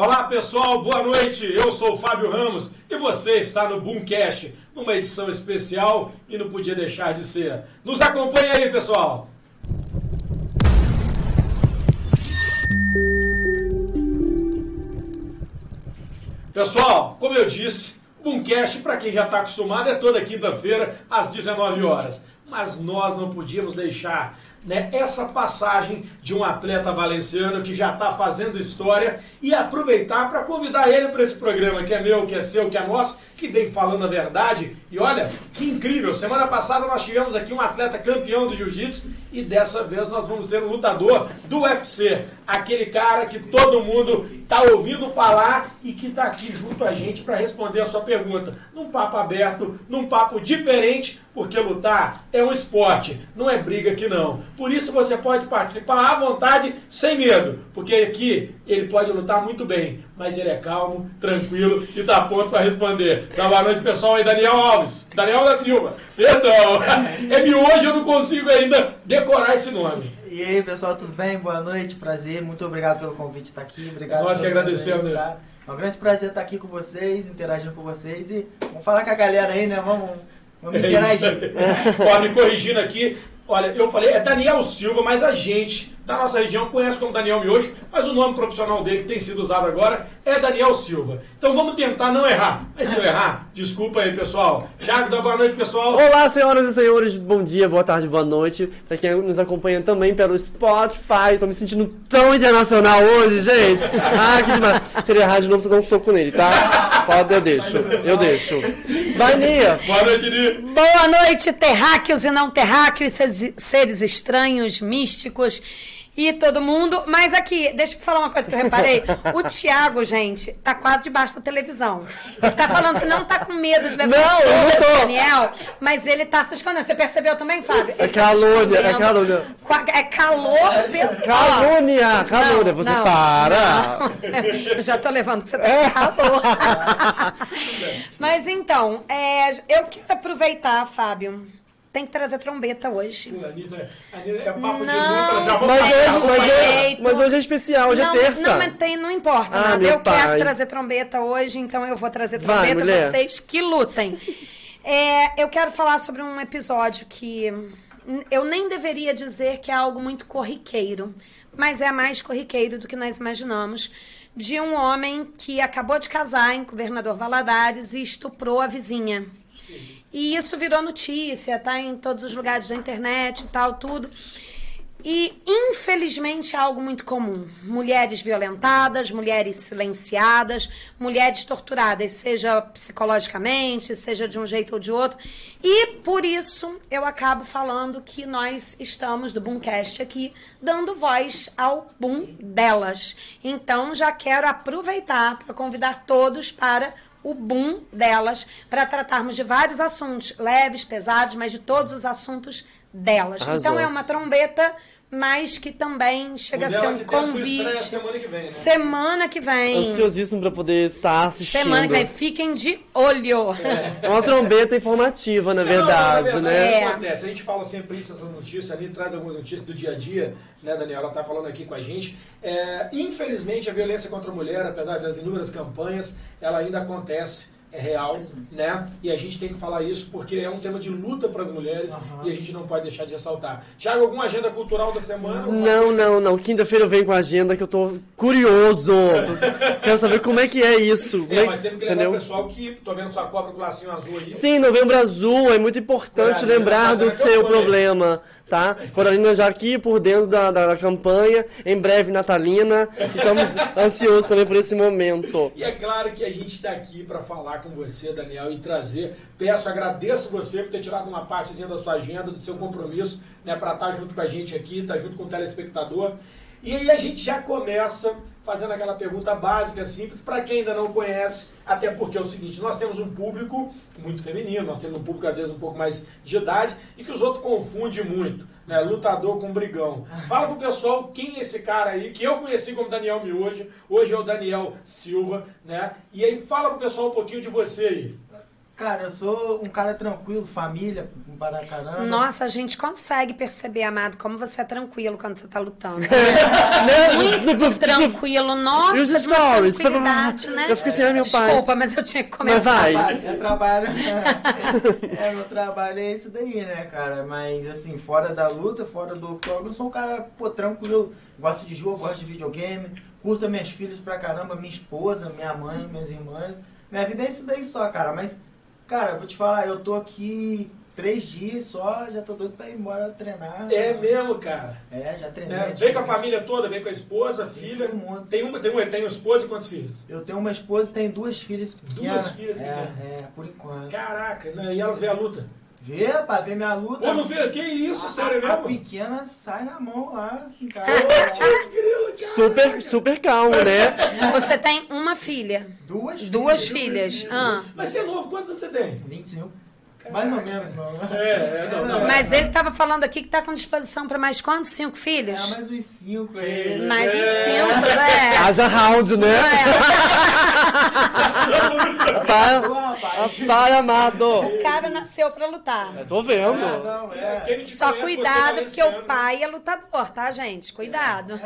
Olá pessoal, boa noite. Eu sou o Fábio Ramos e você está no Boomcast, numa edição especial e não podia deixar de ser. Nos acompanhe aí, pessoal. Pessoal, como eu disse, o Boomcast, para quem já está acostumado, é toda quinta-feira às 19 horas. Mas nós não podíamos deixar né, essa passagem de um atleta valenciano que já está fazendo história e aproveitar para convidar ele para esse programa que é meu, que é seu, que é nosso, que vem falando a verdade. E olha, que incrível! Semana passada nós tivemos aqui um atleta campeão do jiu-jitsu e dessa vez nós vamos ter um lutador do UFC. Aquele cara que todo mundo está ouvindo falar e que está aqui junto a gente para responder a sua pergunta. Num papo aberto, num papo diferente, porque lutar é um esporte, não é briga aqui não. Por isso você pode participar à vontade, sem medo, porque aqui ele pode lutar muito bem, mas ele é calmo, tranquilo e está pronto para responder. Dá boa noite, pessoal, aí, Daniel Alves, Daniel da Silva. Perdão, é que hoje eu não consigo ainda decorar esse nome. E aí, pessoal, tudo bem? Boa noite, prazer. Muito obrigado pelo convite de estar aqui. Obrigado. Nós que agradecemos. Tá? É um grande prazer estar aqui com vocês, interagindo com vocês e vamos falar com a galera aí, né? Vamos, vamos É interagir. Ó, me corrigindo aqui, olha, eu falei, é Daniel Silva, mas a gente da nossa região conhece como Daniel Miojo, mas o nome profissional dele que tem sido usado agora é Daniel Silva. Então vamos tentar não errar. Mas se eu errar, desculpa aí, pessoal. Thiago, dá boa noite, pessoal. Olá, senhoras e senhores, bom dia, boa tarde, boa noite. Pra quem nos acompanha também pelo Spotify, tô me sentindo tão internacional hoje, gente. Ah, que demais. Se ele errar de novo, você dá um soco nele, tá? Pode, eu deixo, eu deixo. Vai, Nia. Boa noite, Ni. Boa noite, terráqueos e não terráqueos, seres estranhos, místicos e todo mundo. Mas aqui, deixa eu falar uma coisa que eu reparei. O Thiago, gente, tá quase debaixo da televisão. Ele tá falando que não tá com medo de levar Não, eu não tô. Daniel, mas ele tá se escondendo. Você percebeu também, Fábio? É Ele tá se calúnia, é escondendo. calúnia. Qua- É calor. pelo- Calúnia, calúnia, Não, você não, para. não. Eu já tô levando que você tá com calor. Mas então, é, eu quero aproveitar, Fábio. Tem que trazer trombeta hoje. A Anitta, a Anitta é papo de Não. luta, já vou Mas Tem hoje, pagar. mas, hoje, respeito. mas hoje é especial, hoje não, é terça. Não, mas tem, não importa Ah, nada. Eu quero pai. trazer trombeta hoje, então eu vou trazer Vai, trombeta. mulher. vocês que lutem. É, eu quero falar sobre um episódio que eu nem deveria dizer que é algo muito corriqueiro, mas é mais corriqueiro do que nós imaginamos. De um homem que acabou de casar em Governador Valadares e estuprou a vizinha. E isso virou notícia, tá em todos os lugares da internet e tal, tudo. E, infelizmente, é algo muito comum. Mulheres violentadas, mulheres silenciadas, mulheres torturadas, seja psicologicamente, seja de um jeito ou de outro. E, por isso, eu acabo falando que nós estamos, do Boomcast aqui, dando voz ao boom delas. Então, já quero aproveitar para convidar todos para o boom delas, para tratarmos de vários assuntos, leves, pesados, mas de todos os assuntos delas. Arrasou. Então é uma trombeta, mas que também chega a ser um convite. semana que vem, né? Semana que vem. Ansiosíssimo pra poder estar assistindo. Semana que vem. Fiquem de olho. É uma trombeta informativa, na verdade, Não, não, na né? verdade, É. o que acontece? A gente fala sempre isso, essas notícias, ali traz algumas notícias do dia a dia, né, Daniela? Ela tá falando aqui com a gente. É, infelizmente, a violência contra a mulher, apesar das inúmeras campanhas, ela ainda acontece. É real, né? E a gente tem que falar isso porque é um tema de luta para as mulheres e a gente não pode deixar de ressaltar. Tiago, alguma agenda cultural da semana? Não, não, não. Quinta-feira eu venho com a agenda que eu tô curioso. Quero saber como é que é isso. É, é mas temos que lembrar entendeu? o pessoal que tô vendo sua cobra com o lacinho azul aí. Sim, Novembro Azul, é muito importante lembrar do fazendo seu campanha. problema, tá? Coralina já aqui por dentro da, da, da campanha, em breve Natalina, estamos ansiosos também por esse momento. E é claro que a gente está aqui para falar com você, Daniel, e trazer. Peço, agradeço você por ter tirado uma partezinha da sua agenda, do seu compromisso, né, para estar junto com a gente aqui, estar junto com o telespectador. E aí a gente já começa fazendo aquela pergunta básica, simples, para quem ainda não conhece, até porque é o seguinte, nós temos um público muito feminino, nós temos um público às vezes um pouco mais de idade e que os outros confundem muito, né? Lutador com brigão. Fala pro pessoal quem é esse cara aí, que eu conheci como Daniel Miojo, hoje é o Daniel Silva, né? E aí fala pro pessoal um pouquinho de você aí. Cara, eu sou um cara tranquilo, família, para caramba. Nossa, a gente consegue perceber, amado, como você é tranquilo quando você tá lutando. Né? Muito tranquilo, nossa, E os de uma stories? tranquilidade, né? Eu fiquei assim, ah, meu pai. Desculpa, mas eu tinha que Mas comentar. vai. É trabalho. é, meu trabalho é isso daí, né, cara? Mas assim, fora da luta, fora do octógono, eu sou um cara, pô, tranquilo. Gosto de jogo, gosto de videogame, curto minhas filhas pra caramba, minha esposa, minha mãe, minhas irmãs. Minha vida é isso daí só, cara. Mas, cara, eu vou te falar, eu tô aqui três dias só, já tô doido pra ir embora treinar. É mesmo, cara. É, já treinei. Tipo, Vem com a família toda, vem com a esposa, Vem filha. todo mundo. Tem uma, tem uma, tem uma esposa e quantos filhos? Eu tenho uma esposa e tenho duas filhas pequenas. Duas filhas é, pequenas. É, por enquanto. Caraca, né? e elas veem a luta. Vê, pra ver minha luta. Pô, não vê? Que isso, sério a, a mesmo? pequena sai na mão lá. em casa. Super, super calmo, né? Você tem uma filha, Duas duas filhas. filhas. Ah. Mas você é novo, quantos anos você tem? 25. Mais ou menos, não. É, é, não, não. Mas ele tava falando aqui que tá com disposição pra mais quantos? Cinco É, filhos? mais uns 5 aí. Mais uns É. cinco, né? Haja round, né? É, rapaz. pai amado. o cara nasceu pra lutar. Eu tô Ah, vendo. não, é. Só cuidado, vai porque o pai é lutador, tá, gente? Cuidado.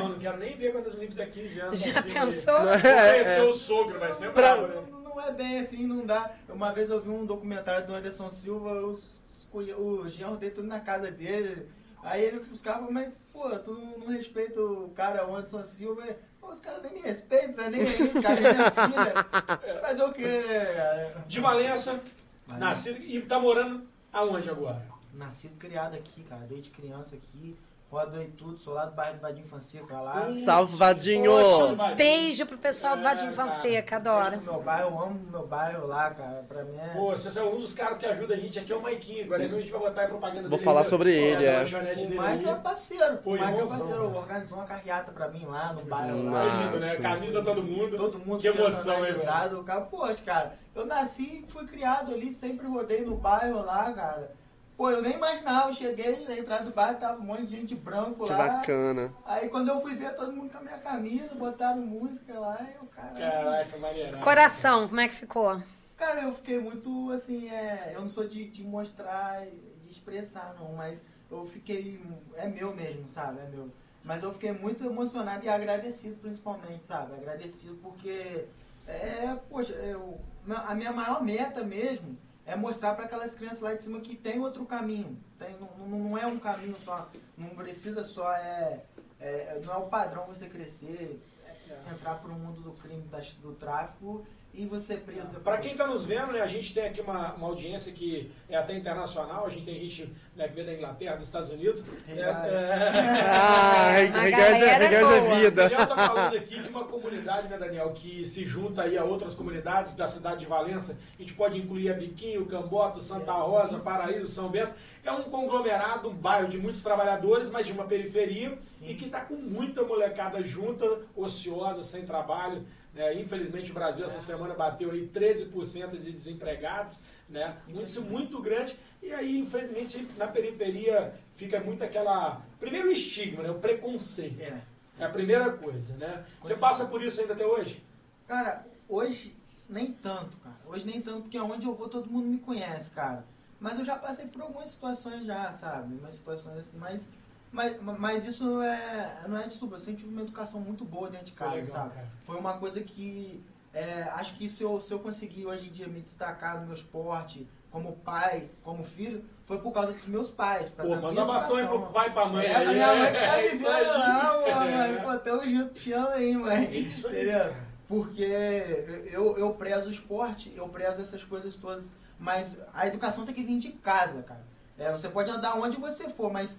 Não, não quero nem ver quando as meninas fizer 15 anos. Já vai ser- pensou? Vou conhecer o sogro, vai ser brabo, né? Não, é bem assim, não dá. Uma vez eu vi um documentário do Anderson Silva, os, os, o genro dele tudo na casa dele. Aí ele buscava, mas, pô, tu não, não respeita o cara, o Anderson Silva. Pô, os caras nem me respeitam, nem é isso, cara, nem minha filha. Fazer o quê, né? De Valença, nascido e tá morando aonde agora? Nascido e criado aqui, cara, desde criança aqui. Rodo e tudo, sou lá do bairro do Vadim Fonseca lá. Salve, Vadinho. Poxa, um beijo pro pessoal do É, Vadim cara. Fonseca, adoro. do meu bairro, eu amo meu bairro lá, cara. Pra mim é. Pô, você é um dos caras que ajuda a gente aqui, é o Maiquinho. Agora a gente vai botar a propaganda Vou dele. falar aí, sobre ele, é. O Mike é parceiro. Pô, o Mike é parceiro. Organizou uma carreata pra mim lá no bairro lá. lindo, né? Camisa todo mundo. Todo mundo Que emoção, hein, velho? Cara, poxa, cara, eu nasci e fui criado ali, sempre rodei no bairro lá, cara. Pô, eu nem imaginava, eu cheguei na entrada do bairro, tava um monte de gente branco Que lá. bacana. Aí quando eu fui ver todo mundo com a minha camisa, botaram música lá e eu, cara. Caraca, maneirão. Coração, como é que ficou? Cara, eu fiquei muito assim, é, eu não sou de, de mostrar, de expressar não, mas eu fiquei, é meu mesmo, sabe, é meu. Mas eu fiquei muito emocionado e agradecido principalmente, sabe, agradecido porque, é, poxa, eu, a minha maior meta mesmo é mostrar para aquelas crianças lá de cima que tem outro caminho, tem, não, não, é um caminho só, não precisa só, é, é não é o padrão você crescer, é, entrar pro mundo do crime, das- do tráfico e você ser preso depois. Pra quem tá nos vendo, né, a gente tem aqui uma, uma audiência que é até internacional, a gente tem gente né, que vem da Inglaterra, dos Estados Unidos. Hey, É, guys. é, Ah, A regais galera é regais da boa. O vida. Daniel tá falando aqui de uma comunidade, né, Daniel, que se junta aí a outras comunidades da cidade de Valença. A gente pode incluir a Biquinho, Camboto, Santa É, Rosa, sim, sim. Paraíso, São Bento. É um conglomerado, um bairro de muitos trabalhadores, mas de uma periferia Sim. e que tá com muita molecada junta, ociosa, sem trabalho. Né? Infelizmente o Brasil essa semana bateu aí 13% de desempregados, né? Isso muito grande. E aí, infelizmente, na periferia fica muito aquela. Primeiro o estigma, né? O preconceito. É. É a primeira coisa, né? Você passa por isso ainda até hoje? Cara, hoje nem tanto, cara. Hoje nem tanto, porque onde eu vou todo mundo me conhece, cara. Mas eu já passei por algumas situações já, sabe? Umas situações assim, mas. Mas, mas isso não é, não é desculpa. Eu sempre tive uma educação muito boa dentro de casa, legal, sabe? cara. Foi uma coisa que. é, acho que se eu, se eu conseguir hoje em dia me destacar no meu esporte, como pai, como filho, foi por causa dos meus pais. Pô, da manda abração aí pro pai e pra mãe. É, aí, minha mãe né? tá É me isso vendo aí. lá, pô, É. Pô, tamo junto, te amo aí, mãe. É isso aí, Entendeu? Porque eu, eu prezo o esporte, eu prezo essas coisas todas, mas a educação tem que vir de casa, cara. É, você pode andar onde você for, mas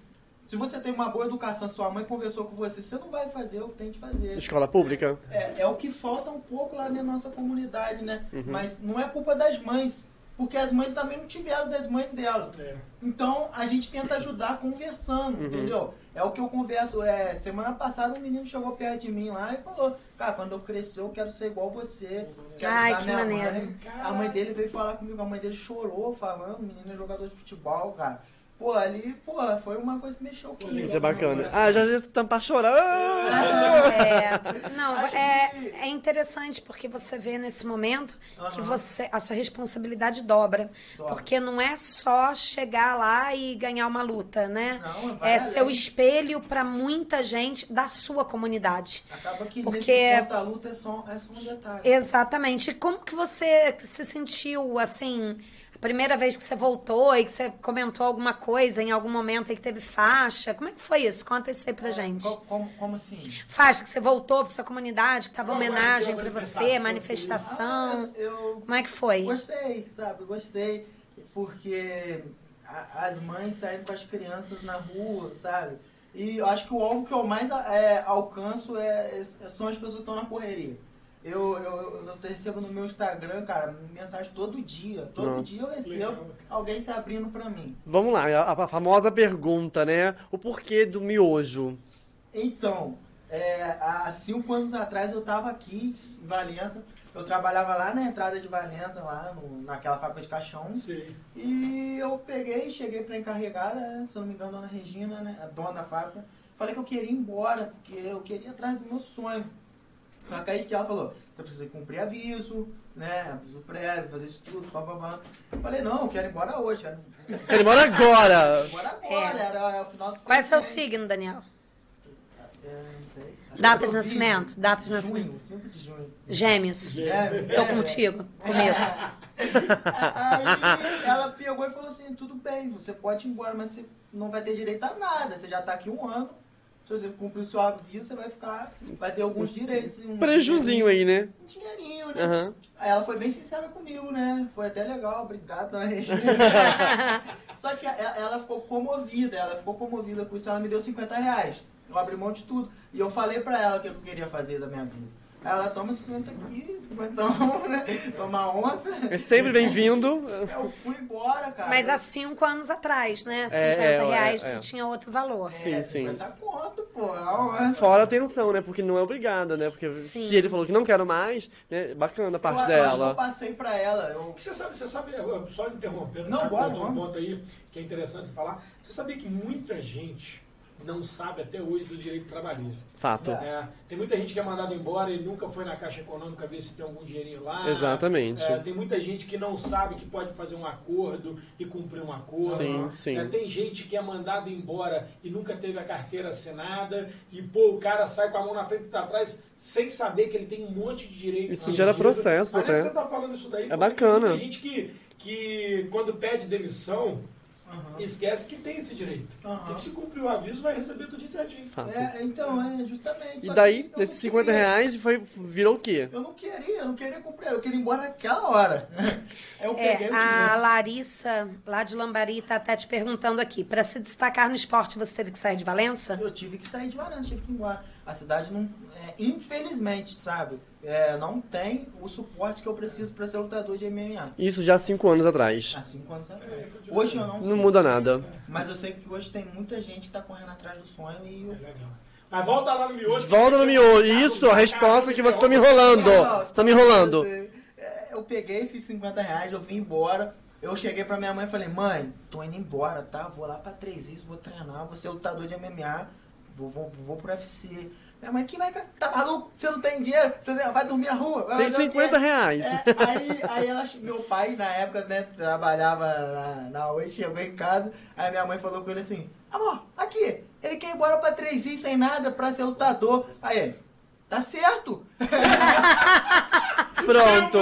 se você tem uma boa educação, sua mãe conversou com você, você não vai fazer o que tem de fazer. Escola pública? É, é o que falta um pouco lá na nossa comunidade, né? Uhum. Mas não é culpa das mães, porque as mães também não tiveram das mães dela. É. Então a gente tenta ajudar conversando, Uhum. entendeu? É o que eu converso. É, semana passada um menino chegou perto de mim lá e falou: Cara, quando eu crescer eu quero ser igual você. Quero Ai, ajudar que minha maneiro. mãe." A mãe dele veio falar comigo, a mãe dele chorou falando, o menino é jogador de futebol, cara. Pô, ali, pô, foi uma coisa que mexeu comigo. Isso é bacana. Ah, já já tampar chorando. É, não, Acho é, que- é interessante porque você vê nesse momento que você a sua responsabilidade dobra. Dobra. Porque não é só chegar lá e ganhar uma luta, né? Não, é ser o além. espelho para muita gente da sua comunidade. Acaba que Porque- nesse ponto a luta é só, é só um detalhe. Exatamente. E como que você se sentiu, assim, primeira vez que você voltou e que você comentou alguma coisa em algum momento aí que teve faixa? Como é que foi isso? Conta isso aí pra gente. Co- Como, como assim? Faixa que você voltou pra sua comunidade, que tava Qual é homenagem pra você, manifestação? manifestação. Ah, eu Como é que foi? gostei, sabe? Gostei. Porque a- as mães saem com as crianças na rua, sabe? E eu acho que o alvo que eu mais é, alcanço é, é- são as pessoas que estão na correria. Eu, eu, eu recebo no meu Instagram, cara, mensagem todo dia. Todo Nossa. dia eu recebo alguém se abrindo pra mim. Vamos lá, a, a famosa pergunta, né? O porquê do miojo? Então, é, há cinco anos atrás eu tava aqui em Valença. Eu trabalhava lá na entrada de Valença, lá no- naquela fábrica de caixão. Sim. E eu peguei, cheguei pra encarregada, né, se eu não me engano, a dona Regina, né, a dona da fábrica. Falei que eu queria ir embora, porque eu queria ir atrás do meu sonho. Só que aí que ela falou, você precisa cumprir aviso, né, aviso prévio, fazer isso tudo, papapá. Eu falei, não, eu quero ir embora hoje, quero Quero ir embora agora! ir embora agora, É. era o final dos Qual é seu signo, Daniel? É, não sei. Acho Data de nascimento, virgem. data de Junho, nascimento. 5 de junho. Gêmeos. É, Tô contigo, comigo. Aí ela pegou e falou assim, tudo bem, você pode ir embora, mas você não vai ter direito a nada. Você já tá aqui um ano. Se você cumprir o seu aviso, você vai ficar. Vai ter alguns direitos. Um Prejuzinho aí, né? Um dinheirinho, né? Aham. Aí ela foi bem sincera comigo, né? Foi até legal, obrigado, dona Regina. Só que ela, ela ficou comovida, ela ficou comovida com isso, ela me deu 50 reais. Eu abri mão de tudo. E eu falei pra ela o que eu queria fazer da minha vida. Ela toma 50 aqui, 50 né? Toma onça. É sempre bem-vindo. Eu fui embora, cara. Mas há cinco anos atrás, né? 50 é, reais é, é. tinha outro valor. Sim, é, sim. 50 conto, pô. é Fora a atenção, né? Porque não é obrigada, né? Porque Sim. se ele falou que não quero mais, né? Bacana a Eu parte acho que eu dela. passei pra ela. Eu... Você sabe, você sabe, eu- só interrompendo, Não, você bora, um ponto aí que é interessante falar. Você sabia que muita gente não sabe até hoje do direito trabalhista? Fato. É, tem muita gente que é mandada embora e nunca foi na Caixa Econômica ver se tem algum dinheirinho lá. Exatamente. É, tem muita gente que não sabe que pode fazer um acordo e cumprir um acordo. Sim, sim. É, tem gente que é mandada embora e nunca teve a carteira assinada e, pô, o cara sai com a mão na frente e tá atrás sem saber que ele tem um monte de direitos. Isso gera processo até. você tá falando isso daí. É bacana. Tem gente que, que quando pede demissão, Aham. esquece que tem esse direito. Que se cumprir o aviso, vai receber tudo certinho. É, então, é, justamente. E daí, nesses não 50 queria. reais, foi, virou o quê? Eu não queria, eu não queria comprar, eu queria ir embora naquela hora. Eu peguei É, o a dinheiro. Larissa, lá de Lambari, tá até te perguntando aqui. Pra se destacar no esporte, você teve que sair de Valença? Eu tive que sair de Valença, tive que ir embora. A cidade não. é, infelizmente, sabe? é, não tem o suporte que eu preciso para ser lutador de MMA. Isso já há 5 anos atrás. Há cinco anos atrás. Hoje eu não, sei. Não muda nada. Mas eu sei que hoje tem muita gente que tá correndo atrás do sonho e eu. Mas volta lá no miojo. Volta no miojo. um Isso, a resposta que você caramba, tá me enrolando. Não, Tá me enrolando. é, Eu peguei esses 50 reais, eu vim embora. Eu cheguei pra minha mãe e falei, mãe, tô indo embora, tá? Vou lá pra Três Rios, vou treinar, vou ser lutador de MMA, vou, vou, vou pro UFC. Minha mãe, que vai, tá maluco? Você não tem dinheiro, você vai dormir na rua. vai Tem fazer o quê?" 50 reais. É, aí, aí ela, meu pai, na época, né, trabalhava na, na Oi, chegou em casa, aí minha mãe falou com ele assim, amor, aqui, ele quer ir embora pra Três Rios sem nada pra ser lutador. Aí ele, tá certo. Pronto.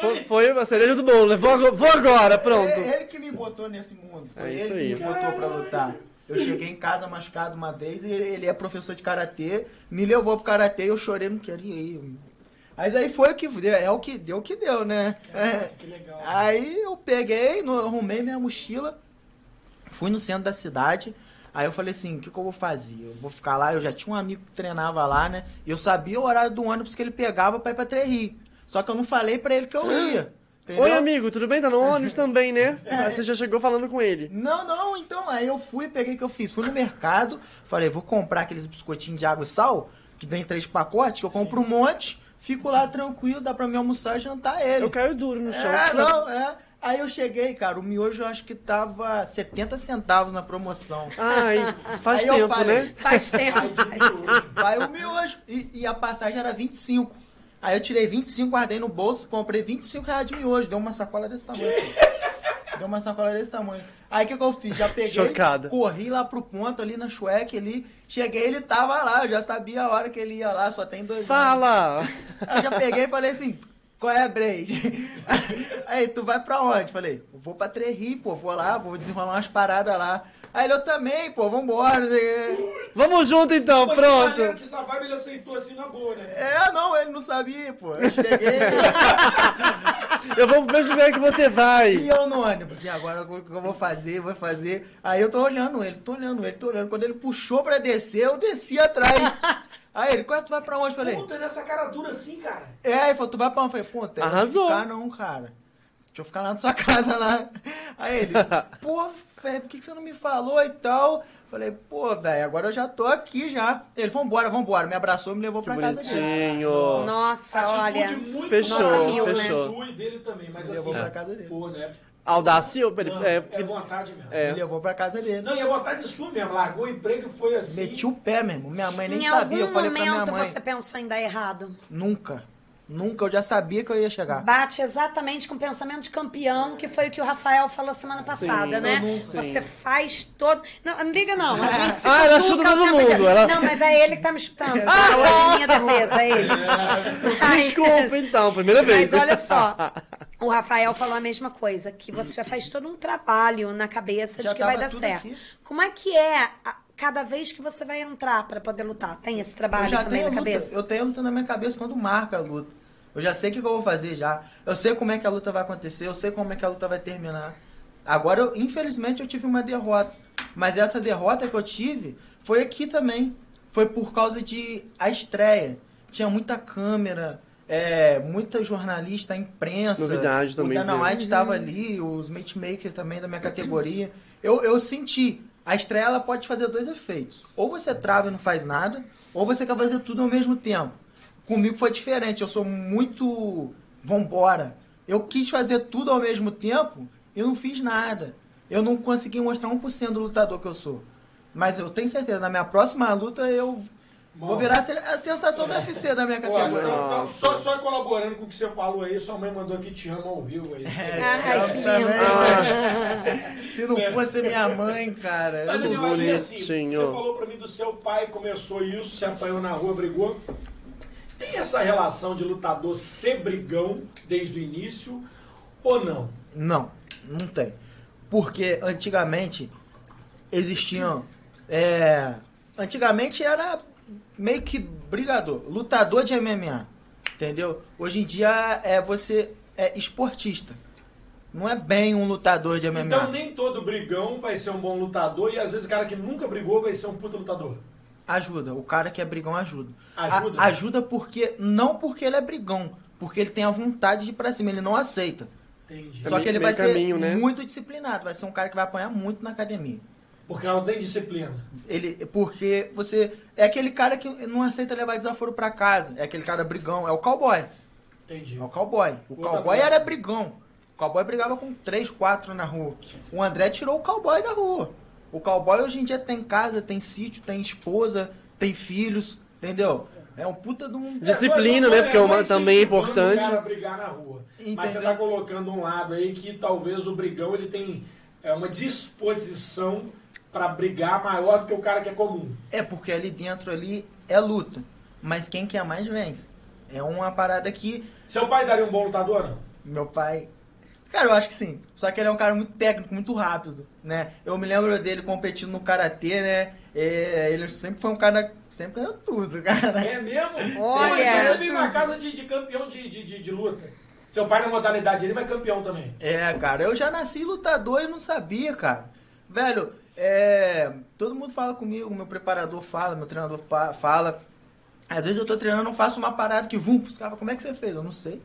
Foi, foi a cereja do bolo. né? Vou, vou agora, pronto. É ele que me botou nesse mundo. Foi É ele isso que aí. me botou pra lutar. Eu cheguei em casa machucado uma vez e ele, é professor de karatê, me levou pro karatê e eu chorei, não queria ir. Mas aí foi o que deu, é o que deu o que deu, né? É. Que legal. Aí eu peguei, no- arrumei minha mochila, fui no centro da cidade. Aí eu falei assim, o que, que eu vou fazer? Eu vou ficar lá, eu já tinha um amigo que treinava lá, né? E eu sabia o horário do ônibus que ele pegava pra ir pra Trerri. Só que eu não falei pra ele que eu ia. Entendeu? Oi, amigo, tudo bem? Tá no ônibus também, né? Aí você já chegou falando com ele. Não, não, então, aí eu fui, peguei o que eu fiz. Fui no mercado, falei, vou comprar aqueles biscoitinhos de água e sal, que vem três pacotes, que eu compro um monte, fico lá tranquilo, dá pra me almoçar e jantar ele. Eu caio duro no chão. É, não, é. Aí eu cheguei, cara, o miojo eu acho que tava 70 centavos na promoção. Ai, faz Aí eu tempo, falei, né? Faz tempo. Vai o miojo. E, e a passagem era 25. Aí eu tirei 25, guardei no bolso, comprei 25 reais de miojo. Deu uma sacola desse tamanho. assim. Deu uma sacola desse tamanho. Aí o que, que eu fiz? Já peguei, Chocada. corri lá pro ponto ali na Shrek ali. Cheguei, ele tava lá, eu já sabia a hora que ele ia lá, só tem dois anos. Fala! Aí eu já peguei e falei assim, qual é, Braid? Aí, tu vai pra onde? Falei, vou pra Trerri, pô, vou lá, vou desenrolar umas paradas lá. Aí ele, eu também, pô, vambora. Vamos junto então, Pô, de maneira pronto. que essa vibe ele aceitou assim na boa, né? É, não, ele não sabia, pô. Eu cheguei Eu vou pro mesmo lugar que você vai. e eu no ônibus. E agora o que eu vou fazer? Vou fazer. Aí eu tô olhando ele, tô olhando ele, tô olhando. Quando ele puxou pra descer, eu desci atrás. Aí ele, qual é, tu vai pra onde? Falei, Puta, nessa cara dura assim, cara. É, aí ele falou, tu vai pra onde? Eu falei, pô, tem Arrasou. ficar não, cara. Deixa eu ficar lá na sua casa lá. Aí ele, pô, velho, por que, que você não me falou e tal? Falei, pô, velho, agora eu já tô aqui já. Ele, vambora, vambora. Me abraçou e me levou Que pra casa dele. bonitinho. Nossa, Atitude olha. muito Fechou, mil, né? fechou. e dele também, mas Me assim, levou pra casa dele. pô, né? Audácia, ele- é, é, vontade mesmo. É. Me levou pra casa dele. Não, e a vontade sua mesmo. Largou o emprego e foi assim. Meti o pé mesmo. Minha mãe nem em sabia. Eu algum falei pra minha momento mãe. você pensou em dar errado? Nunca. Nunca. Eu já sabia que eu ia chegar. Bate exatamente com o pensamento de campeão, que foi o que o Rafael falou semana passada, né? eu não- sim. Você faz todo. Não, não liga, não. A gente se Ah, ela chuta o todo mundo, ela- Não, mas é ele que tá me chutando. Tá? Hoje em minha defesa, é ele. Desculpa então, primeira vez. Mas olha só, o Rafael falou a mesma coisa, que você já faz todo um trabalho na cabeça Já de que vai dar certo. aqui. Como é que é a- cada vez que você vai entrar pra poder lutar? Tem esse trabalho Eu já também tenho na luta. cabeça? Eu tenho luta na minha cabeça quando marca a luta. Eu já sei o que eu vou fazer já. Eu sei como é que a luta vai acontecer, eu sei como é que a luta vai terminar. Agora, eu, infelizmente, eu tive uma derrota. Mas essa derrota que eu tive foi aqui também. Foi por causa de a estreia. Tinha muita câmera, é, muita jornalista, imprensa. Novidade também, O Dana? White estava ali, os matchmakers também da minha categoria. Eu, eu senti. A estreia ela pode fazer dois efeitos. Ou você trava e não faz nada, ou você quer fazer tudo ao mesmo tempo. Comigo foi diferente. Eu sou muito. Vambora. Eu quis fazer tudo ao mesmo tempo e não fiz nada. Eu não consegui mostrar 1% do lutador que eu sou. Mas eu tenho certeza, na minha próxima luta eu vou virar a sensação do UFC da minha Olha, categoria. então, então, só, só colaborando com o que você falou aí, sua mãe mandou que te ama ao vivo aí. É, Ai, te amo que também. Se não fosse minha mãe, cara. eu Mas não Daniel, sei. assim, Bonitinho. você falou pra mim do seu pai, começou isso, se apanhou na rua, brigou. Tem essa relação de lutador ser brigão desde o início ou não? Não, não tem. Porque antigamente existiam. é, antigamente era meio que brigador, lutador de MMA. Entendeu? Hoje em dia é você é esportista. Não é bem um lutador de MMA. Então nem todo brigão vai ser um bom lutador e às vezes o cara que nunca brigou vai ser um puta lutador. Ajuda. O cara que é brigão ajuda. Ajuda? A- ajuda porque. Não porque ele é brigão. Porque ele tem a vontade de ir pra cima. Ele não aceita. Entendi. É Só que meio- ele vai meio ser caminho, né? muito disciplinado. Vai ser um cara que vai apanhar muito na academia. Porque ela tem disciplina. Ele, porque você. É aquele cara que não aceita levar desaforo pra casa. É aquele cara brigão. É o cowboy. Entendi. É o cowboy. O Outra cowboy coisa. era brigão. O cowboy brigava com três, quatro na rua. O André tirou o cowboy da rua. O cowboy hoje em dia tem casa, tem sítio, tem esposa, tem filhos. Entendeu? É um puta de um. Disciplina, né? Porque é uma- também é importante. Cara brigar na rua. Mas Entendeu? você tá colocando um lado aí que talvez o brigão ele tem é, uma disposição pra brigar maior do que o cara que é comum. É porque ali dentro ali é luta. Mas quem quer mais vence. É uma parada que Seu pai daria um bom lutador, não? meu pai. Cara, eu acho que sim. Só que ele é um cara muito técnico, muito rápido, né? Eu me lembro dele competindo no karatê, né? É, ele sempre foi um cara. Sempre ganhou tudo, cara. É mesmo? Olha. Você vive na casa de, de campeão de, de, de, de luta. Seu pai na modalidade ele, mas campeão também. É, cara, eu já nasci lutador e não sabia, cara. Velho, é. Todo mundo fala comigo, meu preparador fala, meu treinador fala. Às vezes eu tô treinando, eu faço uma parada que, vum, os caras, como é que você fez? Eu não sei.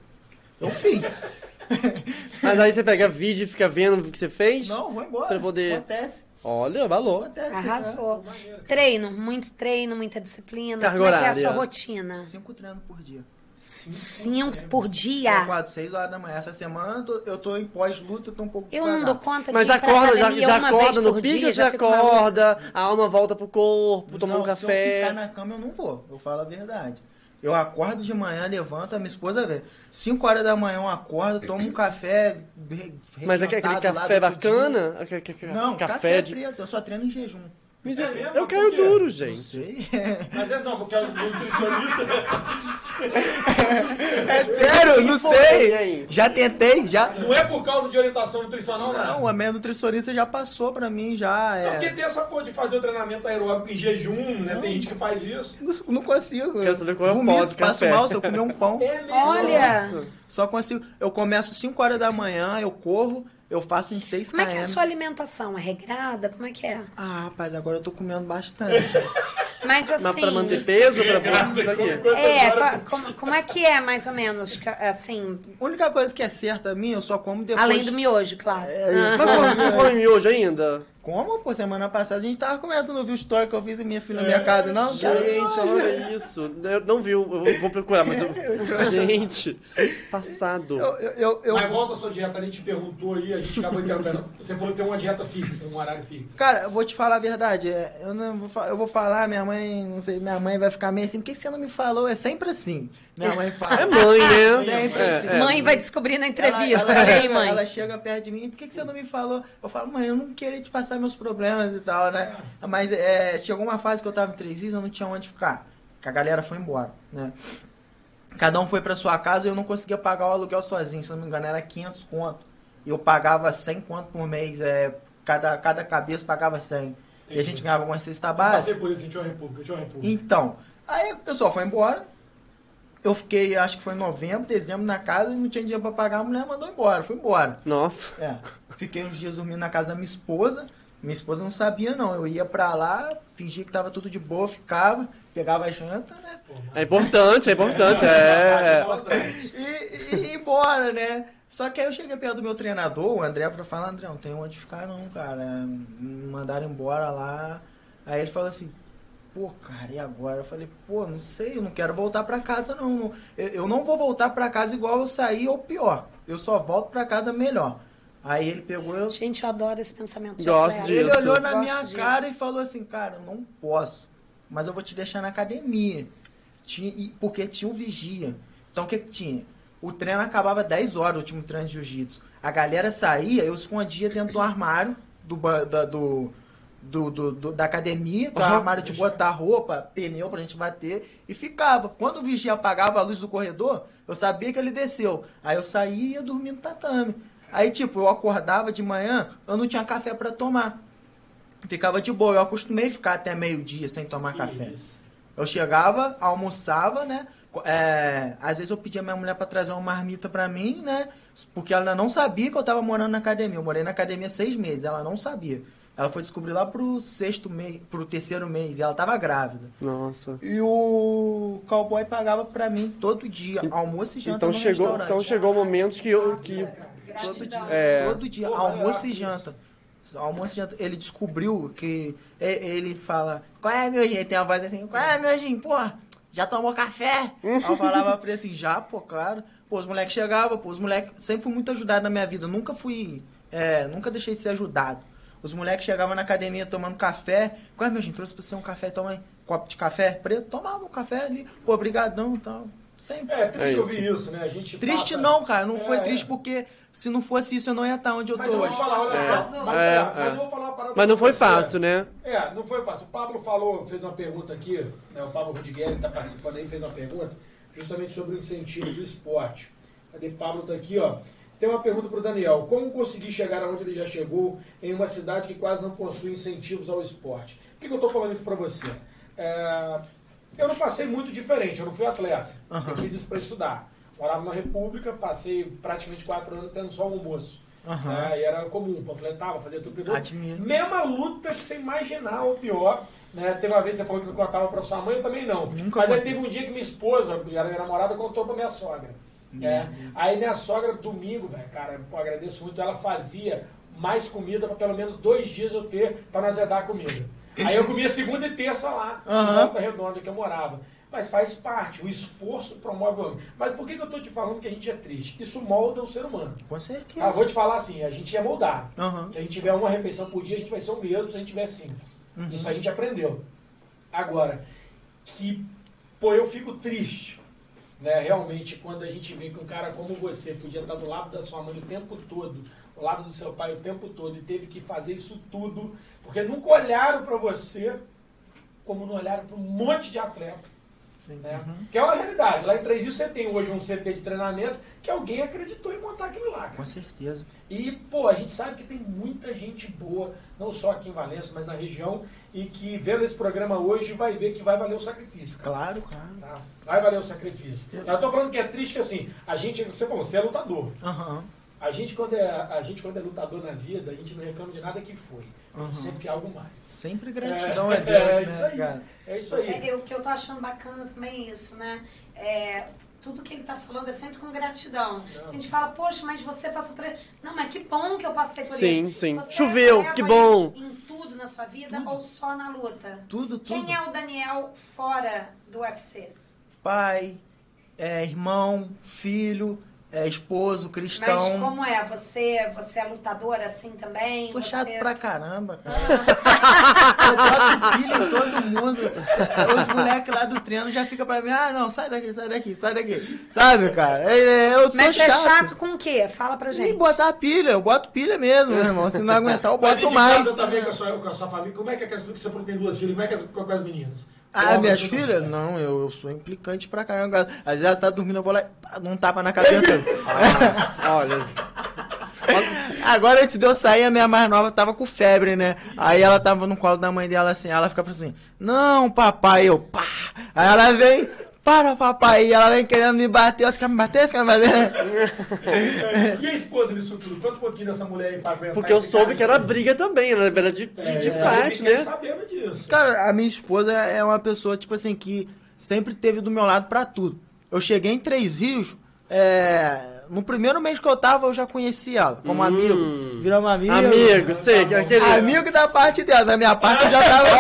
Eu fiz. Mas aí você pega vídeo e fica vendo o que você fez? não, vou embora. Pra poder- Acontece. Olha, valor. Acontece. Arrasou. Treino, muito treino, muita disciplina. Carga Como é que é a sua rotina? Cinco treinos por dia. Cinco por Eu dia. acordo 6 horas da manhã. Essa semana eu tô, eu tô em pós-luta, tô um pouco Eu não devagar. dou conta Mas de acorda, já, já acorda no por ou já acorda, a alma volta pro corpo, toma não, um Se eu café. ficar na cama, eu não vou. Eu falo a verdade. Eu acordo de manhã, levanto, a minha esposa vê. 5 horas da manhã eu acordo, tomo um café. re- Mas é aquele café bacana? Aquele- aquele Não, café, café, de. preto. Eu só treino em jejum. Mas É eu- mesmo? eu quê? duro, Não gente. sei. Mas é não, porque é o nutricionista. É sério, não sei. Já tentei, já. Não é por causa de orientação nutricional, não. Não, a minha nutricionista já passou pra mim, já. Não, porque É... tem essa coisa de fazer o treinamento aeróbico em jejum, né? Tem gente que faz isso. Não, não consigo. Quero saber qual é o pó de passo café. mal se eu comer um pão. É mesmo. Olha, Nossa. Só consigo. Eu começo 5 horas da manhã, eu corro, eu faço uns 6 como é que é a km. sua alimentação? É regrada? Como é que é? Ah, rapaz, agora eu tô comendo bastante. Mas assim. Mas pra manter peso, pra, pra, pra quê? Quantas É, como, como é que é, mais ou menos? Assim, A única coisa que é certa a mim, eu só como depois. além do miojo, claro. É. Mas come- não come miojo ainda? Como? Pô, semana passada a gente tava comendo, não viu o story que eu fiz em minha filha no mercado, não? Gente, olha isso. Eu não vi, eu vou- vou procurar, mas eu... Gente, passado. Eu, eu, eu, eu- Mas volta à sua dieta, a gente perguntou aí, a gente acabou interrompendo. Você falou que tem uma dieta fixa, um horário fixo. Cara, eu vou te falar a verdade. é, Eu, não vou, eu vou falar, minha mãe, não sei, minha mãe vai ficar meio assim, por que você não me falou? É sempre assim. Minha mãe fala. É mãe, né? Sempre É, assim. é. Mãe vai descobrir na entrevista. Ela, ela, mãe. ela chega perto de mim, por que, que você não me falou? Eu falo, mãe, eu não queria te passar meus problemas e tal, né? Mas é, chegou uma fase que eu tava em três dias, eu não tinha onde ficar. Que a galera foi embora, né? Cada um foi pra sua casa e eu não conseguia pagar o aluguel sozinho, se não me engano, era 500 conto. E eu pagava 100 conto por mês, é, cada, cada cabeça pagava 100. E a gente ganhava uma cesta Eu básica. passei por isso em Tio República, Tio República. Então, aí o pessoal foi embora. Eu fiquei, acho que foi em novembro, dezembro na casa e não tinha dinheiro pra pagar, a mulher mandou embora, foi embora. Nossa. É, fiquei uns dias dormindo na casa da minha esposa. Minha esposa não sabia, não. Eu ia pra lá, fingia que tava tudo de boa, ficava, pegava a janta, né? É importante, é importante. É, é. E, e ia embora, né? Só que aí eu cheguei perto do meu treinador, o André, pra falar, André, não tem onde ficar não, cara. Me mandaram embora lá. Aí ele falou assim, pô, cara, e agora? Eu falei, pô, não sei, eu não quero voltar pra casa não. Eu, eu não vou voltar pra casa igual eu saí ou pior. Eu só volto pra casa melhor. Aí ele pegou, eu, Gente, eu adoro esse pensamento. de Gosto atleta. ele disso. olhou na Gosto minha disso. cara e falou assim, cara, eu não posso, mas eu vou te deixar na academia. Tinha, e- porque tinha o vigia. Então o que que tinha? O treino acabava 10 horas, o último treino de jiu-jitsu. A galera saía, eu escondia dentro do armário do, da, do, do, do- do- da academia, que o Aham. armário de botar roupa, pneu pra gente bater, e ficava. Quando o vigia apagava a luz do corredor, eu sabia que ele desceu. Aí eu saía e ia dormir no tatame. Aí, tipo, eu acordava de manhã, eu não tinha café pra tomar. Ficava de boa. Eu acostumei a ficar até meio-dia sem tomar café. Eu chegava, almoçava, né? É, às vezes eu pedia minha mulher pra trazer uma marmita pra mim, né? Porque ela não sabia que eu tava morando na academia. Eu morei na academia seis meses, ela não sabia. Ela foi descobrir lá pro sexto mês, pro terceiro mês, e ela tava grávida. Nossa. E o cowboy pagava pra mim todo dia, almoço e janta Então no chegou, então chegou momentos que eu. Que, Todo dia, É. todo dia, Pô, almoço é e janta. Almoço e janta. Ele descobriu que ele fala, qual é, meu gente? Tem uma voz assim, qual é, meu gente? Pô, já tomou café? Aí eu falava pra ele assim, já, pô, claro. Pô, os moleques chegavam, pô, os moleques sempre fui muito ajudado na minha vida. Nunca fui, é, nunca deixei de ser ajudado. Os moleques chegavam na academia tomando café. Qual é, meu gente? Trouxe pra você um café, toma aí. Copo de café preto, tomava um café ali. Pô, brigadão e tal. Sempre. É triste É ouvir isso, né? A gente Triste passa- não, cara. Não foi É, triste é. porque se não fosse isso eu não ia estar onde eu Mas tô eu vou hoje. falar, olha É, só. Mas, é, é, é. mas eu vou falar uma parada mas não foi você. fácil, né? É, não foi fácil. O Pablo falou, fez uma pergunta aqui, né? O Pablo Rodrigues está participando aí, fez uma pergunta justamente sobre o incentivo do esporte. Cadê Pablo tá aqui, ó. Tem uma pergunta para o Daniel. Como conseguir chegar aonde ele já chegou em uma cidade que quase não possui incentivos ao esporte? Por que, que eu estou falando isso para você? É, eu não passei muito diferente, eu não fui atleta. Eu fiz isso para estudar. Morava na República, passei praticamente quatro anos tendo só almoço. Aham. né? E era comum, panfletava, fazia tudo. Admiro. Mesma luta que você imaginar ou pior. Né? Teve uma vez que você falou que não contava pra sua mãe, eu também não. Nunca Mas aí teve um dia que minha esposa, e era minha namorada, contou pra minha sogra. É. Aí minha sogra, domingo, velho, cara, pô, agradeço muito, ela fazia mais comida pra pelo menos dois dias eu ter pra nós dar a comida. Aí eu comia segunda e terça lá, Aham. em Volta Redonda, que eu morava. mas faz parte. O esforço promove o homem. Mas por que, que eu estou te falando que a gente é triste? Isso molda o ser humano. Com certeza. Ah, vou te falar assim, a gente é moldado. Aham. Se a gente tiver uma refeição por dia, a gente vai ser o mesmo se a gente tiver cinco. Uhum. Isso a gente aprendeu. Agora, que, pô, eu fico triste, né? Realmente, quando a gente vê que um cara como você podia estar do lado da sua mãe o tempo todo, do lado do seu pai o tempo todo, e teve que fazer isso tudo, porque nunca olharam para você como não olharam para um monte de atleta. Sim. Né? Uhum. Que é uma realidade. Lá em Três Rios você tem hoje um CT de treinamento que alguém acreditou em montar aquilo lá. Cara. Com certeza. E, pô, a gente sabe que tem muita gente boa, não só aqui em Valença, mas na região, e que vendo esse programa hoje vai ver que vai valer o sacrifício. Cara. Claro, claro. Tá? Vai valer o sacrifício. Eu tô falando que é triste que assim, a gente, você falou, você é lutador. Aham. A gente quando é, a gente, quando é lutador na vida, a gente não reclama de nada que foi. A gente Uhum. sempre quer algo mais. Sempre gratidão É, a Deus, é né, isso aí. cara? É isso aí. É, eu- o que eu tô achando bacana também é isso, né? É, tudo que ele tá falando é sempre com gratidão. Não. A gente fala, poxa, mas você passou por. Não, mas que bom que eu passei por Sim, isso. sim. Você Choveu, que bom. Em tudo na sua vida ou só na luta? Tudo, tudo. Quem é o Daniel fora do UFC? Pai, é, irmão, filho, é, esposo, cristão. Mas como é? Você, você é lutador assim também? Sou você... chato pra caramba, cara. Eu boto pilha em todo mundo. Os moleques lá do treino já ficam pra mim, ah, não, sai daqui, sai daqui, sai daqui. Sabe, cara? É, é, Eu sou Mas você chato. é chato com o quê? Fala pra E gente. botar pilha, eu boto pilha mesmo, meu irmão. Se não aguentar, eu Mas boto mais. casa também com a, sua, com a sua família. Como é que é que você falou que tem duas filhas? Como é que é com as meninas? Ah, minhas filhas? Não, eu, eu sou implicante pra caramba. Às vezes ela tá dormindo, eu vou lá e dou um tapa na cabeça. Olha, Agora, antes de eu sair, a minha mais nova tava com febre, né? Aí ela tava no colo da mãe dela assim, ela fica assim, não, papai, eu pá. Aí ela vem, para, papai, e ela vem querendo me bater, você quer me bater, você quer me bater? É, E a esposa disso tudo? Conta um pouquinho dessa mulher aí pra aguentar porque eu soube cara. que era briga também, né? Era de, de, de É, fight, fiquei né? sabendo disso. Cara, a minha esposa é uma pessoa, tipo assim, que sempre teve do meu lado pra tudo. Eu cheguei em Três Rios, é, no primeiro mês que eu tava, eu já conheci ela, como amigo. Viramos amigo. Amigo, sei, que Tá aquele... Amigo da parte dela, da minha parte eu já tava.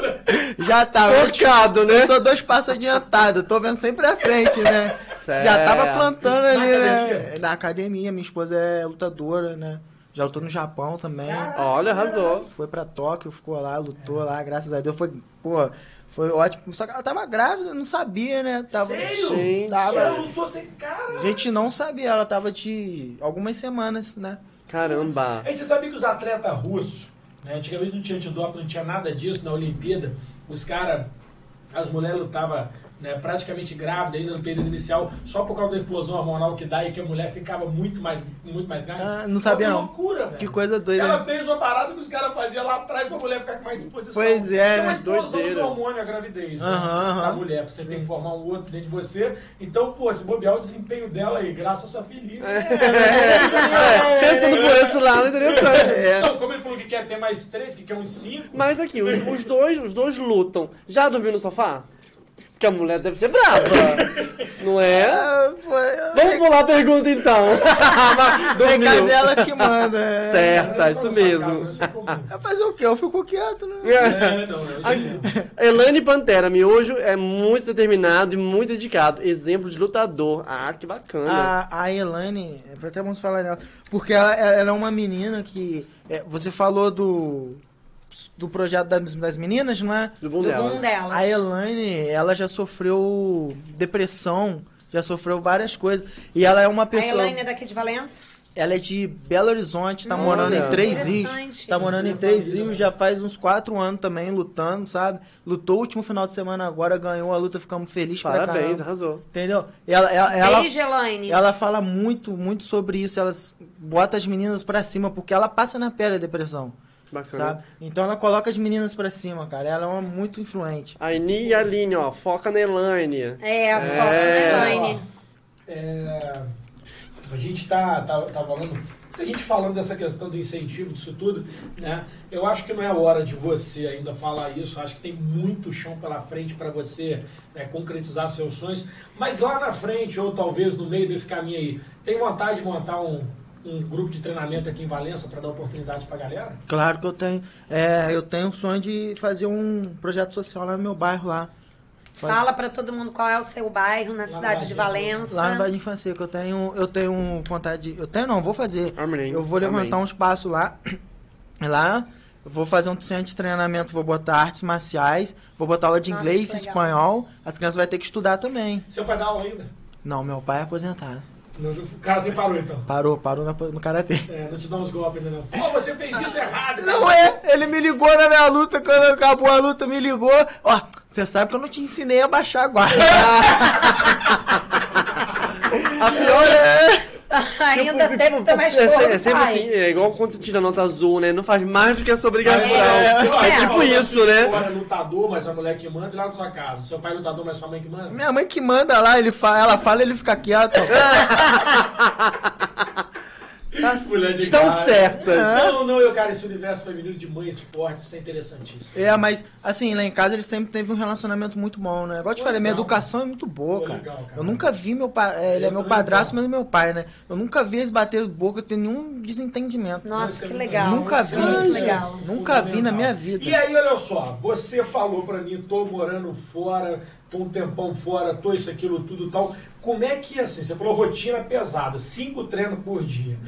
Olha, já tava. Eu, Focado, né? eu sou dois passos adiantado, tô vendo sempre à frente, né? Certo. Já tava plantando Na ali, né? academia? Na academia, minha esposa é lutadora, né? Já lutou no Japão também. Olha, arrasou. Foi pra Tóquio, ficou lá, lutou lá, graças a Deus. Foi, pô, foi ótimo. Só que ela tava grávida, não sabia, né? Tava, Sério? Ela Tava, lutou sem cara. a gente não sabia, ela tava de algumas semanas, né? Caramba. Aí você sabia que os atletas russos, né, antigamente não tinha antidoping, não tinha nada disso na Olimpíada, os caras, as mulheres lutavam né, praticamente grávidas ainda no período inicial, só por causa da explosão hormonal que dá e que a mulher ficava muito mais, muito mais gás. Ah, não sabia, Uma não. loucura, velho. Que coisa doida. Ela né? fez uma parada que os caras faziam lá atrás pra mulher ficar com mais disposição. Pois é, é uma né? explosão de Doideira. hormônio a gravidez, né? Aham, aham. Da mulher, pra você ter que formar um outro dentro de você. Então, pô, se bobear o desempenho dela aí, graças à sua filhinha. É, pensando por esse lado, interessante. É. Então, como ele falou que quer ter mais três, que quer uns cinco. Mas aqui, os, os dois, os dois lutam. Já dormiu no sofá? Porque a mulher deve ser brava. Não é? Ah, foi- Vamos pular a pergunta então. Tem Dormiu. casa ela que manda. é. É isso mesmo. é fazer o quê? Eu fico quieto, né? É, não, não, não. Elane Pantera, miojo é muito determinado e muito dedicado. Exemplo de lutador. Ah, que bacana. A, a Elaine, foi até bom você falar nela, porque ela, ela é uma menina que. é, você falou do. Do projeto das, das meninas, não é? do bom Do delas. boom delas. A Elaine, ela já sofreu depressão, já sofreu várias coisas. E ela é uma A pessoa. Elaine é daqui de Valença? Ela é de Belo Horizonte, tá Olha, morando em Três. Rios. Tá morando em Três Rios já faz uns quatro anos também, lutando, sabe? Lutou o último final de semana agora, ganhou a luta, ficamos felizes pra Parabéns, caramba. arrasou. Entendeu? Ela, ela, ela, Beijo, Elaine. ela fala muito, muito sobre isso. Elas bota as meninas pra cima, porque ela passa na pele a depressão, Bacana. sabe? Então ela coloca as meninas pra cima, cara. Ela é uma muito influente. A Ini e a Aline, ó, foca na Elaine. É, a É. foto da Elaine. É, a gente tá, tá, tá falando. A gente falando dessa questão do incentivo, disso tudo, né? Eu acho que não é a hora de você ainda falar isso. Acho que tem muito chão pela frente para você né, concretizar seus sonhos. Mas lá na frente, ou talvez no meio desse caminho aí, tem vontade de montar um, um grupo de treinamento aqui em Valença para dar oportunidade pra galera? Claro que eu tenho. É, eu tenho o sonho de fazer um projeto social lá no meu bairro lá. Fala pra todo mundo qual é o seu bairro na cidade de Valença. Lá no Bairro de Infância, que eu tenho, eu tenho vontade. de- Eu tenho, não, vou fazer. Amém. Eu vou levantar Amém. um espaço lá. Lá, vou fazer um centro de treinamento, vou botar artes marciais, vou botar aula de Nossa, inglês, espanhol. As crianças vão ter que estudar também. Seu pai dá aula ainda? Não, meu pai é aposentado. O cara tem parou então. Parou, parou no, no karatê. É, não te dá uns golpes ainda não. Pô, você fez isso errado. Não é, ele me ligou na minha luta, quando acabou a luta, me ligou. Ó, você sabe que eu não te ensinei a baixar a guarda. a pior é. Ainda Tipo, teve que ter mais é, é sempre pai. assim, é igual quando você tira nota azul, né? Não faz mais do que a sua obrigação. É, É, é. tipo Sua isso, né? escola é lutador, mas a mulher que manda e lá na sua casa. Seu pai é lutador, mas sua mãe que manda? Minha mãe que manda lá, ele fala, ela fala, ele fica quieto. Tá- Mulher de Estão cara. certas. Não, não, eu, cara, esse universo feminino de mães fortes, isso é interessantíssimo. É, mas assim, lá em casa ele sempre teve um relacionamento muito bom, né? Igual eu te falei, minha educação é muito boa, Pô, cara. legal, cara. Eu nunca vi meu pai. é, ele é Eu meu padrasto, não. mas é meu pai, né? Eu nunca vi eles baterem boca, eu tenho nenhum desentendimento. Nossa, que legal. Nunca vi. é isso. legal. Nunca vi na minha vida. E aí, olha só, você falou pra mim, tô morando fora, tô um tempão fora, tô isso, aquilo, tudo e tal. Como é que, assim, você falou rotina pesada, cinco treinos por dia.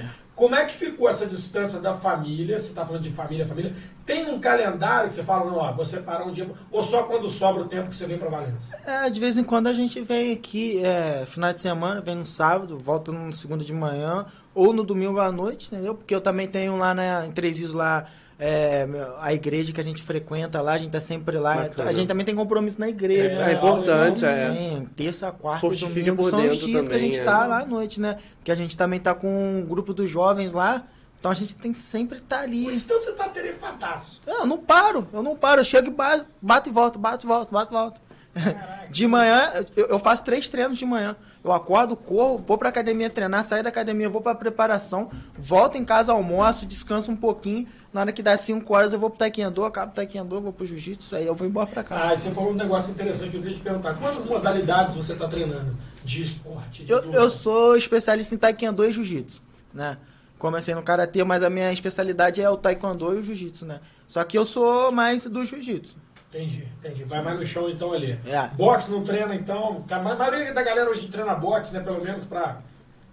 Como é que ficou essa distância da família? Você tá falando de família, família. Tem um calendário que você fala, não, ó, vou separar um dia, ou só quando sobra o tempo que você vem pra Valença? É, de vez em quando a gente vem aqui, é, final de semana, vem no sábado, volta no segundo de manhã, ou no domingo à noite, entendeu? Porque eu também tenho lá na, em Três Rios lá, é, a igreja que a gente frequenta lá, a gente tá sempre lá. Bacana. A gente também tem compromisso na igreja. É, né? É importante, é. Tem, terça, quarta, Fortifica domingo por são os dias que a gente é. está lá à noite, né? Porque a gente também tá com um grupo dos jovens lá, então a gente tem que sempre estar ali. Por isso então você tá tarefadaço. Eu não paro, eu não paro. Eu chego e ba- bato e volto, bato e volto, bato e volto. De manhã, eu, eu faço três treinos de manhã. Eu acordo, corro, vou pra academia treinar, saio da academia, vou pra preparação, volto em casa, almoço, descanso um pouquinho. Na hora que dá 5 horas, eu vou pro taekwondo, acabo o taekwondo, vou pro jiu-jitsu, aí eu vou embora pra casa. Ah, você falou um negócio interessante que eu queria te perguntar. Quantas modalidades você tá treinando de esporte? De Eu, eu sou especialista em taekwondo e jiu-jitsu, né? Comecei no karatê, mas a minha especialidade é o taekwondo e o jiu-jitsu, né? Só que eu sou mais do jiu-jitsu. Entendi, entendi. Vai mais no chão então ali. É. Boxe não treina então. A maioria da galera hoje treina boxe, né? Pelo menos pra.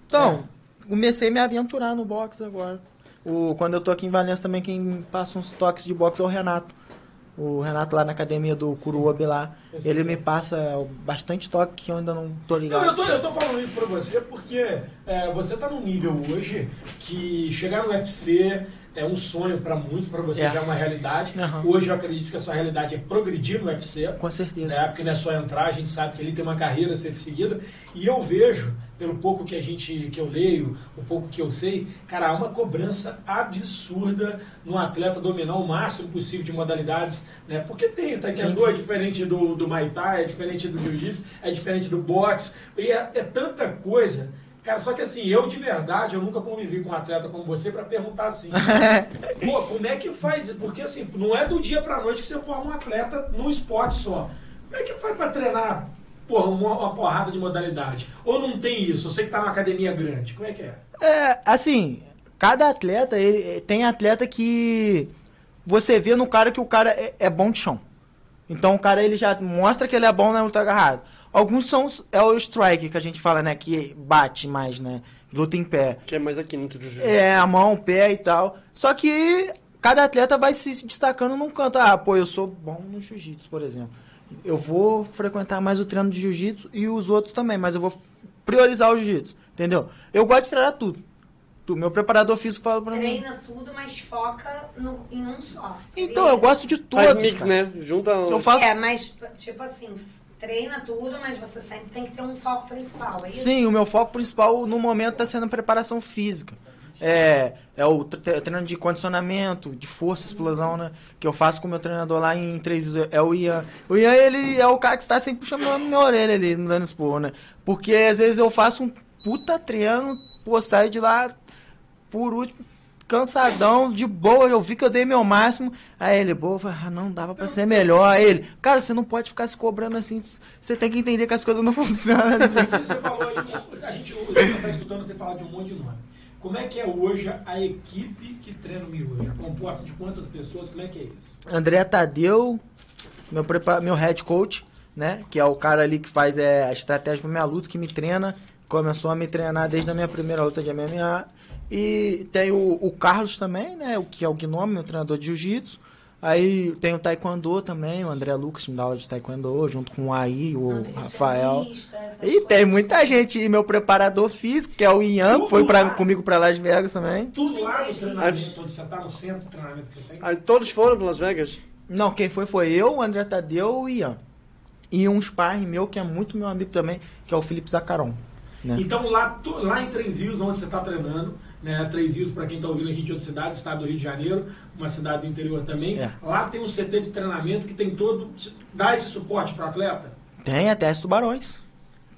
Então, comecei a me aventurar no boxe agora. O, quando eu tô aqui em Valença também, quem passa uns toques de boxe é o Renato. O Renato lá na academia do Curuobi lá. Ele que me é. passa bastante toque que eu ainda não tô ligado. Não, eu tô, eu tô falando isso pra você porque é, você tá num nível hoje que chegar no UFC é um sonho pra muitos, pra você É. já é uma realidade. Aham. Hoje eu acredito que essa realidade é progredir no UFC. Com certeza. né? Porque não é só entrar, a gente sabe que ele tem uma carreira a ser seguida. E eu vejo, pelo pouco que a gente que eu leio, o pouco que eu sei, cara, há uma cobrança absurda no atleta dominar o máximo possível de modalidades, né? Porque tem, o taekwondo é diferente do, do Muay Thai, é diferente do Jiu-Jitsu, é diferente do boxe, e é, é tanta coisa. Cara, só que assim, eu de verdade, eu nunca convivi com um atleta como você pra perguntar assim, pô, como é que faz? Porque assim, não é do dia pra noite que você forma um atleta no esporte só. Como é que faz pra treinar porra, uma, uma porrada de modalidade? Ou não tem isso? Você que tá numa academia grande, como é que é? É, assim, cada atleta, ele, tem atleta que você vê no cara que o cara é, é bom de chão. Então o cara ele já mostra que ele é bom na luta agarrada. Alguns são os- é o strike que a gente fala, né, que bate mais, né, luta em pé. Que é mais aqui no jiu-jitsu. É, a mão, o pé e tal. Só que cada atleta vai se destacando num canto. Ah, pô, eu sou bom no jiu-jitsu, por exemplo. Eu vou frequentar mais o treino de jiu-jitsu e os outros também, mas eu vou priorizar o jiu-jitsu, entendeu? Eu gosto de treinar tudo. Tu- Meu preparador físico fala pra mim. Treina tudo, mas foca no- em um só. Então, eu gosto de todos. Faz mix, cara. né? Junta. Eu faço. É, mas, tipo assim, treina tudo, mas você sempre tem que ter um foco principal, é isso? Sim, o meu foco principal no momento está sendo a preparação física. É, é o tre- treino de condicionamento, de força, explosão, né? Que eu faço com o meu treinador lá em três É o Ian. O Ian, ele é o cara que está sempre puxando a minha orelha ali, me dando né? Porque às vezes eu faço um puta treino, pô, saio de lá por último, cansadão, de boa, eu vi que eu dei meu máximo. Aí ele, boa, ah, não dava pra ser melhor. Aí ele, cara, você não pode ficar se cobrando assim, você tem que entender que as coisas não funcionam assim. Você, falou aí, a gente está escutando você falar de um monte de nome. Como é que é hoje a equipe que treina o Miojo? Composta de quantas pessoas? Como é que é isso? André Tadeu, meu, meu head coach, né? Que é o cara ali que faz é, a estratégia pra minha luta, que me treina. Começou a me treinar desde a minha primeira luta de MMA. E tem o, o Carlos também, né? O que é o Gnome, meu treinador de jiu-jitsu. Aí tem o Taekwondo também, o André Lucas me dá aula de Taekwondo, junto com o AI, o Rafael. E tem muita gente, e meu preparador físico, que é o Ian, que foi pra, comigo pra Las Vegas também. Tudo lá no treinamento, onde você tá no centro de treinamento que você tem. Aí todos foram para Las Vegas? Não, quem foi foi eu, o André Tadeu e o Ian. E um sparring meu, que é muito meu amigo também, que é o Felipe Zacaron. Né? Então lá, tu- lá em Três Rios, onde você está treinando, né? Três Rios, para quem está ouvindo a gente de outra cidade, estado do Rio de Janeiro, uma cidade do interior também. É. Lá tem um CT de treinamento que tem todo. dá esse suporte para atleta. Tem até as tubarões.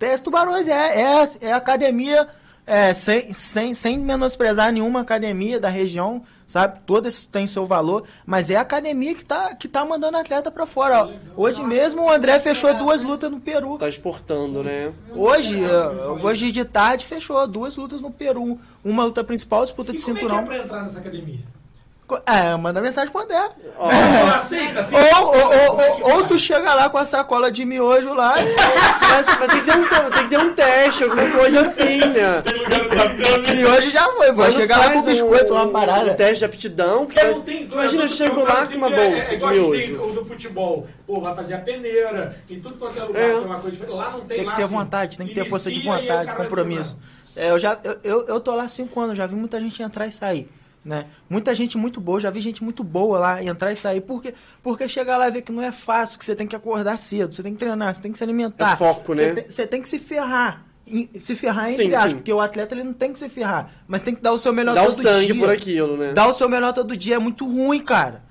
As tubarões, é, é, é academia, é, sem, sem, sem menosprezar nenhuma academia da região, sabe? Todas têm seu valor, mas é a academia que tá, que tá mandando atleta pra fora. ó. Hoje mesmo o André fechou duas lutas no Peru. Tá exportando, né? Hoje, eh, hoje de tarde fechou duas lutas no Peru. Uma luta principal, disputa E de como é que é cinturão. para entrar nessa academia? É, manda mensagem André. Ó, Não aceita, assim? Ou, ou, ou, ou, ou tu chega lá com a sacola de miojo lá e mas, mas tem, que ter um, tem que ter um teste, alguma coisa assim, né? Tem lugar câmera. miojo já foi. Mas Chegar lá com biscoito, um- uma parada. Um teste de aptidão. Que Porque vai- não tem, imagina, eu chego lá assim, com uma porque bolsa É, é de igual a gente tem miojo. o do futebol. Pô, vai fazer a peneira, tem tudo quanto é lugar, É. tem uma coisa diferente. Lá não tem Tem que lá, ter assim, vontade, tem que ter força de vontade, compromisso. É, eu já eu, eu, eu tô lá há cinco anos, já vi muita gente entrar e sair. Né? Muita gente muito boa, já vi gente muito boa lá entrar e sair. Porque, porque chegar lá e ver que não é fácil, que você tem que acordar cedo, você tem que treinar, você tem que se alimentar. É foco, Você né? tem- Você tem que se ferrar. Se ferrar Sim, entre aspas, sim. porque o atleta ele não tem que se ferrar. Mas tem que dar o seu melhor Dá o todo sangue dia. por aquilo, né? Dar o seu melhor todo dia é muito ruim, cara.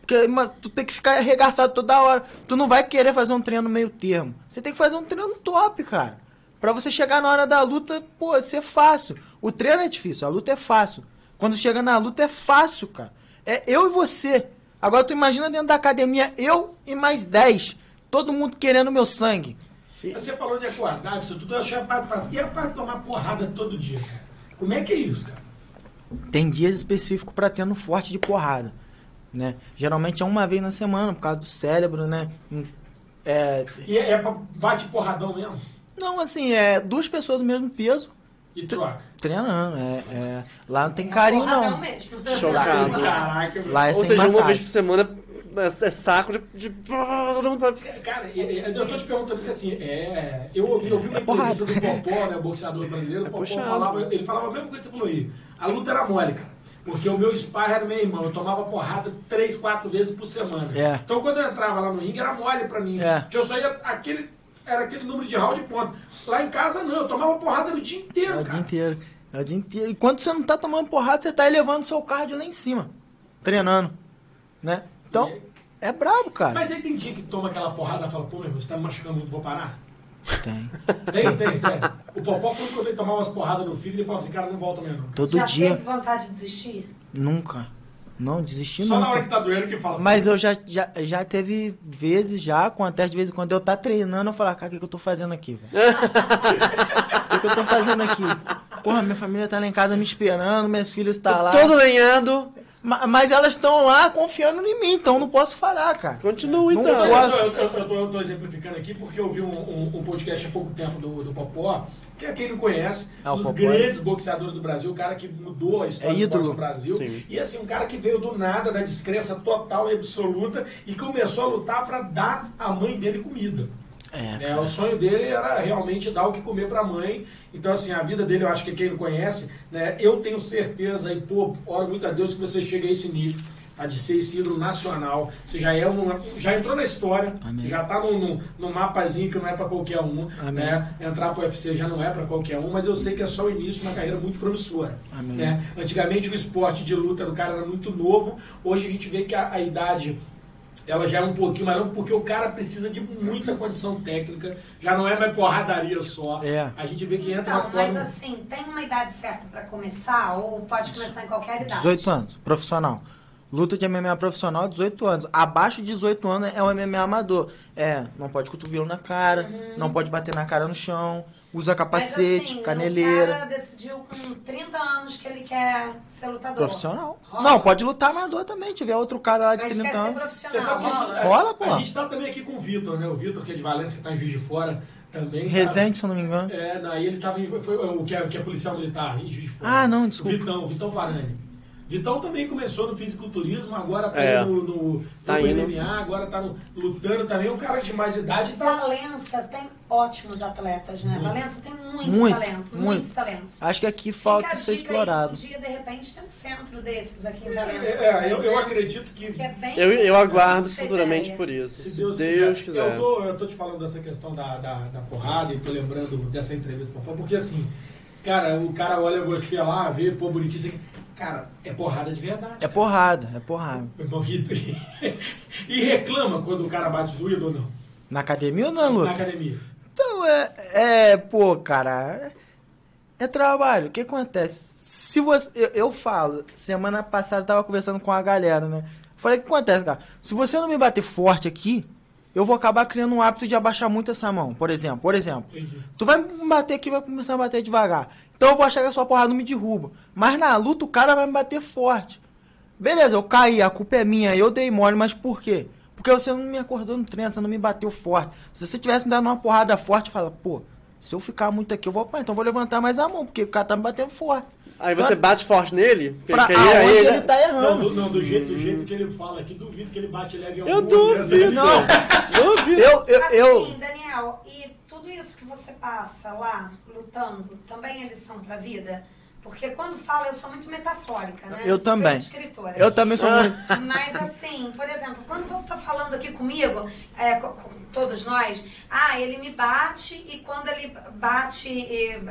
Porque mano, tu tem que ficar arregaçado toda hora. Tu não vai querer fazer um treino meio termo. Você tem que fazer um treino top, cara. Pra você chegar na hora da luta, pô, ser fácil. O treino é difícil, a luta é fácil. Quando chega na luta é fácil, cara. É eu e você. Agora tu imagina dentro da academia, eu e mais 10. Todo mundo querendo meu sangue. Você falou de acordar, isso tudo eu achei a parte fácil. E a parte de tomar porrada todo dia, cara? Como é que é isso, cara? Tem dias específicos pra treino forte de porrada. Né? Geralmente é uma vez na semana, por causa do cérebro, né? Hum, É, E é, é pra bate porradão mesmo? Não, assim, é duas pessoas do mesmo peso E troca? treinando. É, é- lá não tem carinho, não. Chocado. Caraca, meu. Lá é Ou sem seja, uma massagem. vez por semana é, é saco de, de- Todo mundo sabe. Cara, e- e- eu tô te perguntando porque assim, é, eu ouvi, eu ouvi uma É entrevista do Popó, né, o boxeador brasileiro, o Popó falava, ele falava a mesma coisa que você falou aí. A luta era mole, cara. Porque o meu sparring era meu irmão, eu tomava porrada três, quatro vezes por semana. É. Então quando eu entrava lá no ringue era mole pra mim. É. Porque eu só ia aquele. Era aquele número de round de ponto. Lá em casa não, eu tomava porrada o dia inteiro, É o dia cara. inteiro. É o dia inteiro. E quando você não tá tomando porrada, você tá elevando seu cardio lá em cima. Treinando. Né? Então, é brabo, cara. Mas aí tem dia que toma aquela porrada e fala, pô, meu irmão, você tá me machucando muito, vou parar. Tem. Tem, tem, sério. O Popó, quando ele tomava umas porradas no filho, ele falava assim, cara, não volta mesmo. Todo Já dia. teve vontade de desistir? Nunca. Não, desisti Só na hora que nunca. tá doendo que fala. Mas eu já, já, já teve vezes já, com até de vez em quando eu tá treinando, eu falar, cara, o que, que eu tô fazendo aqui, velho? O que, que eu tô fazendo aqui? Porra, minha família tá lá em casa me esperando, minhas filhas tá lá. Todo lenhado. Ma- Mas elas estão lá confiando em mim, então não posso falar, cara. Continua Não então. Eu, gosto. eu, eu, eu tô, eu tô exemplificando aqui porque eu vi um, um- um podcast há pouco tempo do, do Popó, que é quem não conhece, Ah, um dos Popó. grandes boxeadores do Brasil, o cara que mudou a história É do boxe Brasil. Sim. E assim, um cara que veio do nada, da descrença total e absoluta, e começou a lutar para dar a mãe dele comida. É. É, o sonho dele era realmente dar o que comer para a mãe. Então, assim, a vida dele, eu acho que quem não conhece, né, eu tenho certeza, e pô, oro muito a Deus que você chegue a esse nível, tá, de ser esse ídolo nacional. Você já, é um, já entrou na história, já tá no, no, mapazinho que não é para qualquer um. Amém. Né? Entrar pro UFC já não é para qualquer um, mas eu sei que é só o início de uma carreira muito promissora. Né? Antigamente o esporte de luta do cara era muito novo, hoje a gente vê que a, a idade ela já é um pouquinho maior, porque o cara precisa de muita condição técnica, já não é mais porradaria só. É. A gente vê que entra Então, na mas forma- assim, tem uma idade certa pra começar ou pode começar em qualquer idade? 18 anos, profissional. Luta de MMA profissional, 18 anos. Abaixo de 18 anos é um MMA amador. É, não pode cotovelo na cara, Uhum. não pode bater na cara no chão. Usa capacete, Mas, assim, caneleira. O cara decidiu com 30 anos que ele quer ser lutador. Profissional. Rola. Não, pode lutar amador também. Tiver outro cara lá de Mas 30 quer ser anos. profissional. Você sabe que rola? a, Rola, pô. a gente tá também aqui com o Vitor, né? O Vitor, que é de Valência, que tá em Juiz de Fora também. cara. Resende, se eu não me engano. É, daí ele tava em, foi, o que é, que é policial militar em Juiz de Fora. Ah, não, desculpa. O Vitão, Vitão Farani. Vitão também começou no fisiculturismo, agora tá É. no, no, Tá no indo. MMA, agora tá no- lutando também. Um cara de mais idade tá. Valença tem ótimos atletas, né? Valença tem muito, Muito, talento, muito. muitos talentos. Acho que aqui falta ser dica aí, explorado. Um dia, de repente, tem um centro desses aqui em Valença. É, também, eu, eu acredito que. Que é bem Eu, eu aguardo futuramente ideia. por isso. Se Deus, Deus, quiser. quiser. Eu, tô, eu tô te falando dessa questão da, da, da porrada e tô lembrando dessa entrevista com o Papai, porque assim, cara, o cara olha você lá, vê, pô, bonitinho, assim, cara, é porrada de verdade. É porrada, é porrada. Meu irmão, E, e reclama quando o cara bate doído ou não? Na academia ou na Na luta? academia. Então, é, é, pô, cara, é, é trabalho. O que acontece? Se você, eu, eu falo, semana passada eu tava conversando com a galera, né? Falei, o que acontece, cara? Se você não me bater forte aqui, eu vou acabar criando um hábito de abaixar muito essa mão, por exemplo. Por exemplo, Entendi. tu vai me bater aqui, vai começar a bater devagar. Então eu vou achar que a sua porrada não me derruba. Mas na luta o cara vai me bater forte. Beleza, eu caí, a culpa é minha, eu dei mole, mas por quê? Porque você não me acordou no treino, você não me bateu forte. Se você tivesse me dado uma porrada forte, fala, pô, se eu ficar muito aqui, eu vou apanhar, então eu vou levantar mais a mão, porque o cara tá me batendo forte. Aí você bate forte nele? Pra aonde aí- ele tá Não, errando. do, não, do jeito, do jeito que ele fala aqui, duvido que ele bate leve ao Eu burro, né? duvido. Não. Duvido. Eu, eu, eu, Assim, Daniel, e tudo isso que você passa lá, lutando, também é lição pra vida? Porque quando falo, eu sou muito metafórica, né? Eu também. escritora. eu também sou muito. Mas assim, por exemplo, quando você está falando aqui comigo, é, com, com todos nós, ah, ele me bate e quando ele bate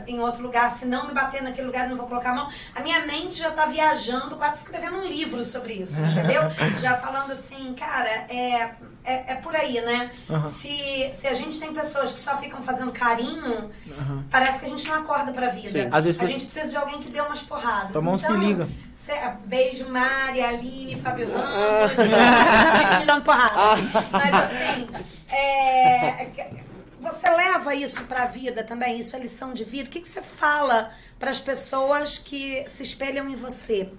em outro lugar, se não me bater naquele lugar, eu não vou colocar a mão. A minha mente já está viajando, quase escrevendo um livro sobre isso, entendeu? já falando assim, cara, é, é, é por aí, né? Se, se a gente tem pessoas que só ficam fazendo carinho, parece que a gente não acorda pra vida. Sim. Às vezes a gente precisa de alguém que dê umas porradas. Tua mão se liga. cê- beijo, Mari, Aline, Fábio Ah. Ramos. me dando porrada. Mas assim, é, você leva isso pra vida também? Isso é lição de vida? O que, que você fala para as pessoas que se espelham em você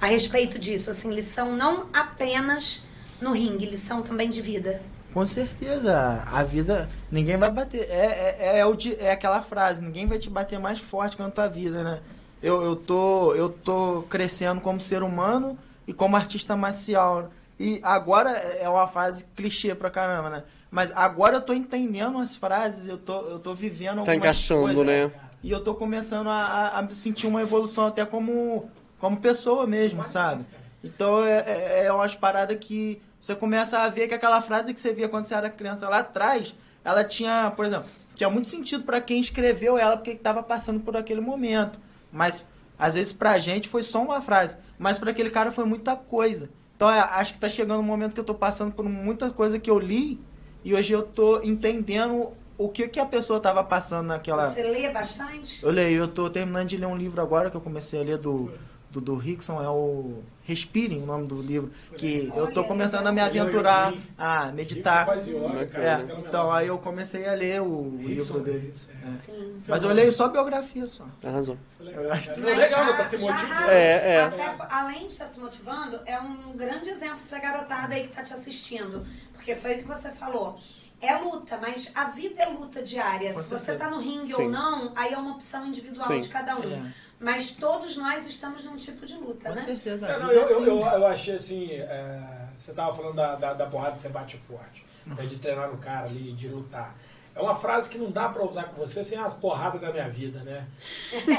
a respeito disso? Assim, lição não apenas no ringue, lição também de vida. Com certeza, a vida, ninguém vai bater. É, é, é, o di- é aquela frase, ninguém vai te bater mais forte que a tua vida, né? Eu, eu, tô, eu tô crescendo como ser humano e como artista marcial. E agora é uma fase clichê pra caramba, né? Mas agora eu tô entendendo as frases, eu tô, eu tô vivendo algumas Tá encaixando, coisas. né? E eu tô começando a, a, a sentir uma evolução até como, como pessoa mesmo, sabe? Então é, é, é umas paradas que você começa a ver que aquela frase que você via quando você era criança lá atrás, ela tinha, por exemplo, tinha muito sentido pra quem escreveu ela porque estava passando por aquele momento. Mas às vezes pra gente foi só uma frase, mas pra aquele cara foi muita coisa. Então é, acho que tá chegando um momento que eu tô passando por muita coisa que eu li e hoje eu tô entendendo o que que a pessoa tava passando naquela Você lê bastante? eu leio, eu tô terminando de ler um livro agora que eu comecei a ler do, do, do Rickson, é o Respirem, o nome do livro. Que eu tô começando a me aventurar, a meditar. faz yoga, cara, É, fenomenal. então aí eu comecei a ler o livro dele. é. É. Sim. Mas eu leio só biografia só. Arrasou. Eu acho que- Não, legal, né? Tá se motivando. É, é. Até, além de estar se motivando, é um grande exemplo pra garotada aí que tá te assistindo. Porque foi o que você falou. É luta, mas a vida é luta diária. Se você tá no ringue Sim. ou não, aí é uma opção individual Sim. de cada um. É. Mas todos nós estamos num tipo de luta, Com né? certeza. É, não, vida eu, é assim. eu, eu, eu achei assim, é, você tava falando da, da, da porrada que você bate forte, né, de treinar no cara ali, de lutar. É uma frase que não dá pra usar com você sem as porradas da minha vida, né? Porque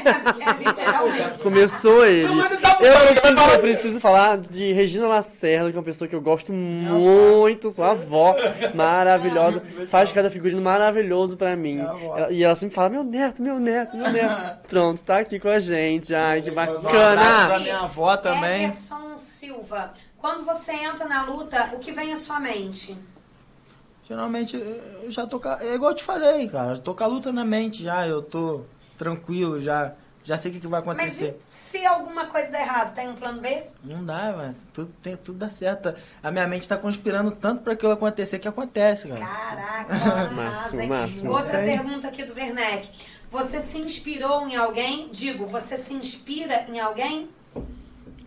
é literalmente. Começou ele. Não, dá pra Eu falar- preciso, eu preciso falar de Regina Lacerda, que é uma pessoa que eu gosto muito, sua avó, maravilhosa, faz cada figurino maravilhoso pra mim. Ela- E ela sempre fala, meu neto, meu neto, meu neto. Pronto, tá aqui com a gente. Ai, que Um abraço bacana. pra minha avó também. Everson Silva, quando você entra na luta, o que vem à sua mente? Geralmente eu já tô. com a- É igual eu te falei, cara. Eu tô com a luta na mente já. Eu tô tranquilo já. Já sei o que, que vai Mas e acontecer. se alguma coisa der errado, tem um plano B? Não dá, mas tudo, tem, tudo dá certo. A minha mente tá conspirando tanto pra aquilo acontecer que acontece, cara. Caraca, Máximo, hein? máximo. Outra Tem. pergunta aqui do Werneck. Você se inspirou em alguém? Digo, você se inspira em alguém?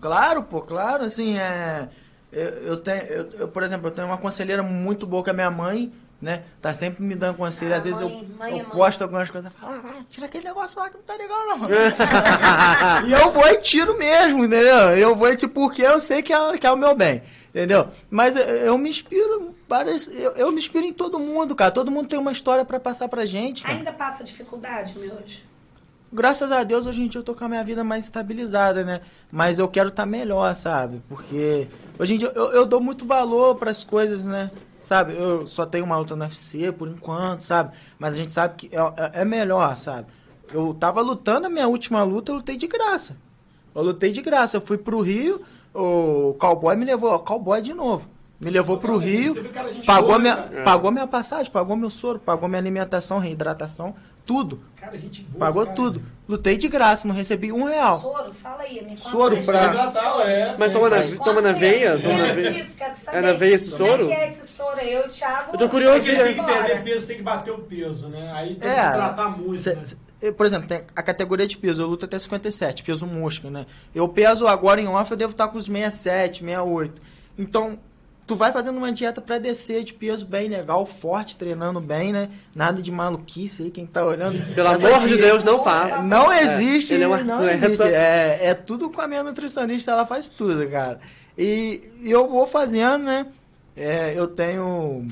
Claro, pô, claro, assim, é. Eu, eu tenho, eu, eu, por exemplo, eu tenho uma conselheira muito boa que é minha mãe, né? Tá sempre me dando conselho. Ah, Às vezes mãe, eu, mãe é eu mãe. posto algumas coisas e falo, ah, tira aquele negócio lá que não tá legal, não. e eu vou e tiro mesmo, entendeu? Eu vou e tiro porque eu sei que é, que é o meu bem, entendeu? Mas eu, eu me inspiro, várias, eu, eu me inspiro em todo mundo, cara. Todo mundo tem uma história pra passar pra gente, cara. Ainda passa dificuldade, meu hoje? Graças a Deus, hoje em dia eu tô com a minha vida mais estabilizada, né? Mas eu quero estar melhor, sabe? Porque hoje em dia eu, eu dou muito valor para as coisas, né? Sabe? Eu só tenho uma luta no UFC por enquanto, sabe? Mas a gente sabe que é, é- é melhor, sabe? Eu tava lutando, a minha última luta eu lutei de graça. Eu lutei de graça. Eu fui pro Rio, o cowboy me levou, ó, cowboy de novo. Me levou pro Rio, pagou minha, né, pagou minha passagem, pagou meu soro, pagou minha alimentação, reidratação, tudo. Cara, gente boa. Pagou cara. tudo. Lutei de graça, não recebi um real. Soro, fala aí, me conta Soro pra- soro. é. Mas toma na, toma na veia? Toma na É, veia. disso, quero saber. É na veia esse Como soro? é que é esse soro aí? Eu, Thiago... Eu tô curioso, ele tem que perder peso, tem que bater o peso, né? Aí tem É, que tratar muito, cê- né? por exemplo, tem a categoria de peso, eu luto até 57, peso mosca, né? Eu peso agora em off, eu devo estar com os 67, 68. Então, tu vai fazendo uma dieta pra descer de peso bem legal, forte, treinando bem, né? Nada de maluquice aí, quem tá olhando. Pelo Essa amor de Deus, não faça. Não existe, ele é um não existe. É, é tudo com a minha nutricionista, ela faz tudo, cara. E, e eu vou fazendo, né? É, eu tenho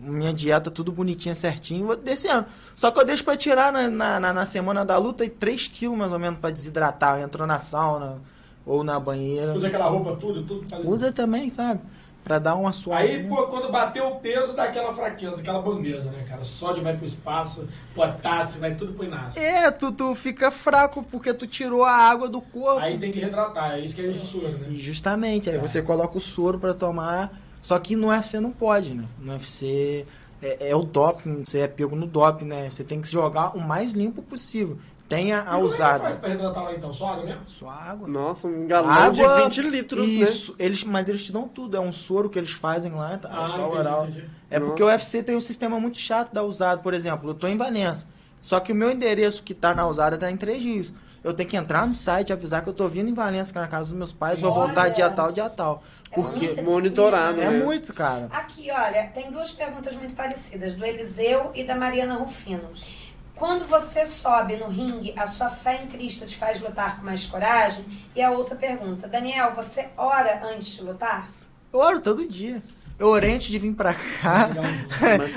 minha dieta tudo bonitinha, certinho, vou descendo. Só que eu deixo pra tirar na, na, na- na semana da luta e 3 quilos mais ou menos pra desidratar. Eu entro na sauna ou na banheira. Usa aquela roupa tudo, tudo. Faz... Usa também, sabe? Pra dar uma suave. Aí, pô, quando bater o peso, dá aquela fraqueza, aquela bangueza, né, cara? O sódio vai pro espaço, potássio, vai tudo pro inácio. É, tu, tu fica fraco porque tu tirou a água do corpo. Aí tem que retratar, é isso que é isso soro, né? E justamente, aí você coloca o soro pra tomar. Só que no UFC não pode, né? No UFC é, é o doping, você é pego no doping, né? Você tem que jogar o mais limpo possível. Tenha a como é que usada. faz pra retratar lá então? Só água mesmo? Só água. Nossa, um galão água, de 20 litros, né? Isso, eles, mas eles te dão tudo. É um soro que eles fazem lá, tá? Ah, entendi, oral. entendi. É porque Nossa. o UFC tem um sistema muito chato da usada. Por exemplo, eu tô em Valença. Só que o meu endereço que tá na usada tá em Três Rios. Eu tenho que entrar no site, avisar que eu tô vindo em Valença, que é na casa dos meus pais, vou voltar dia tal, dia tal. É Porque muita Monitorado, disciplina, é né? muito, cara. Aqui, olha, tem duas perguntas muito parecidas, do Eliseu e da Mariana Rufino. Quando você sobe no ringue, a sua fé em Cristo te faz lutar com mais coragem? E a outra pergunta, Daniel, você ora antes de lutar? Eu oro todo dia. Eu orei antes de vir pra cá. Legal.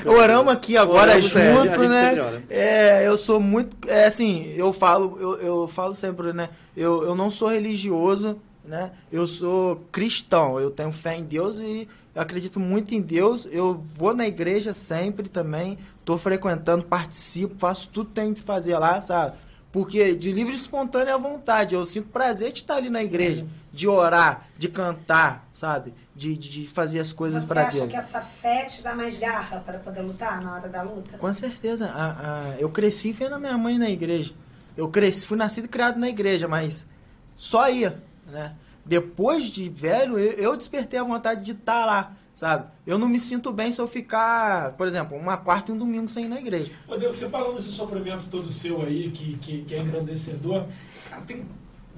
Oramos aqui agora Oramos, é, junto, né? É, eu sou muito. É assim, eu falo, eu, eu falo sempre, né? Eu, eu não sou religioso, né? Eu sou cristão. Eu tenho fé em Deus e eu acredito muito em Deus. Eu vou na igreja sempre também. Tô frequentando, participo, faço tudo que tenho que fazer lá, sabe? Porque de livre e espontânea vontade, eu sinto prazer de estar ali na igreja, de orar, de cantar, sabe? De, de, de fazer as coisas Você para acha Deus. que essa fé te dá mais garra para poder lutar na hora da luta? Com certeza. A, a- eu cresci vendo a minha mãe na igreja. Eu cresci, fui nascido e criado na igreja, mas só ia, né? Depois de velho, eu, eu despertei a vontade de estar lá, sabe? Eu não me sinto bem se eu ficar, por exemplo, uma quarta e um domingo sem ir na igreja. Ô, Deus, você falando desse sofrimento todo seu aí, que, que, que é engrandecedor, cara, tem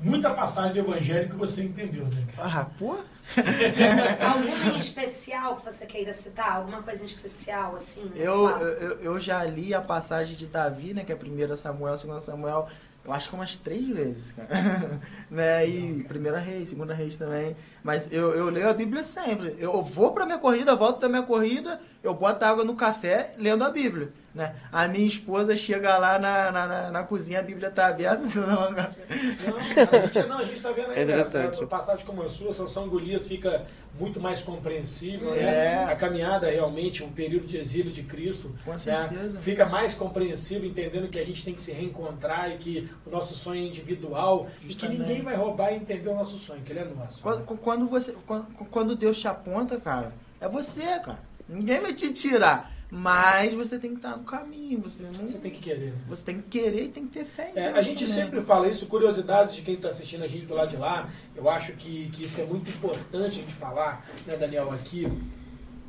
muita passagem do evangelho que você entendeu, né, cara? Ah, pô. Alguma em especial que você queira citar? Alguma coisa em especial, assim? Eu, eu, eu já li a passagem de Davi, né? Que é 1 Samuel, 2 Samuel, eu acho que umas três vezes, cara. né? E primeira reis, segunda reis também. Mas eu, eu leio a Bíblia sempre. Eu vou pra minha corrida, volto da minha corrida, eu boto água no café lendo a Bíblia. Né? A minha esposa chega lá na, na, na, na cozinha, a Bíblia tá aberta, você não café. Não, a gente, não, a gente tá vendo aí, É interessante. Né, passagem como a sua, Sansão Golias fica muito mais compreensível, É. né? A caminhada realmente, um período de exílio de Cristo, Com né? certeza. fica mais compreensível, entendendo que a gente tem que se reencontrar e que o nosso sonho é individual e que Justamente. ninguém vai roubar e entender o nosso sonho, que ele é nosso. Quando, quando você, quando, quando Deus te aponta, cara, é você, cara. Ninguém vai te tirar. Mas você tem que estar no caminho, você não. Você tem que querer. Você tem que querer e tem que ter fé em É, Deus a gente também. sempre fala isso, curiosidades de quem está assistindo a gente do lado de lá. Eu acho que, que isso é muito importante a gente falar, né, Daniel, aqui,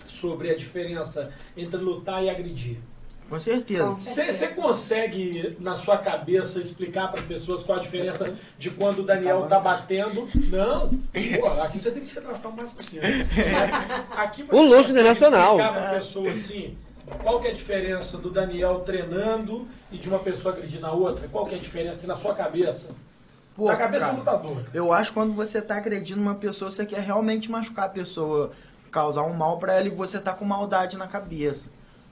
sobre a diferença entre lutar e agredir. Com certeza. Você consegue, na sua cabeça, explicar para as pessoas qual a diferença de quando o Daniel tá batendo? Não. Pô, aqui você tem que se retratar o mais possível. Aqui você Um luxo internacional. explicar para a pessoa assim, qual que é a diferença do Daniel treinando e de uma pessoa agredindo a outra? Qual que é a diferença assim, na sua cabeça? Pô, na cabeça cara, do lutador. Eu acho que quando você tá agredindo uma pessoa, você quer realmente machucar a pessoa, causar um mal pra ela e você tá com maldade na cabeça.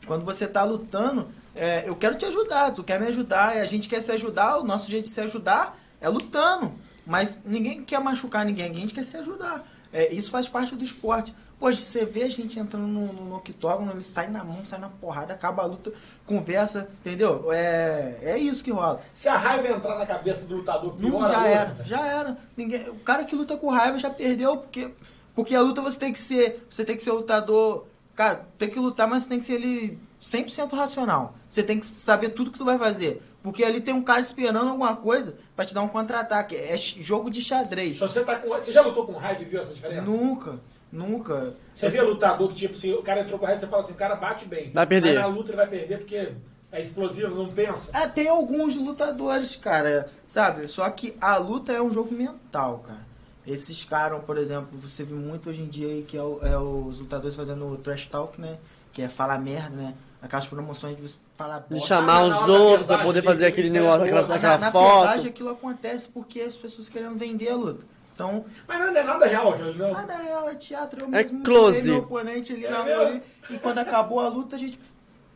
Quando você tá lutando, é, eu quero te ajudar, tu quer me ajudar, e a gente quer se ajudar, o nosso jeito de se ajudar é lutando. Mas ninguém quer machucar ninguém, a gente quer se ajudar. É, isso faz parte do esporte. Pô, você vê a gente entrando no, no, no octógono, ele sai na mão, sai na porrada, acaba a luta, conversa, entendeu? É, é isso que rola. Se a raiva entrar na cabeça do lutador, Não, piora a já era, já era. Ninguém, o cara que luta com raiva já perdeu, porque, porque a luta você tem que ser, você tem que ser lutador, cara, tem que lutar, mas tem que ser ele 100% racional. Você tem que saber tudo que tu vai fazer, porque ali tem um cara esperando alguma coisa pra te dar um contra-ataque. É jogo de xadrez. Se você, tá com... você já lutou com raiva e viu essa diferença? Nunca, nunca. Você vê lutador que, tipo, se o cara entrou com raiva, você fala assim, o cara bate bem. Vai perder. Mas na luta ele vai perder porque é explosivo, não pensa. Ah, tem alguns lutadores, cara, sabe? Só que a luta é um jogo mental, cara. Esses caras, por exemplo, você vê muito hoje em dia aí que é, o- é os lutadores fazendo o trash talk, né? Que é falar merda, né? Aquelas promoções de você falar De chamar Ah, os na outros pra poder fazer ele aquele negócio, porra. aquela, Na, na aquela foto. pesagem aquilo acontece porque as pessoas querendo vender a luta. Então, Mas não é nada real aquilo, não. nada real, é teatro. Eu É mesmo close. botei meu oponente ali É na ali, E quando acabou a luta, a gente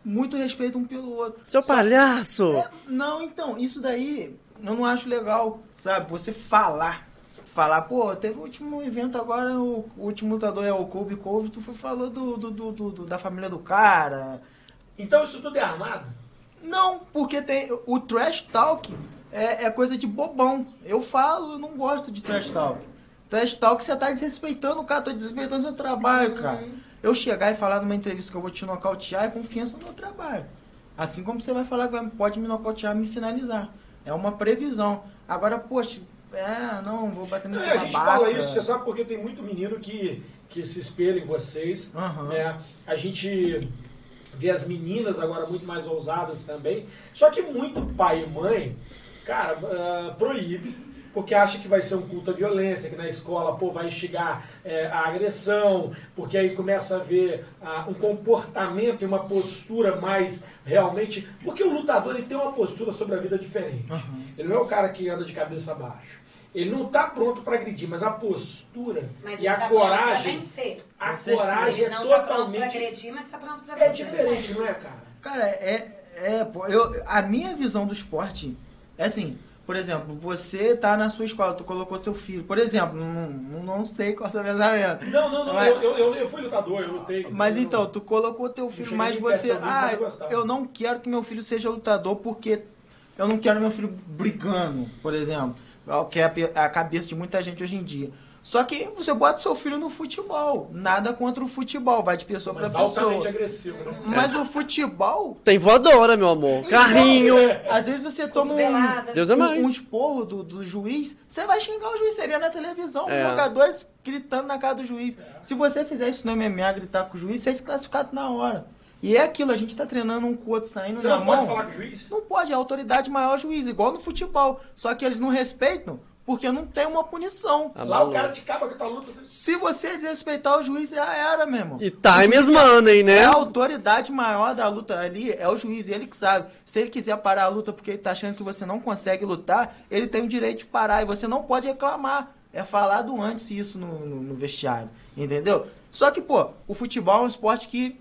muito respeito um pelo outro. Seu Só- palhaço! É, não, então, isso daí eu não acho legal, sabe? Você falar. Falar, pô, teve o último evento agora, o, o último lutador é o Kobe Cove, tu foi falou do, do, do- do- da família do cara. Então isso tudo é armado. Não, porque tem. O trash talk é, é coisa de bobão. Eu falo, eu não gosto de trash talk. Trash talk você tá desrespeitando o cara, tô desrespeitando seu trabalho, cara. Eu chegar e falar numa entrevista que eu vou te nocautear é confiança no meu trabalho. Assim como você vai falar que pode me nocautear me finalizar. É uma previsão. Agora, poxa, é, não, vou bater nesse É, a gente babaca. fala isso, você sabe porque tem muito menino que, que se espelha em vocês. Aham. né? A gente vê as meninas agora muito mais ousadas também. Só que muito pai e mãe, cara, ah, proíbe. Porque acha que vai ser um culto à violência, que na escola pô, vai instigar eh, a agressão, porque aí começa a ver ah, um comportamento e uma postura mais realmente. Porque o lutador ele tem uma postura sobre a vida diferente. Ele não é o cara que anda de cabeça baixa. Ele não está pronto para agredir, mas a postura Mas e ele a tá pronto pra coragem. vencer. A coragem Ele é não tá pronto pra totalmente. agredir, mas tá pronto pra É vencer. diferente, não é, cara? Cara, é. é pô, eu, a minha visão do esporte é assim. Por exemplo, você tá na sua escola, tu colocou teu filho. Por exemplo, não, não, sei qual é o seu pensamento. Não, não, não. Mas- Eu, eu, eu, eu fui lutador, eu lutei. Mas Eu- então, tu colocou teu filho, mas você. Ah, eu não quero que meu filho seja lutador porque eu não quero meu filho brigando, por exemplo. É o Que é a cabeça de muita gente hoje em dia. Só que você bota seu filho no futebol. Nada contra o futebol, vai de pessoa Mas pra pessoa. altamente agressivo, né? Mas o futebol, Tem voadora, meu amor. Carrinho. às vezes você toma um. Deus é um, mais. um esporro do, do juiz, você vai xingar o juiz. Você vê na televisão É. os jogadores gritando na cara do juiz. Se você fizer isso no MMA, gritar com o juiz, você é desclassificado na hora. E é aquilo, a gente tá treinando um com o outro saindo Você na não mão. pode falar com o juiz? Não pode, a autoridade maior é o juiz, igual no futebol. Só que eles não respeitam porque não tem uma punição. Ah, Lá o maluco. cara te acaba com a tua luta. você- Se você desrespeitar o juiz, já era, meu irmão. E time is money, É né? a autoridade maior da luta ali, é o juiz, ele que sabe. Se ele quiser parar a luta porque ele tá achando que você não consegue lutar, ele tem o direito de parar e você não pode reclamar. É falado antes isso no, no- no vestiário, entendeu? Só que, pô, o futebol é um esporte que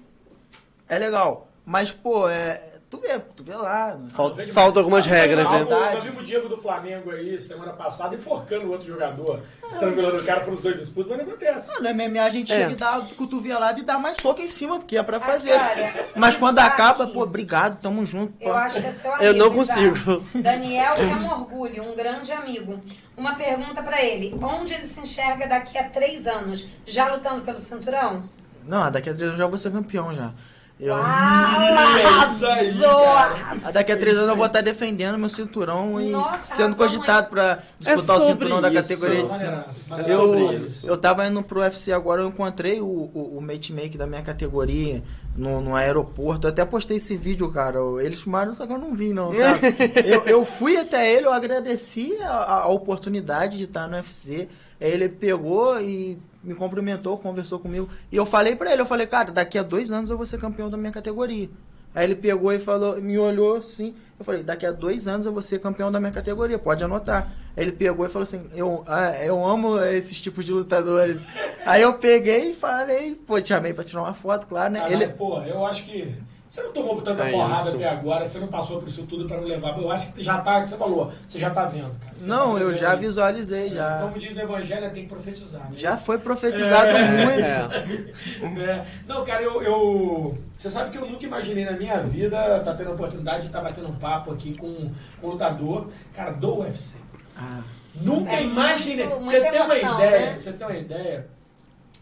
é legal, mas, pô, é. Tu vê, tu vê lá. né? Falta, Não, faltam algumas regras, Ah, né? Nós vimos o Diego do Flamengo aí semana passada enforcando o outro jogador, estrangulando o cara por os dois expulsos, mas não acontece. Ah, No MMA a gente É. chega e dá cotovelada e dá mais soco em cima, porque é pra fazer. Agora, Mas quando acaba, pô, obrigado, tamo junto. pô. Eu acho que é seu amigo. Eu não consigo. Daniel, que é um orgulho, um grande amigo. Uma pergunta pra ele: onde ele se enxerga daqui a três anos? Já lutando pelo cinturão? Não, daqui a três anos já vou ser campeão já. Eu, É isso aí, cara. Ah, Daqui a três anos eu vou estar defendendo meu cinturão e Nossa, sendo cogitado pra disputar o sobre cinturão da isso. categoria de cima. É Eu, eu tava indo pro UFC agora, eu encontrei o, o, o matchmaker da minha categoria no, no aeroporto. Eu até postei esse vídeo, cara. Eles filmaram, só que eu não vi, não, sabe? eu, eu fui até ele, eu agradeci a, a oportunidade de estar no UFC. Aí ele pegou e me cumprimentou, conversou comigo. E eu falei pra ele, eu falei, cara, daqui a dois anos eu vou ser campeão da minha categoria. Aí ele pegou e falou, me olhou assim. Eu falei, daqui a dois anos eu vou ser campeão da minha categoria, pode anotar. Aí ele pegou e falou assim, eu, ah, eu amo esses tipos de lutadores. Aí eu peguei e falei, pô, te chamei pra tirar uma foto, claro, né? Ah, ele, pô, eu acho que. Você não tomou tanta É porrada isso. até agora, você não passou por isso tudo pra não levar. Eu acho que já tá, que você falou, você já tá vendo, cara. Você não, tá eu já aí. visualizei, já. Como diz no Evangelho, tem que profetizar. né? Já foi profetizado muito. É. Não, cara, eu, eu- Você sabe que eu nunca imaginei na minha vida estar tendo a oportunidade de estar batendo um papo aqui com, com um lutador, cara, do UFC. Ah, Nunca É imaginei. muito- Você tem uma emoção, ideia? né? Você tem uma ideia?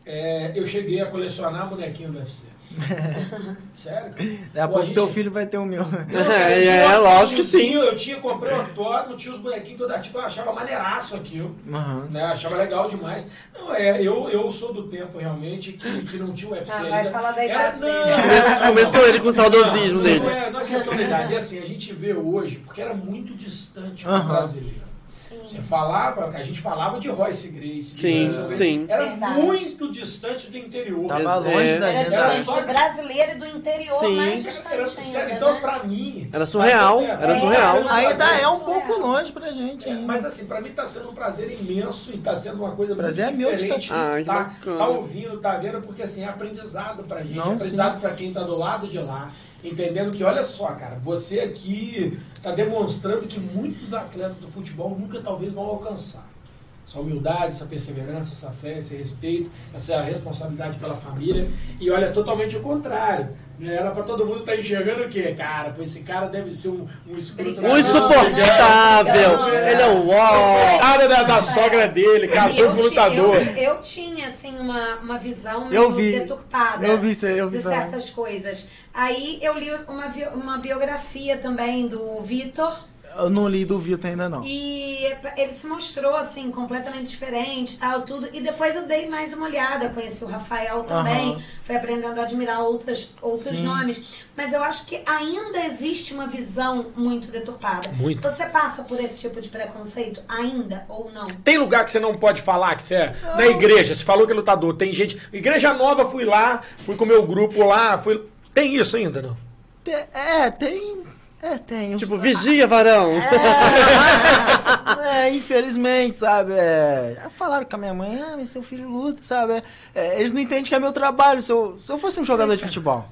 É, eu cheguei a colecionar bonequinho do UFC. Sério? Daqui a pouco gente- teu filho vai ter o meu. É, é, um lógico que sim. Eu tinha, comprei um autódromo, tinha os bonequinhos todo artigo, eu achava maneiraço aquilo. Aham. Né, achava legal demais. Não, é, eu, eu sou do tempo realmente que, que não tinha o UFC Ah, vai ainda. falar da Era- idade não, dele. Começou- ele com o saudosismo não, dele. Não é, não é questão da idade, é assim, a gente vê hoje, porque era muito distante do Aham. brasileiro. Sim. Você falava, a gente falava de Royce Grace. Sim, sim. Era Verdade. muito distante do interior. Tava É. longe da Era gente. Era distante só- do brasileiro e do interior, Sim. mais Era- distante era- ainda, então, né? pra mim. Era surreal, tá sendo- era é, surreal. tá um Ainda é um surreal. pouco longe pra gente. É, mas assim, pra mim tá sendo um prazer imenso e tá sendo uma coisa Prazer muito é meu diferente. estar- Ah, que tá, tá ouvindo, tá vendo, porque assim, é aprendizado pra gente, Não, é aprendizado pra quem tá do lado de lá, entendendo que, olha só, cara, você aqui tá demonstrando que muitos atletas do futebol nunca talvez vão alcançar. Essa humildade, essa perseverança, essa fé, esse respeito, essa responsabilidade pela família. E olha, totalmente o contrário. Né? Era pra todo mundo estar enxergando o quê? Cara, pô, esse cara deve ser um, um escroto. Um insuportável. Ele é um uó. Cara da, da sogra dele, casou com lutador. Eu, eu tinha, assim, uma, uma visão Eu meio vi. deturpada Eu vi isso eu vi de certas coisas. Aí eu li uma, uma biografia também do Vitor. Eu não li do Vitor ainda não. E ele se mostrou, assim, completamente diferente, tal, tudo. E depois eu dei mais uma olhada, conheci o Rafael também, Aham. fui aprendendo a admirar outras, outros Sim. nomes. Mas eu acho que ainda existe uma visão muito deturpada. Muito. Você passa por esse tipo de preconceito ainda ou não? Tem lugar que você não pode falar, que você é na igreja, você falou que é lutador, tem gente. Igreja nova, fui lá, fui com o meu grupo lá, fui. Tem isso ainda, não? É, tem. É, tem. Tipo, vigia, varão. É, infelizmente, sabe? É, falaram com a minha mãe, ah, mas seu filho luta, sabe? É, eles não entendem que é meu trabalho. Se eu, se eu fosse um jogador de futebol.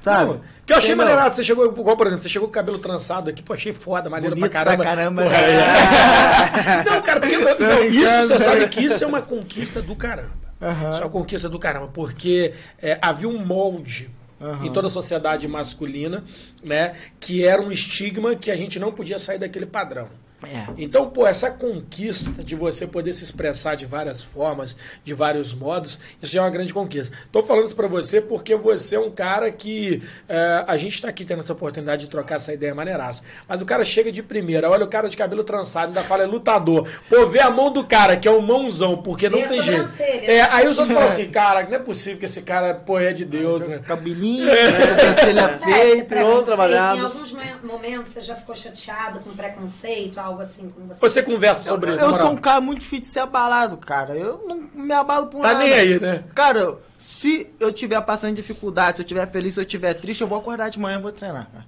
Sabe? Não, que eu achei maneirado. Você chegou, igual, por exemplo, você chegou com o cabelo trançado aqui, pô, achei foda, maneiro Bonito pra caramba. pra caramba. Pô, cara, Não, cara, porque eu- não, isso, você sabe que isso é uma conquista do caramba. Aham. Isso é uma conquista do caramba, porque é, havia um molde Aham. em toda a sociedade masculina, né, que era um estigma que a gente não podia sair daquele padrão. É. Então, pô, essa conquista de você poder se expressar de várias formas, de vários modos, isso já é uma grande conquista. Tô falando isso pra você porque você é um cara que é, a gente tá aqui tendo essa oportunidade de trocar essa ideia maneiraça. Mas o cara chega de primeira, olha o cara de cabelo trançado, ainda fala é lutador. Pô, vê a mão do cara, que é um mãozão, porque não a tem jeito. É, né? aí os outros falam assim, cara, não é possível que esse cara, pô, é de Deus, né? Cabelinho, sobrancelha Acontece feita. preconceito. trabalhado. Em alguns mo- momentos você já ficou chateado com preconceito, algo assim com você. Você conversa sobre Eu, isso, eu na sou moral. um cara muito difícil de ser abalado, cara. Eu não me abalo por Tá nada. nem aí, né? Cara, se eu tiver passando dificuldade, se eu tiver feliz, se eu tiver triste, eu vou acordar de manhã e vou treinar, cara.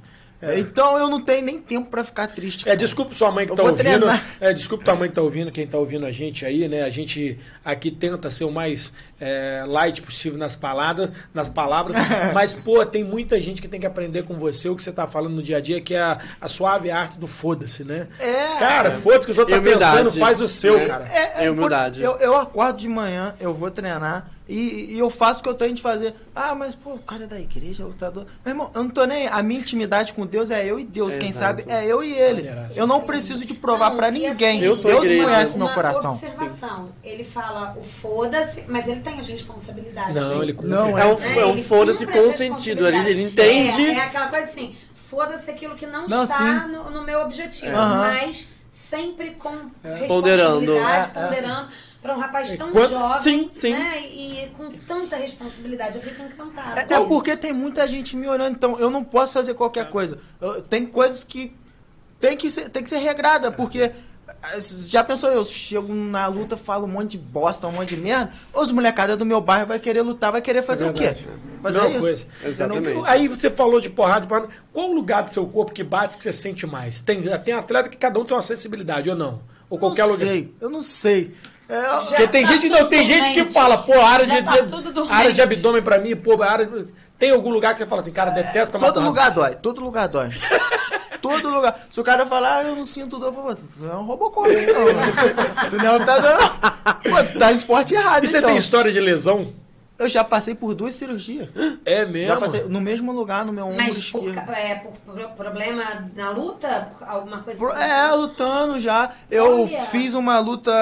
Então eu não tenho nem tempo pra ficar triste. É, cara. desculpa sua mãe que Eu tá ouvindo. treinar. É, desculpa tua mãe que tá ouvindo, quem tá ouvindo a gente aí, né? A gente aqui tenta ser o mais é, light possível nas palavras, nas palavras. mas, pô, tem muita gente que tem que aprender com você o que você tá falando no dia a dia, que é a, a suave arte do foda-se, né? É. Cara, foda-se que outros E tá pensando, humildade. faz o seu, É. cara. É, é É humildade. por- Eu, eu acordo de manhã, eu vou treinar. E, e eu faço o que eu tenho de fazer. Ah, mas pô, o cara é da igreja, é lutador. Meu irmão, eu não tô nem. A minha intimidade com Deus é eu e Deus. Quem Exato. sabe é eu e ele. Eu não preciso de provar pra e ninguém. assim, Eu sou Deus igreja. conhece meu coração. observação. Ele fala o foda-se, mas ele tem as responsabilidades. Não, ele cumpre. Não, É um, Né? é um foda-se com sentido. Ele, ele responsabilidades. entende. É, é aquela coisa assim, foda-se aquilo que não, Não, está no, no meu objetivo, mas sempre com Ponderando. responsabilidade, É, é. ponderando para um rapaz tão Quando- jovem, Sim, sim. né, e com tanta responsabilidade, eu fico encantada. É, com é isso. porque tem muita gente me olhando, então eu não posso fazer qualquer coisa. Eu- tem coisas que tem que ser, tem que ser regrada, porque já pensou eu chego na luta, falo um monte de bosta, um monte de merda, os molecada do meu bairro vai querer lutar, vai querer fazer É o quê? Fazer Mesma isso. coisa. Exatamente. Aí você falou de porrada, de porrada. Qual o lugar do seu corpo que bate que você sente mais? Tem, tem atleta que cada um tem uma sensibilidade, ou não? Ou qualquer não lugar. sei, eu não sei. É, Porque tem tá gente, tudo não, tem gente que fala, pô, área de, tá de- área de abdômen pra mim, pô, área. Tem algum lugar que você fala assim, cara, detesta uma todo lugar dói, todo lugar dói. todo lugar. Se o cara falar, ah, eu não sinto dor, pô, você é um robocop, não. tu não tá dando. Pô, tá esporte errado, E você então. tem história de lesão? Eu já passei por duas cirurgias. É mesmo? Já passei no mesmo lugar, no meu ombro Mas por, esquerdo. ca- é, por pro- problema na luta? Por alguma coisa? Pro- É, lutando já. Eu Olha. fiz uma luta,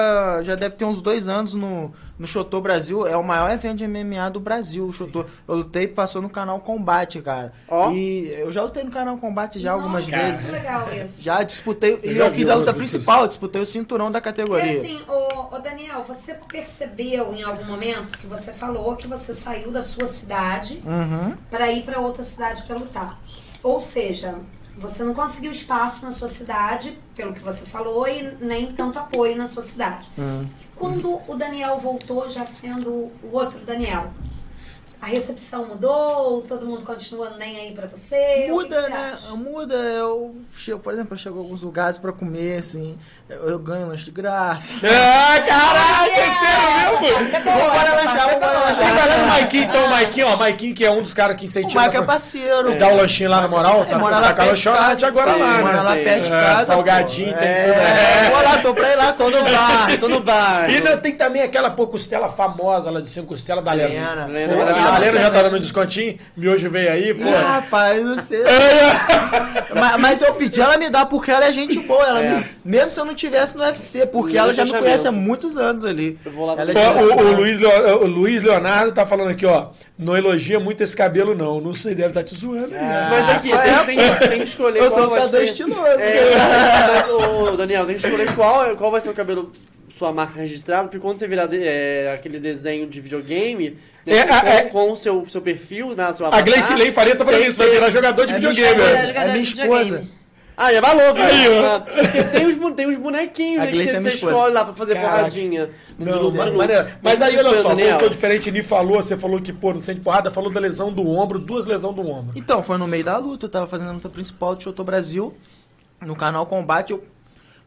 já deve ter uns dois anos no, no Chotô Brasil. É o maior evento de MMA do Brasil, o Chotô. Eu lutei e passou no canal Combate, cara. Ó. E eu já lutei no canal Combate já algumas Nossa, vezes. Que legal isso. Já disputei, Eu e já eu fiz a luta principal, eu disputei o cinturão da E categoria. assim, ô, ô Daniel, você percebeu em algum momento que você falou que você saiu da sua cidade Uhum. para ir para outra cidade para lutar? Ou seja, você não conseguiu espaço na sua cidade, pelo que você falou, e nem tanto apoio na sua cidade. Uhum. Quando o Daniel voltou já sendo o outro Daniel, a recepção mudou? Todo mundo continua nem aí para você? Muda, né? acha? Muda. Eu chego, por exemplo, eu chego a alguns lugares pra comer, assim. Eu, ganho lanche de graça. Ah, caraca, é sério mesmo? Vambora essa lanchar, vambora boa. lanchar. Tem galera do Maiquinho, então, o Maiquinho, ó, Maiquinho que é um dos caras que O incentiva. Mike é parceiro. Dá o lanchinho lá na moral, É, tá, mora tá lá com a lanchonete agora sim, lá, mora né? lá perto de É, casa. salgadinho, pô. tem é, tudo, né? Vou lá, tô pra ir lá, tô no bar. Tô no bar. E não, tem também aquela pô, costela famosa lá de cinco costelas da Lena. Lena. Já tá dando um descontinho, miojo veio aí, pô. Rapaz, não sei. mas, eu pedi, ela me dá porque ela é gente boa. Ela me- mesmo se eu não tivesse no UFC, porque ela já me conhece há muitos anos ali. Eu vou lá Ela é o, o Luiz, Leo- o Luiz Leonardo tá falando aqui, ó. Não elogia muito esse cabelo, não. Não sei, deve estar te zoando. aí, né? Mas aqui, tem, tem, tem que escolher Eu qual sou vai ser... estiloso. É, mas, ô, Daniel, tem que escolher qual, qual vai ser o cabelo, sua marca registrada, porque quando você virar de- é, aquele desenho de videogame, né, É, com, é- com o seu, seu perfil, na sua A Gleice Lei Faria tá falando isso, vai virar jogador de É minha videogame. esposa. né? Jogador É minha de videogame. Ah, é valor, viu? Aí, ó. Ah, Porque tem os, tem os bonequinhos né, que você, é você escolhe lá pra fazer Caraca. porradinha. Não, luta, ma- de luta. maneiro. Mas aí, olha só, Daniel. como o diferente Ni falou, você falou que, pô, não sente porrada, falou da lesão do ombro, duas lesões do ombro. Então, foi no meio da luta, eu tava fazendo a luta principal do Chotô Brasil. No canal Combate, eu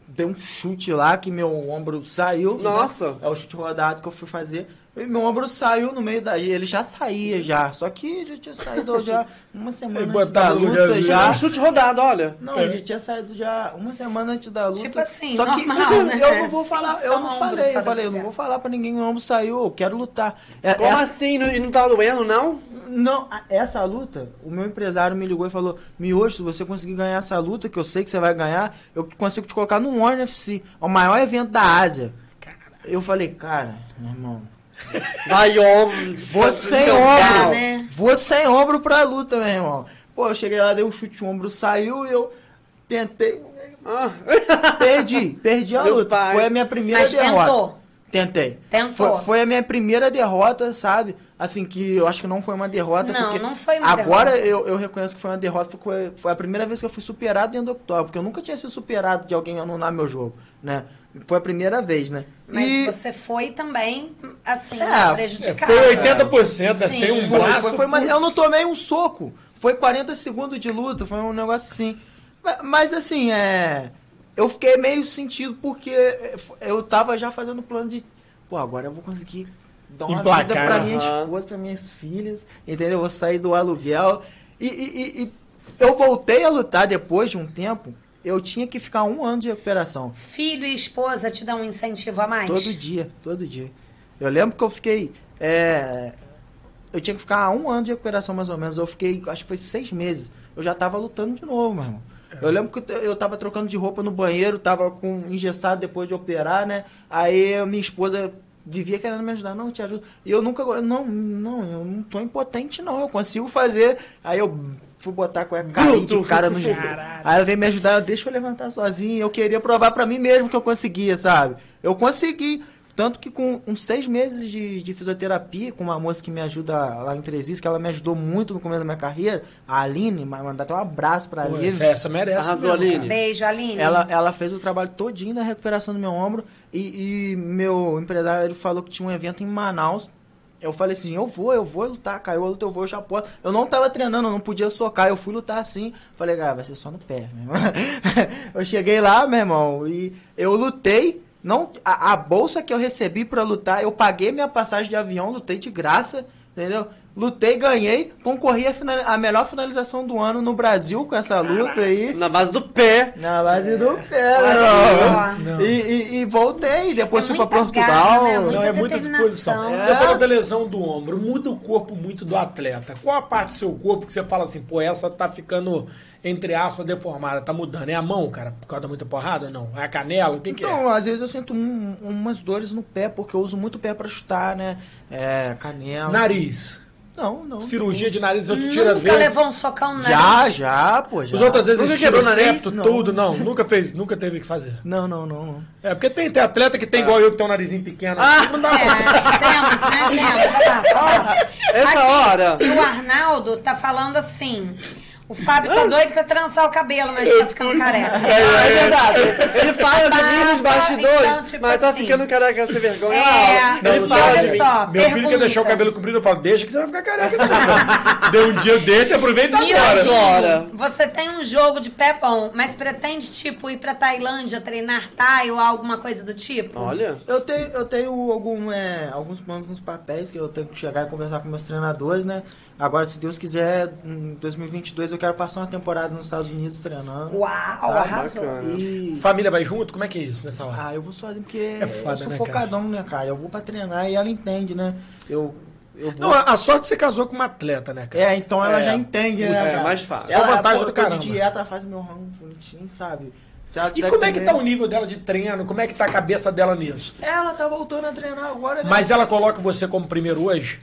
dei um chute lá que meu ombro saiu. né? Nossa. É o chute rodado que eu fui fazer. Meu ombro saiu no meio da. Ele já saía já. Só que já tinha saído já uma semana Ele antes da luta. É já. um chute rodado, olha. Não, ele tinha saído já uma semana antes da luta. Tipo assim, Só que normal, né? eu não vou Sim, falar, só eu não falei, eu falei, eu não vou falar pra ninguém, meu ombro saiu, eu quero lutar. É- Como essa- assim? Não- E não tá doendo, não? Não, essa luta, o meu empresário me ligou e falou: Miojo, se você conseguir ganhar essa luta, que eu sei que você vai ganhar, eu consigo te colocar no One FC, é o maior evento da Ásia. Eu falei, cara, meu irmão, Vai, ombro. vou sem descancar. ombro, né? vou sem ombro pra luta, meu irmão. Pô, eu cheguei lá, dei um chute, o ombro saiu e eu tentei, Ah. perdi, perdi a Meu luta. pai. Foi a minha primeira Mas derrota. tentou. Tentei. Tentou. Foi, foi a minha primeira derrota, sabe? Assim, que eu acho que não foi uma derrota. Não, porque não foi uma Agora derrota. eu, eu reconheço que foi uma derrota, porque foi, foi a primeira vez que eu fui superado dentro do octógono, porque eu nunca tinha sido superado de alguém anular meu jogo, né? Foi a primeira vez, né? Mas e você foi também, assim, É, É, prejudicado. foi 80%, né? Sem um foi, braço. foi, foi uma- eu não tomei um soco. Foi 40 segundos de luta, foi um negócio assim. Ma- Mas assim, é. Eu fiquei meio sentido porque eu tava já fazendo plano de. Pô, agora eu vou conseguir dar uma Emplacar, vida pra né? minha Aham. esposa, pra minhas filhas, entendeu? Eu vou sair do aluguel. E, e- e- e eu voltei a lutar depois de um tempo. Eu tinha que ficar um ano de recuperação. Filho e esposa te dão um incentivo a mais? Todo dia, todo dia. Eu lembro que eu fiquei. é, eu tinha que ficar um ano de recuperação mais ou menos. Eu fiquei, acho que foi seis meses. Eu já tava lutando de novo, meu irmão. Eu lembro que eu tava trocando de roupa no banheiro, tava com engessado depois de operar, né? Aí a minha esposa vivia querendo me ajudar, não, te ajudo. E eu nunca, não, não, eu não tô impotente não, eu consigo fazer. Aí eu fui botar com a caí de cara no jeito. Aí ela veio me ajudar, deixa eu levantar sozinho. Eu queria provar pra mim mesmo que eu conseguia, sabe? Eu consegui. Tanto que com uns seis meses de, de fisioterapia, com uma moça que me ajuda lá em Tresis, que ela me ajudou muito no começo da minha carreira, a Aline, ma- mandar até um abraço pra Aline. essa, essa merece. Arrasou, mesmo, Aline. cara. Beijo, Aline. Ela, ela fez o trabalho todinho da recuperação do meu ombro e, e meu empresário falou que tinha um evento em Manaus. Eu falei assim, eu vou, eu vou lutar, caiu a luta, eu vou, eu já posso. Eu não tava treinando, eu não podia socar, eu fui lutar assim. Falei, cara, vai ser só no pé, meu irmão. eu cheguei lá, meu irmão, e eu lutei. Não, a, a bolsa que eu recebi pra lutar, eu paguei minha passagem de avião, lutei de graça, entendeu? Lutei, ganhei, concorri a, final, a melhor finalização do ano no Brasil com essa luta aí. Na base do pé. Na base do pé, Olha meu só. irmão. E, e, e voltei, depois É fui pra Portugal. garra, né? Não, é muita disposição. determinação. Você É. falou da lesão do ombro, muda o corpo muito do atleta. Qual a parte do seu corpo que você fala assim, pô, essa tá ficando, entre aspas, deformada, tá mudando? É a mão, cara, por causa da muita porrada ou não? É a canela? O que, que é? Então, às vezes eu sinto um- umas dores no pé, porque eu uso muito o pé pra chutar, né? É, canela. Nariz. Não, não. Cirurgia de nariz, eu te tiro às Nunca vezes. levou um socão no Já, nariz? já, pô, já. Os outras vezes Nunca eles tiram o quebrou septo, Não. tudo, não. Nunca fez, nunca teve que fazer. Não, não, não, não. É, porque tem, tem atleta que tem igual eu, que tem um narizinho pequeno. Ah! assim, não dá É, temos, né? Temos. Ó. Essa Aqui, hora. E o Arnaldo tá falando assim. O Fábio tá doido pra trançar o cabelo, mas tá ficando careca. É, verdade. Ele fala de mim nos Tá, bastidores, então, tipo mas tá assim. ficando careca sem vergonha. É, Não, ele fala de mim. só, Meu filho quer pergunta. deixar o cabelo comprido, eu falo, deixa que você vai ficar careca. também. Deu um dia desse, aproveita Mil agora. Gil, Agora. Você tem um jogo de pé bom, mas pretende, tipo, ir pra Tailândia treinar Thai ou alguma coisa do tipo? Olha. Eu tenho, eu tenho algum, é, alguns planos nos papéis que eu tenho que chegar e conversar com meus treinadores, né? Agora, se Deus quiser, em 2022 eu quero passar uma temporada nos Estados Unidos treinando. Uau, Sabe? arrasou. E Família vai junto? Como é que é isso nessa hora? Ah, eu vou sozinho porque É foda, eu sou né, focadão, né, cara? Eu vou pra treinar e ela entende, né? Eu, eu vou... Não, a sorte é que você casou com uma atleta, né, cara? É, então ela É. já entende, né? É, cara? mais fácil. Ela, Só vantagem pô, tô caramba. de dieta, faz meu rango bonitinho, sabe? Se ela E como é que tá o nível dela de treino? Como é que tá a cabeça dela nisso? Ela tá voltando a treinar agora, né? Mas ela coloca você como primeiro hoje?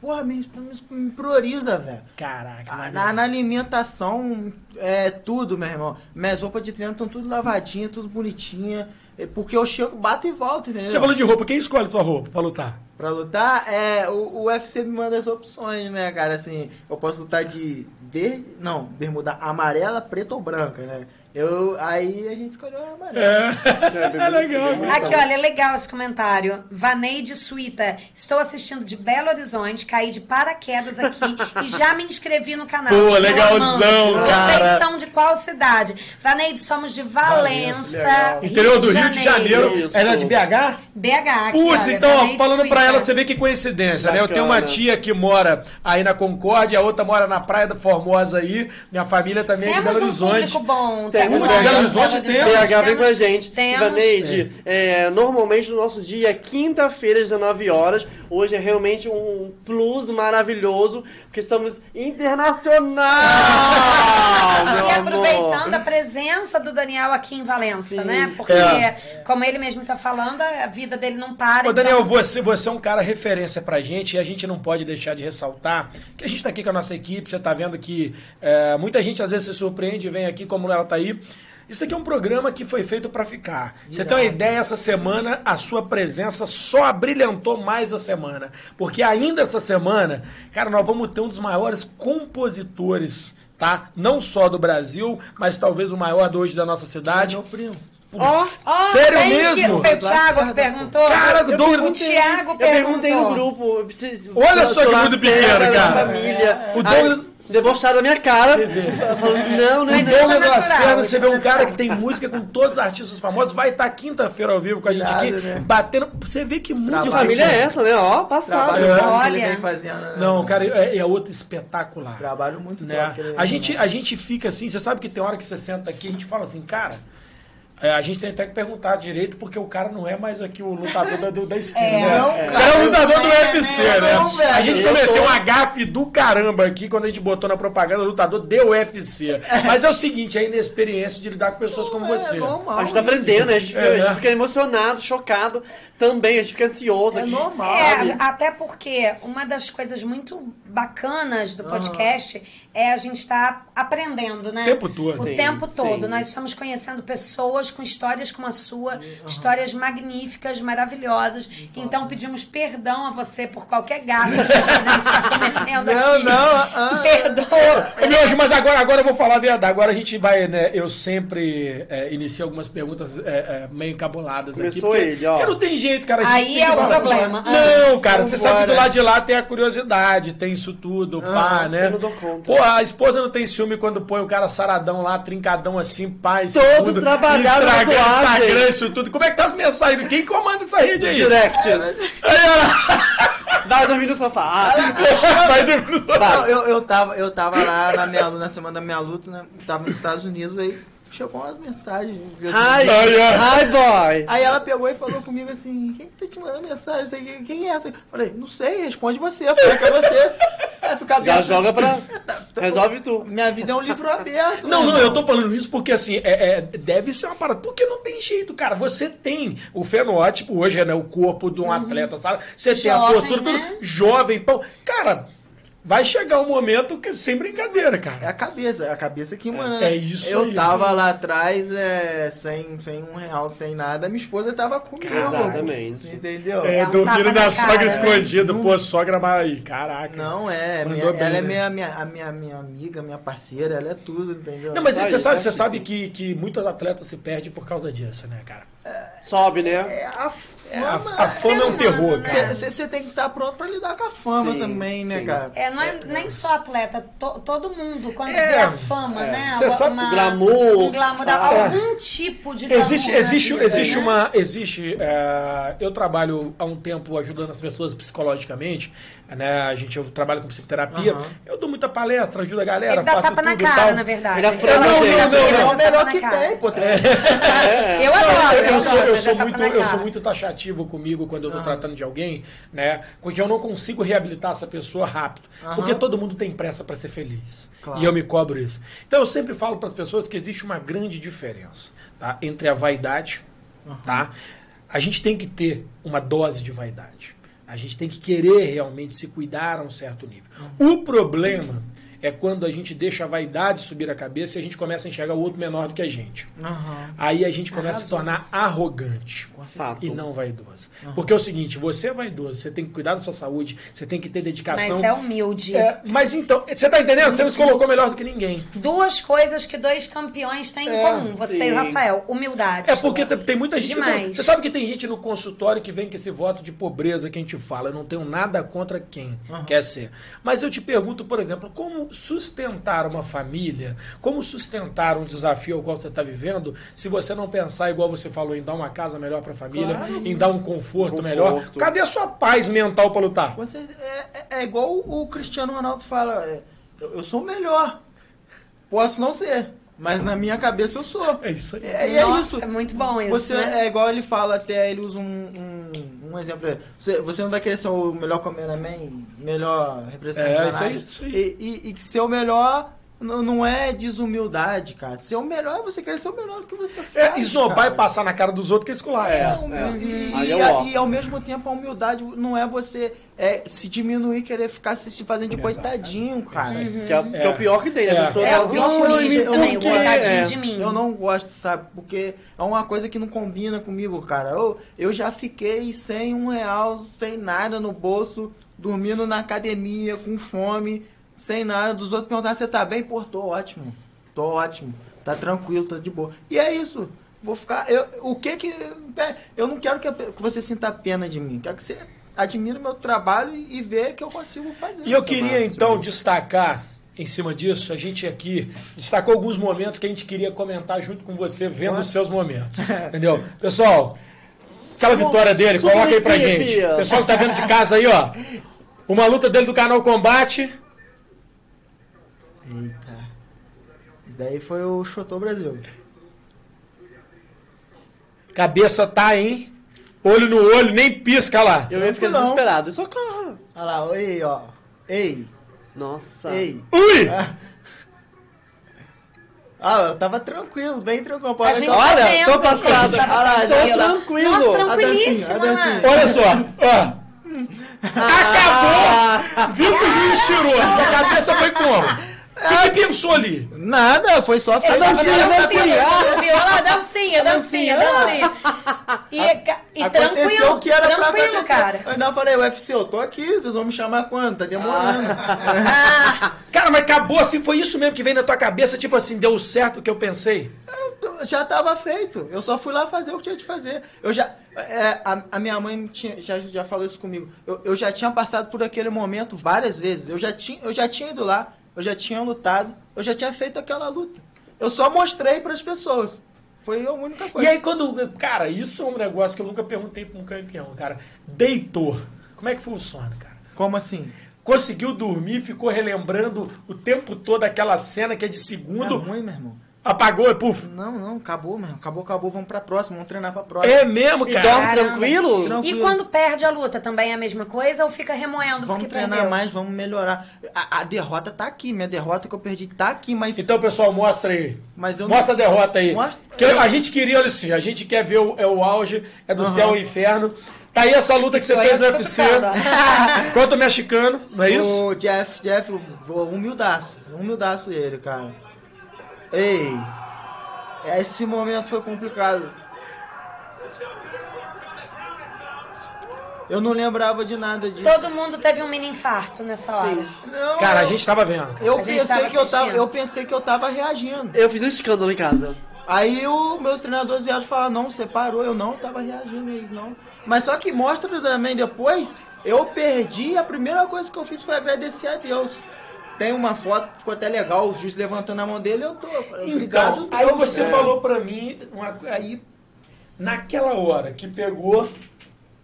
Porra, me, me, me prioriza, velho. Caraca, Ah, maneiro. Na, na alimentação, é tudo, meu irmão. Minhas roupas de treino estão tudo lavadinhas, tudo bonitinha. É Porque eu chego, bato e volto, entendeu? Você falou de roupa, quem escolhe sua roupa pra lutar? Pra lutar, é, o, o UFC me manda as opções, né, cara? Assim, eu posso lutar de verde, não, bermuda amarela, preta ou branca, né? Eu, aí a gente escolheu a amarela. É, legal. cara. Aqui, olha, é legal esse comentário. Vaneide Suíta. Estou assistindo de Belo Horizonte, caí de paraquedas aqui e já me inscrevi no canal. Pô, legalzão, cara. Vocês são de qual cidade? Vaneide, somos de Valença, Legal. Interior do Rio de Janeiro. Ela é de BH? BH. Aqui, Putz, olha, então, Vaneide falando pra Suíta. ela, você vê que coincidência, né? Eu tenho uma Bacana. tia que mora aí na Concórdia, a outra mora na Praia da Formosa aí. Minha família também é de Temos Belo um Horizonte. público bom. Temos, Horizonte Belo temos. BH vem com a gente. Temos. Vaneide, é, normalmente no nosso dia é quinta-feira, às 19 horas. Hoje é realmente um plus maravilhoso, porque estamos internacional, meu E amor. aproveitando a presença do Daniel aqui em Valença, Sim, né? Porque, É. como ele mesmo tá falando, a vida dele não para. Ô, Daniel, então- você, você é um cara referência pra gente e a gente não pode deixar de ressaltar que a gente tá aqui com a nossa equipe, você tá vendo que é, muita gente às vezes se surpreende e vem aqui como ela tá aí. Isso aqui é um programa que foi feito pra ficar. Você tem uma ideia, essa semana a sua presença só abrilhantou mais a semana. Porque ainda essa semana, cara, nós vamos ter um dos maiores compositores, tá? Não só do Brasil, mas talvez o maior do hoje da nossa cidade. Meu primo. Putz, Ó, sério mesmo? Que, foi o Thiago que perguntou. Cara, o, Douglas, o Thiago Eu perguntei no perguntou. grupo. eu preciso- Olha só que mundo pequeno, cara. Família. O Aí, Douglas- debocharam da minha cara. Falando, não, não, isso é isso você é vê um cara que tem música com todos os artistas famosos, vai estar quinta-feira ao vivo com a gente aqui, né? batendo. Você vê que mundo família é essa, né? Ó, passado. É. Olha. fazendo. né? Não, cara, é, é outro espetacular. Trabalho muito Né? top vem A, gente, a gente fica assim, você sabe que tem hora que você senta aqui e a gente fala assim, cara, É, a gente tem até que perguntar direito, porque o cara não é mais aqui o lutador da, do- da esquina. É. Não, o cara, é o lutador do não é, UFC, né? a gente Eu cometeu sou. um agafe do caramba aqui quando a gente botou na propaganda lutador do UFC. Mas é o seguinte, é a inexperiência de lidar com pessoas como É você. normal. A gente tá aprendendo, né? A gente, fica, É, a gente fica emocionado, chocado também, a gente fica ansioso É aqui. normal. É, até porque uma das coisas muito bacanas do podcast é a gente estar aprendendo, né? O tempo todo. O Sim, tempo sim. todo. Nós estamos conhecendo pessoas com histórias como a sua, histórias magníficas, maravilhosas. Então pedimos perdão a você por qualquer gafe que nós podemos estar cometendo Não, aqui. não, ah, ah. Perdoa. Mas agora, agora eu vou falar a verdade. Agora a gente vai, né? Eu sempre é, inicio algumas perguntas é, é, meio encabuladas aqui. Começou Porque, ele, ó. porque não tem jeito, cara. a gente Aí é o problema. Ah. Não, cara, você Vambora. sabe que do lado de lá tem a curiosidade, tem isso tudo, pá, né? eu não dou conta. Pô, a esposa não tem ciúme quando põe o cara saradão lá, trincadão assim, pai, Todo trabalhado Instagram, tatuagem. Instagram, isso tudo. Como é que tá as mensagens? Quem comanda essa rede aí? Directs. Aí, ó. Vai dormir no sofá. Vai dormir no- Não, eu, eu, tava, eu tava lá na, minha, na semana da minha luta, né? Tava nos Estados Unidos, aí chegou umas mensagens. Hi, hi boy. Aí ela pegou e falou comigo assim, quem que tá te mandando mensagem? Sei, Quem, é essa? Falei, não sei, responde você. Que é você. Aí fica Já joga pra... Resolve tu. Minha vida é um livro aberto. Não, meu não, eu tô falando isso porque assim, é, é- deve ser uma parada. Porque não tem jeito, cara. Você tem o fenótipo hoje, né? O corpo de um atleta, sabe? Você tem a postura, tudo né? jovem, pão. Cara, vai chegar um momento que sem brincadeira, É cara. a cabeça, é a cabeça que manda. É né? isso Eu aí. tava lá atrás, é, sem, sem um real, sem nada. Minha esposa tava comigo. Exatamente. Entendeu? É, É dormindo na sogra né? escondida. Pô, sogra, mas. Caraca. Não, é. Minha, bem, ela é né? minha, minha, a minha, minha amiga, minha parceira, ela é tudo, entendeu? Não, mas Isso aí, você sabe, você certíssimo. sabe que, que muitos atletas se perdem por causa disso, né, cara? Sobe, né? É, a É, a, fama. a fama é um terror, né? cara. Você tem que estar pronto pra lidar com a fama Sim, também, né, sim. cara? É, não é nem só atleta, to- todo mundo, quando É, vê a fama, é. né? Cê sabe o glamour, Um glamour, dá ah, algum tipo de glamour. Existe, na existe, vida, existe né? uma. Existe. é, eu trabalho há um tempo ajudando as pessoas psicologicamente. Né? A gente, eu trabalho com psicoterapia. Aham. Eu dou muita palestra, ajudo a galera, Ele dá faço tapa na tudo cara, tal. na verdade. Ele é tapa na Não, não, É o melhor que tem, pô. É. Eu Não, adoro, eu, eu, eu sou, é muito, na comigo quando eu tô tratando de alguém, né? Porque eu não consigo reabilitar essa pessoa rápido. Aham. Porque todo mundo tem pressa para ser feliz. Claro. E eu me cobro isso. Então eu sempre falo para as pessoas que existe uma grande diferença tá? entre a vaidade, tá? A gente tem que ter uma dose de vaidade. A gente tem que querer realmente se cuidar a um certo nível. O problema é quando a gente deixa a vaidade subir a cabeça e a gente começa a enxergar o outro menor do que a gente. Aham. Aí a gente começa a se tornar arrogante Fato. e não vaidoso. Porque é o seguinte, você é vaidoso, você tem que cuidar da sua saúde, você tem que ter dedicação. Mas é humilde. É, mas então, você tá entendendo? Você nos colocou melhor do que ninguém. Duas coisas que dois campeões têm em É, comum, você sim. e o Rafael. Humildade. É porque tem muita gente. Demais. Você sabe que tem gente no consultório que vem com esse voto de pobreza que a gente fala. Eu não tenho nada contra quem quer ser. Mas eu te pergunto, por exemplo, como sustentar uma família, como sustentar um desafio ao qual você está vivendo, se você não pensar, igual você falou, em dar uma casa melhor para a família, Claro. em dar um conforto, Conforto. melhor. Cadê a sua paz mental para lutar? Certeza. É, é- é igual o Cristiano Ronaldo fala, é, eu, eu sou o melhor. Posso não ser, mas na minha cabeça eu sou. É isso aí. É, é Nossa, isso. é muito bom isso, Você né? é igual ele fala, até ele usa um, um, um exemplo. Você, você não vai querer ser o melhor cameraman, melhor representante É, da isso aí, isso aí. E, e, e que ser o melhor não, não é desumildade, cara. Ser o melhor é você querer ser o melhor do que você faz. É, esnobar e passar na cara dos outros que é escolar. É, É. hum- é. E, Aí e- e ao mesmo tempo a humildade não é você é, se diminuir, querer ficar se se fazendo de coitadinho, cara. Que é, que é o pior que tem, né? É. A pessoa É tá- o vitimismo também, o coitadinho É. de mim. Eu não gosto, sabe? Porque é uma coisa que não combina comigo, cara. Eu, eu já fiquei sem um real, sem nada no bolso, dormindo na academia, com fome, sem nada. Dos outros perguntar, você tá bem? Pô, tô ótimo. Tô ótimo. Tá tranquilo, tá de boa. E é isso. Vou ficar. Eu, o que que. é, Eu não quero que, que você sinta pena de mim. Quero que você admire o meu trabalho e, e vê que eu consigo fazer. E eu queria massa. então destacar, em cima disso, a gente aqui destacou alguns momentos que a gente queria comentar junto com você, vendo os seus momentos. Entendeu? Pessoal, aquela vitória dele, coloca aí pra gente. Pessoal que tá vendo de casa aí, ó. Uma luta dele do canal Combate. Eita. Isso daí foi o Chotô Brasil. Cabeça tá, hein? Olho no olho, nem pisca lá. Eu ia ficar Não. desesperado. Socorro! Olha lá, ei, ó. Ei, Nossa. ei. Ui! Ah, eu tava tranquilo, bem tranquilo. A Pode gente acabar. tá Olha, vendo, tô passado. gente, tava Olha lá, tranquila. estou tranquilo. Nossa, A dancinha, a tranquilíssima. dancinha. Olha só, ó. Acabou! Viu que o juiz tirou? A cabeça foi como? O que, que pensou ali? Nada, foi só Ele fazer tava dancinha, dancinha, dancinha. dancinha, dancinha. E, ca- e Aconteceu tranquilo, o que era pra tranquilo, acontecer. cara. Eu ainda falei, UFC, eu tô aqui, vocês vão me chamar quando? Tá demorando. Ah, Cara, mas acabou assim, foi isso mesmo que veio na tua cabeça, tipo assim, deu certo o que eu pensei? Eu já tava feito. Eu só fui lá fazer o que tinha de fazer. Eu já. é, a, a minha mãe tinha, já, já falou isso comigo. Eu, eu já tinha passado por aquele momento várias vezes. Eu já, tinha, eu já tinha ido lá, eu já tinha lutado, eu já tinha feito aquela luta. Eu só mostrei para as pessoas. Foi a única E coisa. aí quando. Cara, isso é um negócio que eu nunca perguntei pra um campeão, cara. Deitou. Como é que funciona, cara? Como assim? Conseguiu dormir, ficou relembrando o tempo todo aquela cena que é de É segundo, ruim, meu irmão. Apagou e puf. Não, não, acabou, meu. Acabou, acabou. Vamos pra próxima, vamos treinar pra próxima. É mesmo, E cara. dorme Caramba. tranquilo? Tranquilo. e quando perde a luta, também é a mesma coisa ou fica remoendo Vamos porque treinar perdeu? mais, vamos melhorar. A, a derrota tá aqui, minha derrota que eu perdi tá aqui, mas, Então, pessoal, mostra aí. mas eu Mostra a derrota aí. Mostra- Que a gente queria, olha assim, a gente quer ver o, é o auge, é do céu ao inferno. Tá aí essa luta que você fez eu no UFC contra o mexicano, não é isso? O Jeff, Jeff, humildaço. Humildaço ele, cara. Ei. Esse momento foi complicado. Eu não lembrava de nada disso. Todo mundo teve um mini infarto nessa hora. Não, Cara, a eu- gente tava vendo. eu A gente pensei tava que eu tava, assistindo. eu pensei que eu tava reagindo. Eu fiz um escândalo em casa. Aí os meus treinadores vieram falar, não, você parou, eu não tava reagindo, eles não. Mas só que mostra também depois, eu perdi, a primeira coisa que eu fiz foi agradecer a Deus. Tem uma foto, ficou até legal, o juiz levantando a mão dele, eu tô. falei, Obrigado. Então, aí você É. falou pra mim, uma, aí, naquela hora que pegou,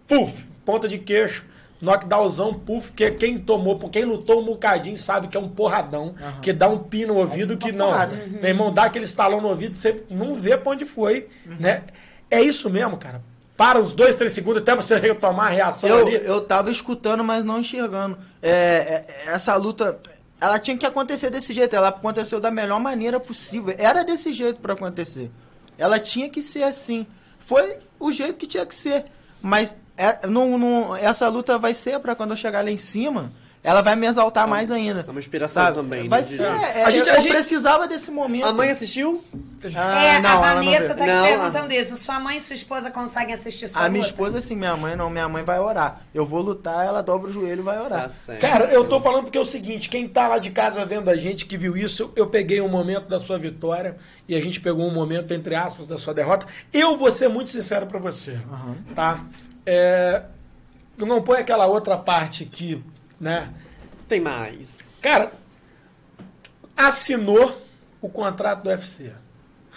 puf, ponta de queixo, knockdownzão, puf, que quem tomou, por quem lutou um bocadinho sabe que é um porradão, que dá um pino no ouvido que não. porrada. Meu irmão, dá aquele estalão no ouvido, você não vê pra onde foi, né? É isso mesmo, cara. Para uns dois, três segundos até você retomar a reação Eu, ali. eu tava escutando, mas não enxergando. É, é, essa luta, ela tinha que acontecer desse jeito. Ela aconteceu da melhor maneira possível. Era desse jeito pra acontecer. Ela tinha que ser assim. Foi o jeito que tinha que ser. Mas é, não, não- essa luta vai ser pra quando eu chegar lá em cima. Ela vai me exaltar mais ainda. É uma inspiração sabe? também, Vai né, ser. é, A gente- eu a gente- precisava desse momento. A mãe assistiu? Ah, é, não, a não Vanessa tá Não, te perguntando isso. Sua mãe e sua esposa conseguem assistir sua A minha luta? esposa, sim, minha mãe não. Minha mãe vai orar. Eu vou lutar, ela dobra o joelho e vai orar. Tá certo. Cara, eu tô falando porque é o seguinte, quem tá lá de casa vendo a gente, que viu isso, eu, eu peguei um momento da sua vitória e a gente pegou um momento, entre aspas, da sua derrota. Eu vou ser muito sincero pra você, tá? É, não põe aquela outra parte que, né? Tem mais. Cara, assinou o contrato do UFC.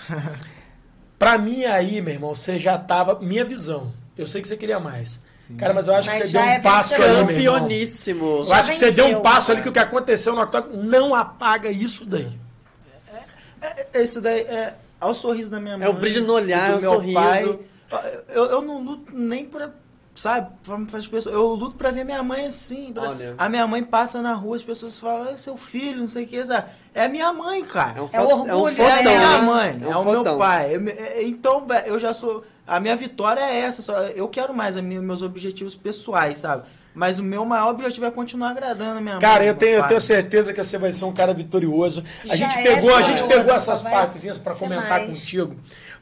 pra mim aí, meu irmão, você já tava... Minha visão, eu sei que você queria mais. Cara, mas eu acho Mas que você deu um é passo ali, meu irmão. Campeoníssimo. Eu Já acho que você deu um venceu, passo ali cara. que o que aconteceu no octógono não apaga isso daí. É, Isso daí é, é o sorriso da minha mãe. É o brilho no olhar, do é o meu sorriso. pai. Eu, eu não luto nem pra, sabe, pras pessoas. Eu luto pra ver minha mãe assim. pra- Olha. A minha mãe passa na rua, as pessoas falam, é seu filho, não sei o que, sabe? É a minha mãe, cara. É, um É o orgulho, um né? É fotão, a minha né? mãe, é, um o meu fotão. pai. Me- é- Então, eu já sou. A minha vitória é essa. Só, eu quero mais a minha- meus objetivos pessoais, sabe? Mas o meu maior objetivo é continuar agradando a minha Cara, mãe. eu tenho, eu tenho certeza que você vai ser um cara vitorioso. A Já gente é pegou, a gente pegou essas partezinhas pra ser comentar mais. contigo,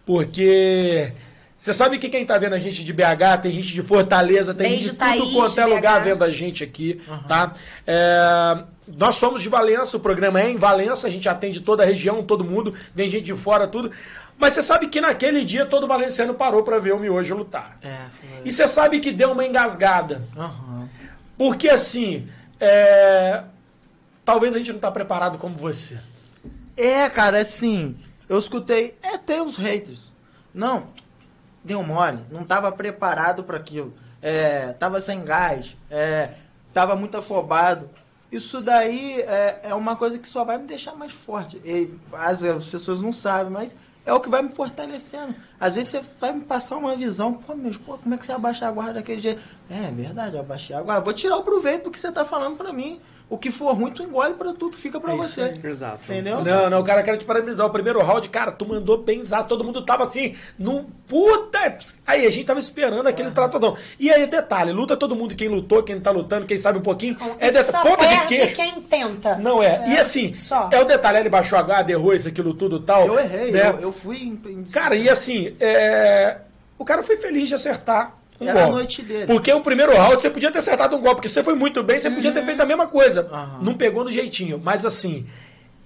porque você sabe que quem tá vendo a gente de BH, tem gente de Fortaleza, tem Beijo, gente de Thaís, tudo quanto é de lugar vendo a gente aqui, tá? É, nós somos de Valença, o programa é em Valença, a gente atende toda a região, todo mundo, vem gente de fora, tudo. Mas você sabe que naquele dia todo valenciano parou pra ver o Miojo lutar. É, foi. E você sabe que deu uma engasgada. Aham. Porque assim, é, talvez a gente não tá preparado como você. É, cara, assim, eu escutei, é, tem os haters. Não, deu mole, não tava preparado para aquilo. É, tava sem gás, é, tava muito afobado. isso daí é, é uma coisa que só vai me deixar mais forte. E, as, as pessoas não sabem, mas é o que vai me fortalecendo. Às vezes você vai me passar uma visão, pô, meus, pô, como é que você abaixa a guarda daquele jeito? É, é verdade, abaixei a guarda. Vou tirar o proveito do que você tá falando pra mim. O que for ruim, tu engole pra tudo, fica pra É você. Exato. Entendeu? Não, não, cara, quero te parabenizar. O primeiro round, cara, tu mandou bem exato. Todo mundo tava assim, num puta. Aí a gente tava esperando aquele tratozão. E aí, detalhe, luta todo mundo, quem lutou, quem tá lutando, quem sabe um pouquinho. É só ponta de queixo. quem tenta. Não é. E assim, Só. é o detalhe, ele baixou a guarda, errou isso, aquilo tudo e tal. Eu errei, né? eu, eu fui em- Cara, e assim, é, o cara foi feliz de acertar um Era a golpe. noite dele. Porque o primeiro round você podia ter acertado um golpe, porque você foi muito bem, você podia ter feito a mesma coisa. Aham. Não pegou no jeitinho. Mas assim,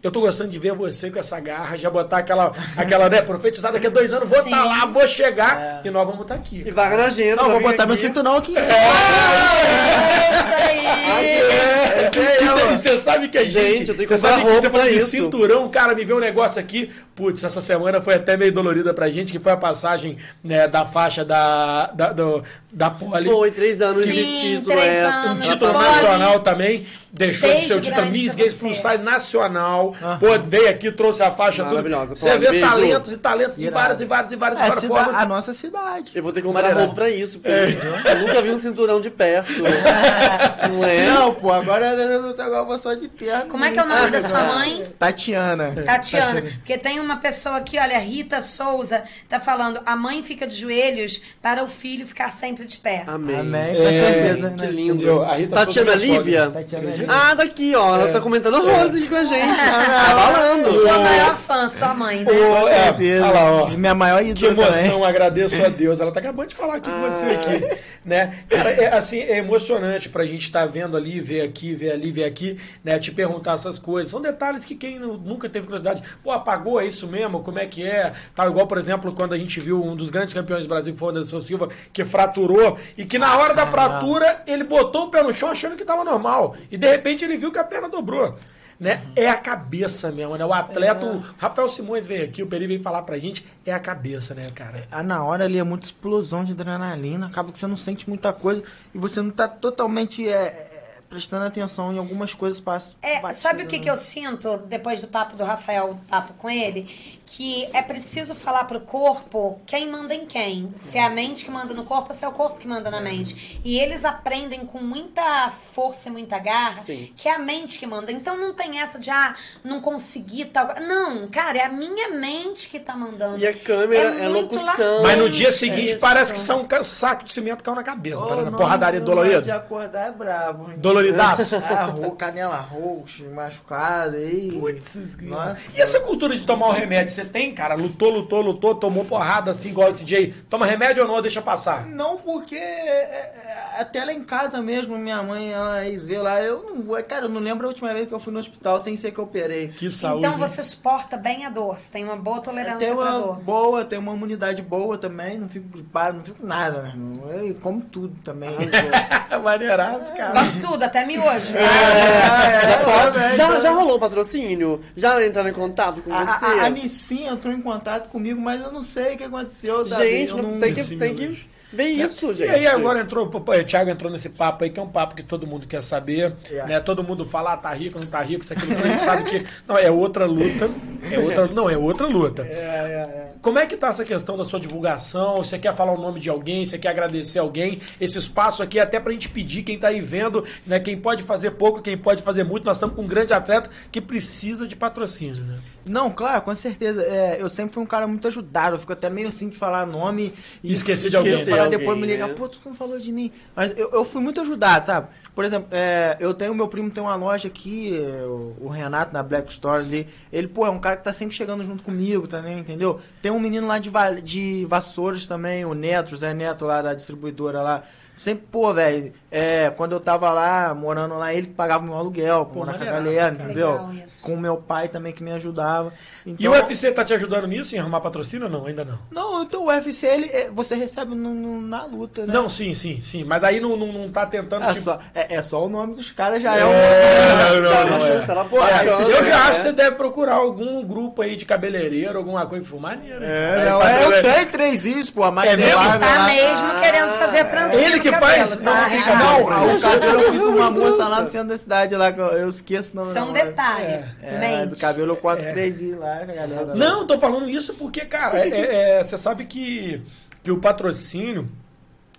eu tô gostando de ver você com essa garra, já botar aquela, aquela né, profetizada daqui a dois anos, vou estar Sim. lá, vou chegar e nós vamos estar aqui. E vaga na agenda. Não, vou vai botar meu aqui. cinturão aqui em cima. É isso aí. E você- sabe que a gente. Gente, eu tenho que você sabe que você falou de isso. cinturão, cara, me veio um negócio aqui. Putz, essa semana foi até meio dolorida pra gente, que foi a passagem né, da faixa da, da, do- da Poli. Foi três anos de Sim, título. três é. anos. Um título Poli. nacional também. Deixou de Beijo ser o título Miss Gays você. Plus Size nacional. Pô, veio aqui, trouxe a faixa tudo. Maravilhosa, Você Poli, vê beijo. talentos e talentos de Irado. várias e várias e várias É, várias cida- formas. a nossa cidade. Eu vou ter que comprar Maneirado. roupa pra isso, pô. Eu nunca vi um cinturão de perto. Não é? Não, pô, agora eu, vou só de terno. Como é que é o nome da sua mãe? Tatiana. Tatiana, porque tem uma pessoa aqui, olha, Rita Souza, tá falando, a mãe fica de joelhos para o filho ficar sempre de pé. Amém. Amém, com É, certeza. Que né? lindo. A Rita Tatiana é minha Lívia? Tatiana Lívia. Ah, daqui, ó. Ela tá comentando horrores aqui com a gente. Tá balando. Sua maior fã, sua mãe, né? Com é, olha lá, ó. Minha maior Que ídola também. emoção, agradeço a Deus. Ela tá acabando de falar aqui com você aqui, né? Cara, é, assim, é emocionante pra gente estar vendo ali, ver aqui, ver ali, ver aqui, né? Te perguntar essas coisas. São detalhes que quem nu- nunca teve curiosidade, pô, apagou, é isso mesmo? Como é que é? Tá igual, por exemplo, quando a gente viu um dos grandes campeões do Brasil, que foi o Anderson Silva, que fraturou e que na hora da fratura ele botou o pé no chão achando que tava normal. E de repente ele viu que a perna dobrou. Né? É a cabeça mesmo, né? O atleta, o Rafael Simões veio aqui, o Peri veio falar pra gente, é a cabeça, né, cara? Ah, na hora ali é muita explosão de adrenalina, acaba que você não sente muita coisa e você não tá totalmente é, é, prestando atenção em algumas coisas passam. É, batidas, sabe o que, né? que eu sinto depois do papo do Rafael, o papo com ele? Que é preciso falar pro corpo quem manda em quem. Se é a mente que manda no corpo ou se é o corpo que manda na mente. E eles aprendem com muita força e muita garra Sim. que é a mente que manda. Então não tem essa de, ah, não consegui tal. Não, cara, é a minha mente que tá mandando. E a câmera é muito locução. Mas no dia seguinte isso. parece que são um saco de cimento caiu na cabeça, Ô, parece não, porradaria não, dolorida. De acordar é brabo. hein? Doloridaço. Ah, ro- canela roxa, machucada aí. Putz, Nossa. E essa cultura de tomar o remédio, você tem, cara? Lutou, lutou, lutou, tomou porrada assim, igual esse DJ. Toma remédio ou não, deixa passar. Não, porque é, é, até lá em casa mesmo, minha mãe, ela ex vê lá, eu não vou, cara, eu não lembro a última vez que eu fui no hospital sem ser que eu operei. Que saúde. Então você suporta bem a dor, você tem uma boa tolerância Tem pra uma dor. boa, tem uma imunidade boa também, não fico gripado, não fico nada, meu irmão. Eu como tudo também. Maneiraço, cara. Come tudo, até miojo. É, é, Pode. é, já, então- já rolou patrocínio? Já entraram em contato com A, você? a, a Nissin entrou em contato comigo, mas eu não sei o que aconteceu, gente, não, tem, que, tem meu que ver isso, E gente. aí agora entrou, o Thiago entrou nesse papo aí, que é um papo que todo mundo quer saber, É. né? Todo mundo fala, ah, tá rico, não tá rico, isso tudo, a gente sabe que não, é outra luta, é outra, não, é outra luta. É, é, é. Como é que tá essa questão da sua divulgação? Você quer falar o nome de alguém? Você quer agradecer alguém? Esse espaço aqui é até pra gente pedir quem tá aí vendo, né? Quem pode fazer pouco, quem pode fazer muito. Nós estamos com um grande atleta que precisa de patrocínio, né? Não, claro, com certeza. É, eu sempre fui um cara muito ajudado. Eu fico até meio assim de falar nome e Esquecer de alguém. Alguém, depois me ligar, né? pô, tu não falou de mim. Mas eu, eu fui muito ajudado, sabe? Por exemplo, é, eu tenho, meu primo tem uma loja aqui, é, o, o Renato, na Black Store ali. Ele, pô, é um cara que tá sempre chegando junto comigo também, entendeu? Tem um menino lá de, de Vassouras também, o Neto, Zé Neto lá da distribuidora lá. Sempre, pô, velho, é, quando eu tava lá, morando lá, ele que pagava meu aluguel, Pô, pô, morar com a maneiraço, galera, entendeu? Com o meu pai também que me ajudava. E Então, o UFC tá te ajudando nisso, em arrumar patrocínio ou não? Ainda não. Não, então o UFC, ele, é, você recebe no- no- na luta, né? Não, sim, sim, sim. Mas aí não, não, não tá tentando. É tipo- só, é, é só o nome dos caras, já é, É, um... não, não, não, é. ela. É, então, eu já é. acho que você deve procurar algum grupo aí de cabeleireiro, alguma coisa maneira. É, não, é, eu tenho três isso, pô, mas É mesmo? Tá lá. mesmo querendo fazer a transição. Ele ele que no faz. cabelo, Não, tá? não fica Não, pra o cabelo eu fiz numa moça lá no centro da cidade, lá, eu, esqueço o nome. Isso é um não, detalhe. É, mas Mente. o cabelo eu corto três e lá, galera. Não, tô falando isso porque, cara, é- é- é, você sabe que, que o patrocínio.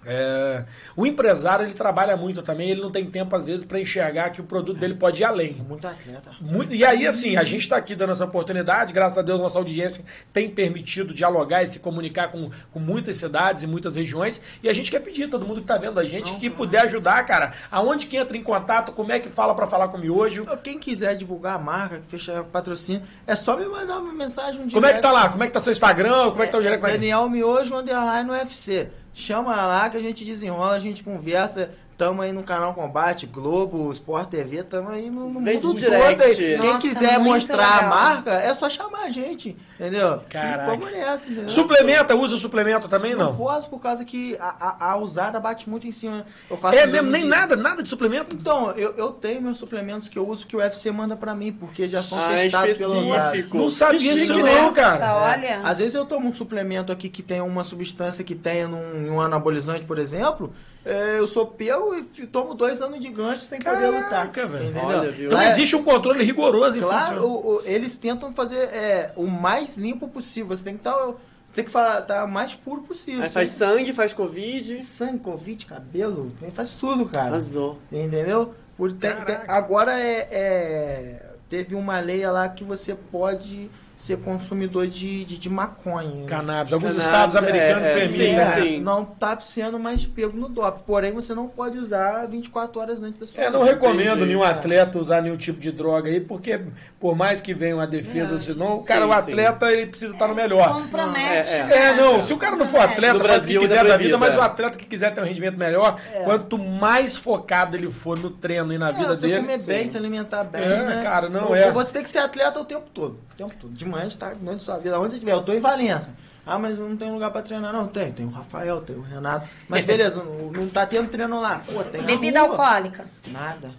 É, o empresário ele trabalha muito também, ele não tem tempo às vezes para enxergar que o produto dele pode ir além. Muito atleta. Muito- e aí, assim, a gente está aqui dando essa oportunidade, graças a Deus, nossa audiência tem permitido dialogar e se comunicar com, com muitas cidades e muitas regiões. E a gente quer pedir, todo mundo que está vendo a gente, que puder ajudar, cara, aonde que entra em contato, como é que fala para falar com o Miojo. Quem quiser divulgar a marca, que fecha patrocínio, é só me mandar uma mensagem um Como é que tá lá? Como é que tá seu Instagram? Como é que tá o direct? É Daniel Miojo Underline UFC. Chama lá que a gente desenrola, a gente conversa. Tamo aí no canal Combate, Globo, Sport TV, tamo aí no, no mundo todo aí. Quem Nossa, quiser mostrar a legal. marca, é só chamar a gente, entendeu? Caraca. E vamos nessa, entendeu? Suplementa, usa suplemento também, Não não? posso por causa que a, a, a usada bate muito em cima. Eu faço É mesmo, nem de- nada, nada de suplemento? Então, eu, eu tenho meus suplementos que eu uso que o UFC manda pra mim, porque já são Ah, é testados pelo específico. Não sabia Que disso não, Nossa, cara. olha. Às vezes eu tomo um suplemento aqui que tem uma substância que tenha num, num anabolizante, por exemplo. é, eu sou pego e tomo dois anos de gancho sem poder lutar. Caraca, velho. Entendeu? Olha, viu? Então é- existe um controle rigoroso em cima Claro, disso. o- o- eles tentam fazer é, o mais limpo possível. Você tem que estar. Você tem que falar, tá o mais puro possível. Aí faz sangue, faz covid. sangue, covid, cabelo, faz tudo, cara. Arrasou. Entendeu? Por, tem- tem- Caraca. agora é, é- teve uma lei lá que você pode ser consumidor de, de, de maconha. Cannabis. Alguns Cannabis, estados americanos é, é, permitem. sim, né? sim. Não tá sendo mais pego no DOP. Porém, você não pode usar 24 horas antes da sua É, não recomendo nenhum atleta usar nenhum tipo de droga aí, porque por mais que venha uma defesa, É, senão, o sim, cara, o sim. atleta, ele precisa estar no melhor. Compromete. É, é. né? É, não, se o cara não for atleta, No faz o Brasil, que é quiser da vida, mas é. o atleta que quiser ter um rendimento melhor, quanto mais focado ele for no treino e na É, vida você dele. comer bem, sim. se alimentar bem, É, né? cara, não é. Você tem que ser atleta o tempo todo. O tempo todo. De tarde, de noite sua vida. Onde você estiver. Eu tô em Valença. Ah, mas não tem lugar pra treinar. Não, tem. Tem o Rafael, tem o Renato. Mas beleza, não, não tá tendo treino lá. Pô, tem Bebida alcoólica. Nada.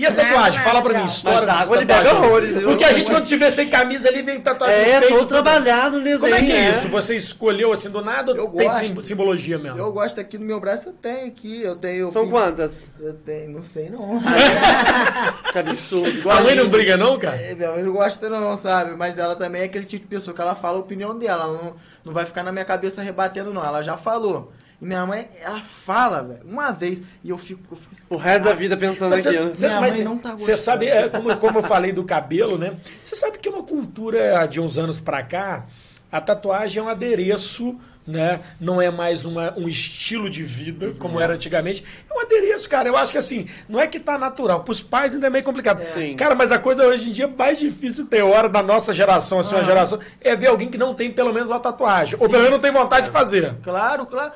E a tatuagem? Nada, Fala pra mim, história Mas a dessa água libera tatuagem. horrores? Porque a gente, quando te vê sem camisa ali, vem tatuagem no É, peito, tudo. trabalhado no desenho. Como é que é né? isso? Você escolheu assim do nada ou Eu tem gosto. sim- simbologia mesmo? Eu gosto aqui no meu braço, eu tenho aqui. Eu tenho. São fiz- quantas? Eu tenho, não sei não. Que absurdo. A mãe não briga não, cara? É, minha mãe não gosta não, sabe? Mas ela também é aquele tipo de pessoa que ela fala a opinião dela. Ela não, não vai ficar na minha cabeça rebatendo, não. Ela já falou. E minha mãe, ela fala, velho, uma vez. E eu fico. Eu fico assim, O resto da vida pensando aqui, né? Minha mas mãe não tá Você sabe, é, como, como eu falei do cabelo, né? Você sabe que uma cultura de uns anos pra cá, a tatuagem é um adereço, né? Não é mais uma, um estilo de vida, como era antigamente. É um adereço, cara. Eu acho que assim, não é que tá natural. Pros pais ainda é meio complicado. Sim. Cara, mas a coisa hoje em dia mais difícil ter hora da nossa geração, assim, uma geração, é ver alguém que não tem pelo menos uma tatuagem. Ou pelo menos não tem vontade de fazer. Claro, claro.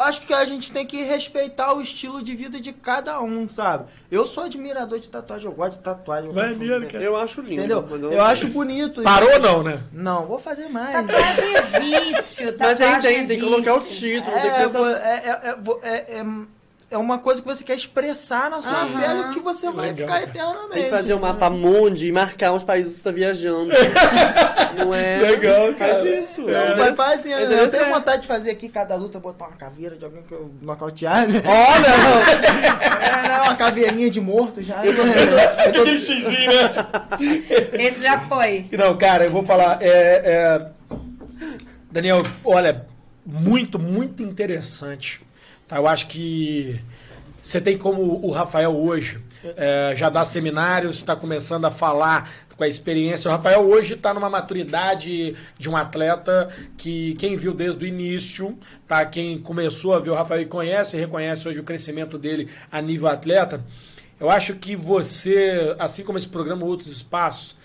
Eu acho que a gente tem que respeitar o estilo de vida de cada um, sabe? Eu sou admirador de tatuagem, eu gosto de tatuagem. eu gosto Maneiro, de- cara. Eu acho lindo. Entendeu? mas Eu acho bonito. Parou ou não, né? Não, vou fazer mais. Tatuagem é vício. Mas Tatuagem aí tem, é tem que colocar o título, tem que É, pensar... é, é, é, é, é, é uma coisa que você quer expressar na sua Aham. pele que você vai Legal, ficar eternamente. Tem que fazer um mapa mundi e marcar os países que você tá viajando. Não é? Legal, cara. Faz isso. Não, É. vai fazendo. É eu tenho interessante. vontade de fazer aqui cada luta, botar uma caveira de alguém que eu nocautear. né? Olha! É, não, uma caveirinha de morto já. Eu tô- Aquele xizinho, né? Esse já foi. Não, cara, eu vou falar. é, é, Daniel, olha, muito, muito interessante. Tá? Eu acho que você tem como o Rafael hoje é, já dá seminários, está começando a falar com a experiência. O Rafael hoje está numa maturidade de um atleta que quem viu desde o início, tá? Quem começou a ver o Rafael e conhece reconhece hoje o crescimento dele a nível atleta. Eu acho que você, assim como esse programa Outros Espaços,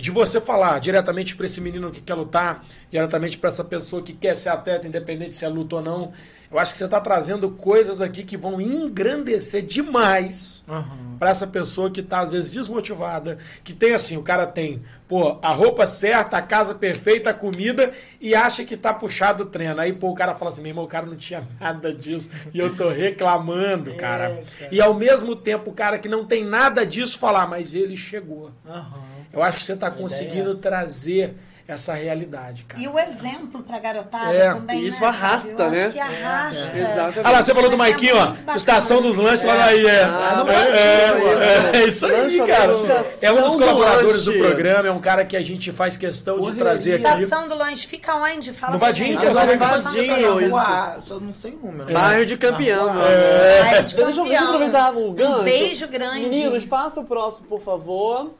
de você falar diretamente para esse menino que quer lutar, diretamente para essa pessoa que quer ser atleta, independente se é luta ou não, eu acho que você está trazendo coisas aqui que vão engrandecer demais Aham. para essa pessoa que está às vezes desmotivada, que tem assim, o cara tem, pô, a roupa certa, a casa perfeita, a comida e acha que tá puxado o treino. Aí, pô, o cara fala assim, meu irmão, o cara não tinha nada disso e eu tô reclamando, cara. É, cara. E ao mesmo tempo, o cara que não tem nada disso falar, mas ele chegou. Aham. Eu acho que você está é conseguindo essa. trazer essa realidade, cara. E o exemplo pra garotada É, também, isso né, arrasta? Eu né? acho que arrasta. É, exatamente. Olha lá, você falou do é Maiquinho, ó. bacana. Estação dos lanches lá aí, é. Ah, é, é, é, é isso aí, Lancha cara. É um dos Estação do colaboradores do lanche. programa, é um cara que a gente faz questão de Correria. trazer aqui. Estação do lanche fica onde? Fala No pra Vadinho, é vai Vadinho, rua, só não sei o número. Bairro de campeão, Na mano. É. Ai, de Deixa, eu- deixa eu campeão. aproveitar o gancho. Um beijo grande. Meninos, passa o próximo, por favor.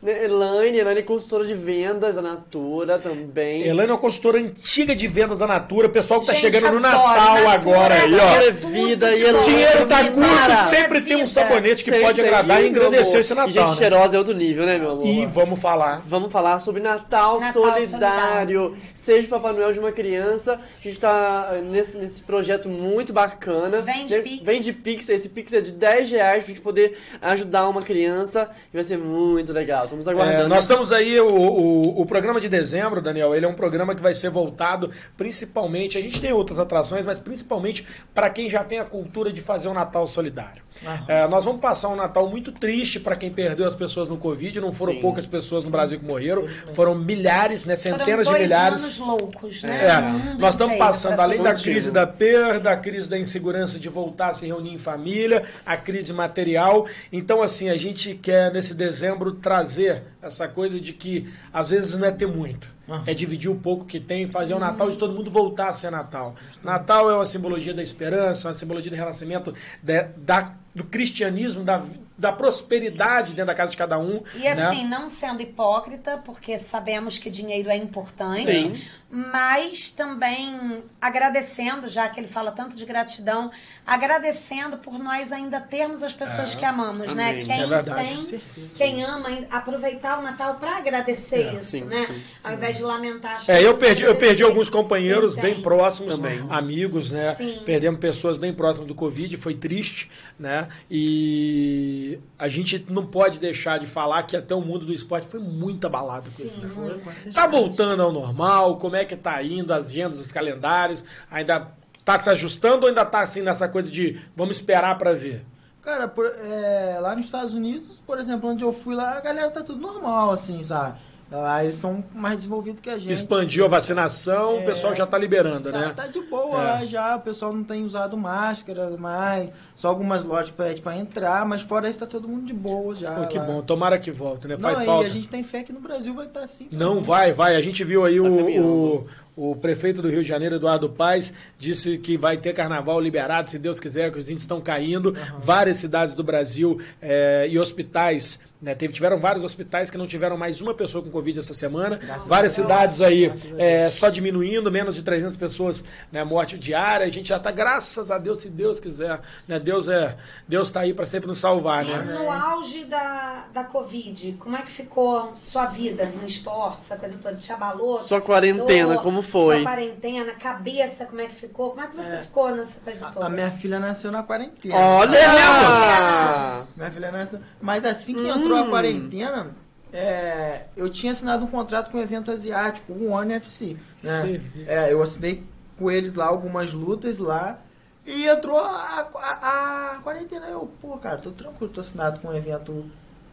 Né, Elaine, Elaine é consultora de vendas da Natura também. Elaine é uma consultora antiga de vendas da Natura, pessoal que tá Gente, chegando no. Natal Natura agora aí, ó. é vida e. O dinheiro tá curto, sempre tem um sabonete que Sempre pode agradar e engrandecer esse Natal, E gente né? cheirosa é outro nível, né, meu amor? E vamos falar. Vamos falar sobre Natal, Natal solidário. Seja o Papai Noel de uma criança. A gente tá nesse, nesse projeto muito bacana. Vende Né? Pix. Vende Pix. Esse Pix é de 10 reais pra gente poder ajudar uma criança. E vai ser muito legal. Estamos É, aguardando. nós estamos aí, o, o, o programa de dezembro, Daniel, ele é um programa que vai ser voltado principalmente, a gente tem outras atrações, mas principalmente para quem já tem a cultura de fazer um Natal solidário. É, nós vamos passar um Natal muito triste para quem perdeu as pessoas no Covid, não foram Sim. poucas pessoas no Brasil que morreram, foram milhares, né, Foram centenas de milhares. anos loucos, né? É, nós estamos passando, além da crise da perda, a crise da insegurança de voltar a se reunir em família, a crise material. Então, assim, a gente quer, nesse dezembro, trazer essa coisa de que, às vezes, não é ter muito. É dividir o pouco que tem, fazer o Natal de todo mundo voltar a ser Natal. Natal é uma simbologia da esperança, uma simbologia do renascimento da, da- do cristianismo, da, da prosperidade dentro da casa de cada um. E né? assim, não sendo hipócrita, porque sabemos que dinheiro é importante, Sim. mas também agradecendo, já que ele fala tanto de gratidão, agradecendo por nós ainda termos as pessoas que amamos, né? Amém. Quem É verdade. tem, quem ama, aproveitar o Natal para agradecer isso, sim, né? sim. Ao invés de lamentar as É, coisas, eu perdi, eu perdi alguns companheiros bem próximos, Também. amigos, né? Sim. Perdemos pessoas bem próximas do Covid, foi triste, né? E a gente não pode deixar de falar que até o mundo do esporte foi muito abalado com isso, Sim, né? muito. Tá voltando ao normal? Como é que tá indo as agendas, os calendários? Ainda tá se ajustando ou ainda tá assim nessa coisa de vamos esperar para ver? Cara, por- é, lá nos Estados Unidos, por exemplo, onde eu fui lá, a galera tá tudo normal, assim, sabe? Lá eles são mais desenvolvidos que a gente. Expandiu a vacinação, o É. pessoal já tá liberando, Tá, né? tá de boa É. lá já, o pessoal não tem usado máscara mais, só algumas lojas pra entrar, mas fora isso tá todo mundo de boa já. Pô, que lá. bom, tomara que volte, né? Não, Faz e falta. a gente tem fé que no Brasil vai estar assim. Não vai, vai. A gente viu aí Tá o, o, o prefeito do Rio de Janeiro, Eduardo Paes, disse que vai ter carnaval liberado, se Deus quiser, que os índices estão caindo. Várias cidades do Brasil eh, e hospitais. Né, teve, tiveram vários hospitais que não tiveram mais uma pessoa com Covid essa semana. Graças Várias cidades aí eh, só diminuindo, menos de 300 pessoas né, morte diária. A gente já está, graças a Deus, se Deus quiser. Né, Deus é Deus está aí para sempre nos salvar. E Né? no auge da, da Covid, como é que ficou sua vida no esporte, essa coisa toda? Te abalou? Sua quarentena, como foi? Sua quarentena, cabeça, como é que ficou? Como é que você ficou nessa coisa toda? A minha filha nasceu na quarentena. Olha! Minha filha nasceu. Mas assim que entrou Hum. a quarentena, é, eu tinha assinado um contrato com o evento asiático, o One FC. Né? É, eu assinei com eles lá algumas lutas lá. E entrou a, a, a quarentena. Eu, pô, cara, tô tranquilo, tô assinado com um evento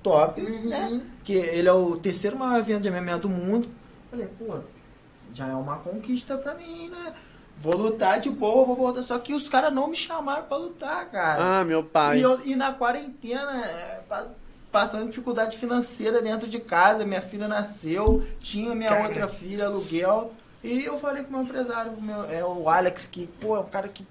top, Uhum. né? Que ele é o terceiro maior evento de MMA do mundo. Falei, pô, já é uma conquista pra mim, né? Vou lutar de boa, vou voltar. Só que os caras não me chamaram pra lutar, cara. Ah, meu pai. E, eu- e na quarentena, é, passando dificuldade financeira dentro de casa, minha filha nasceu, tinha minha outra filha, aluguel. E eu falei com o meu empresário, meu, é o Alex, que, pô, é um cara que.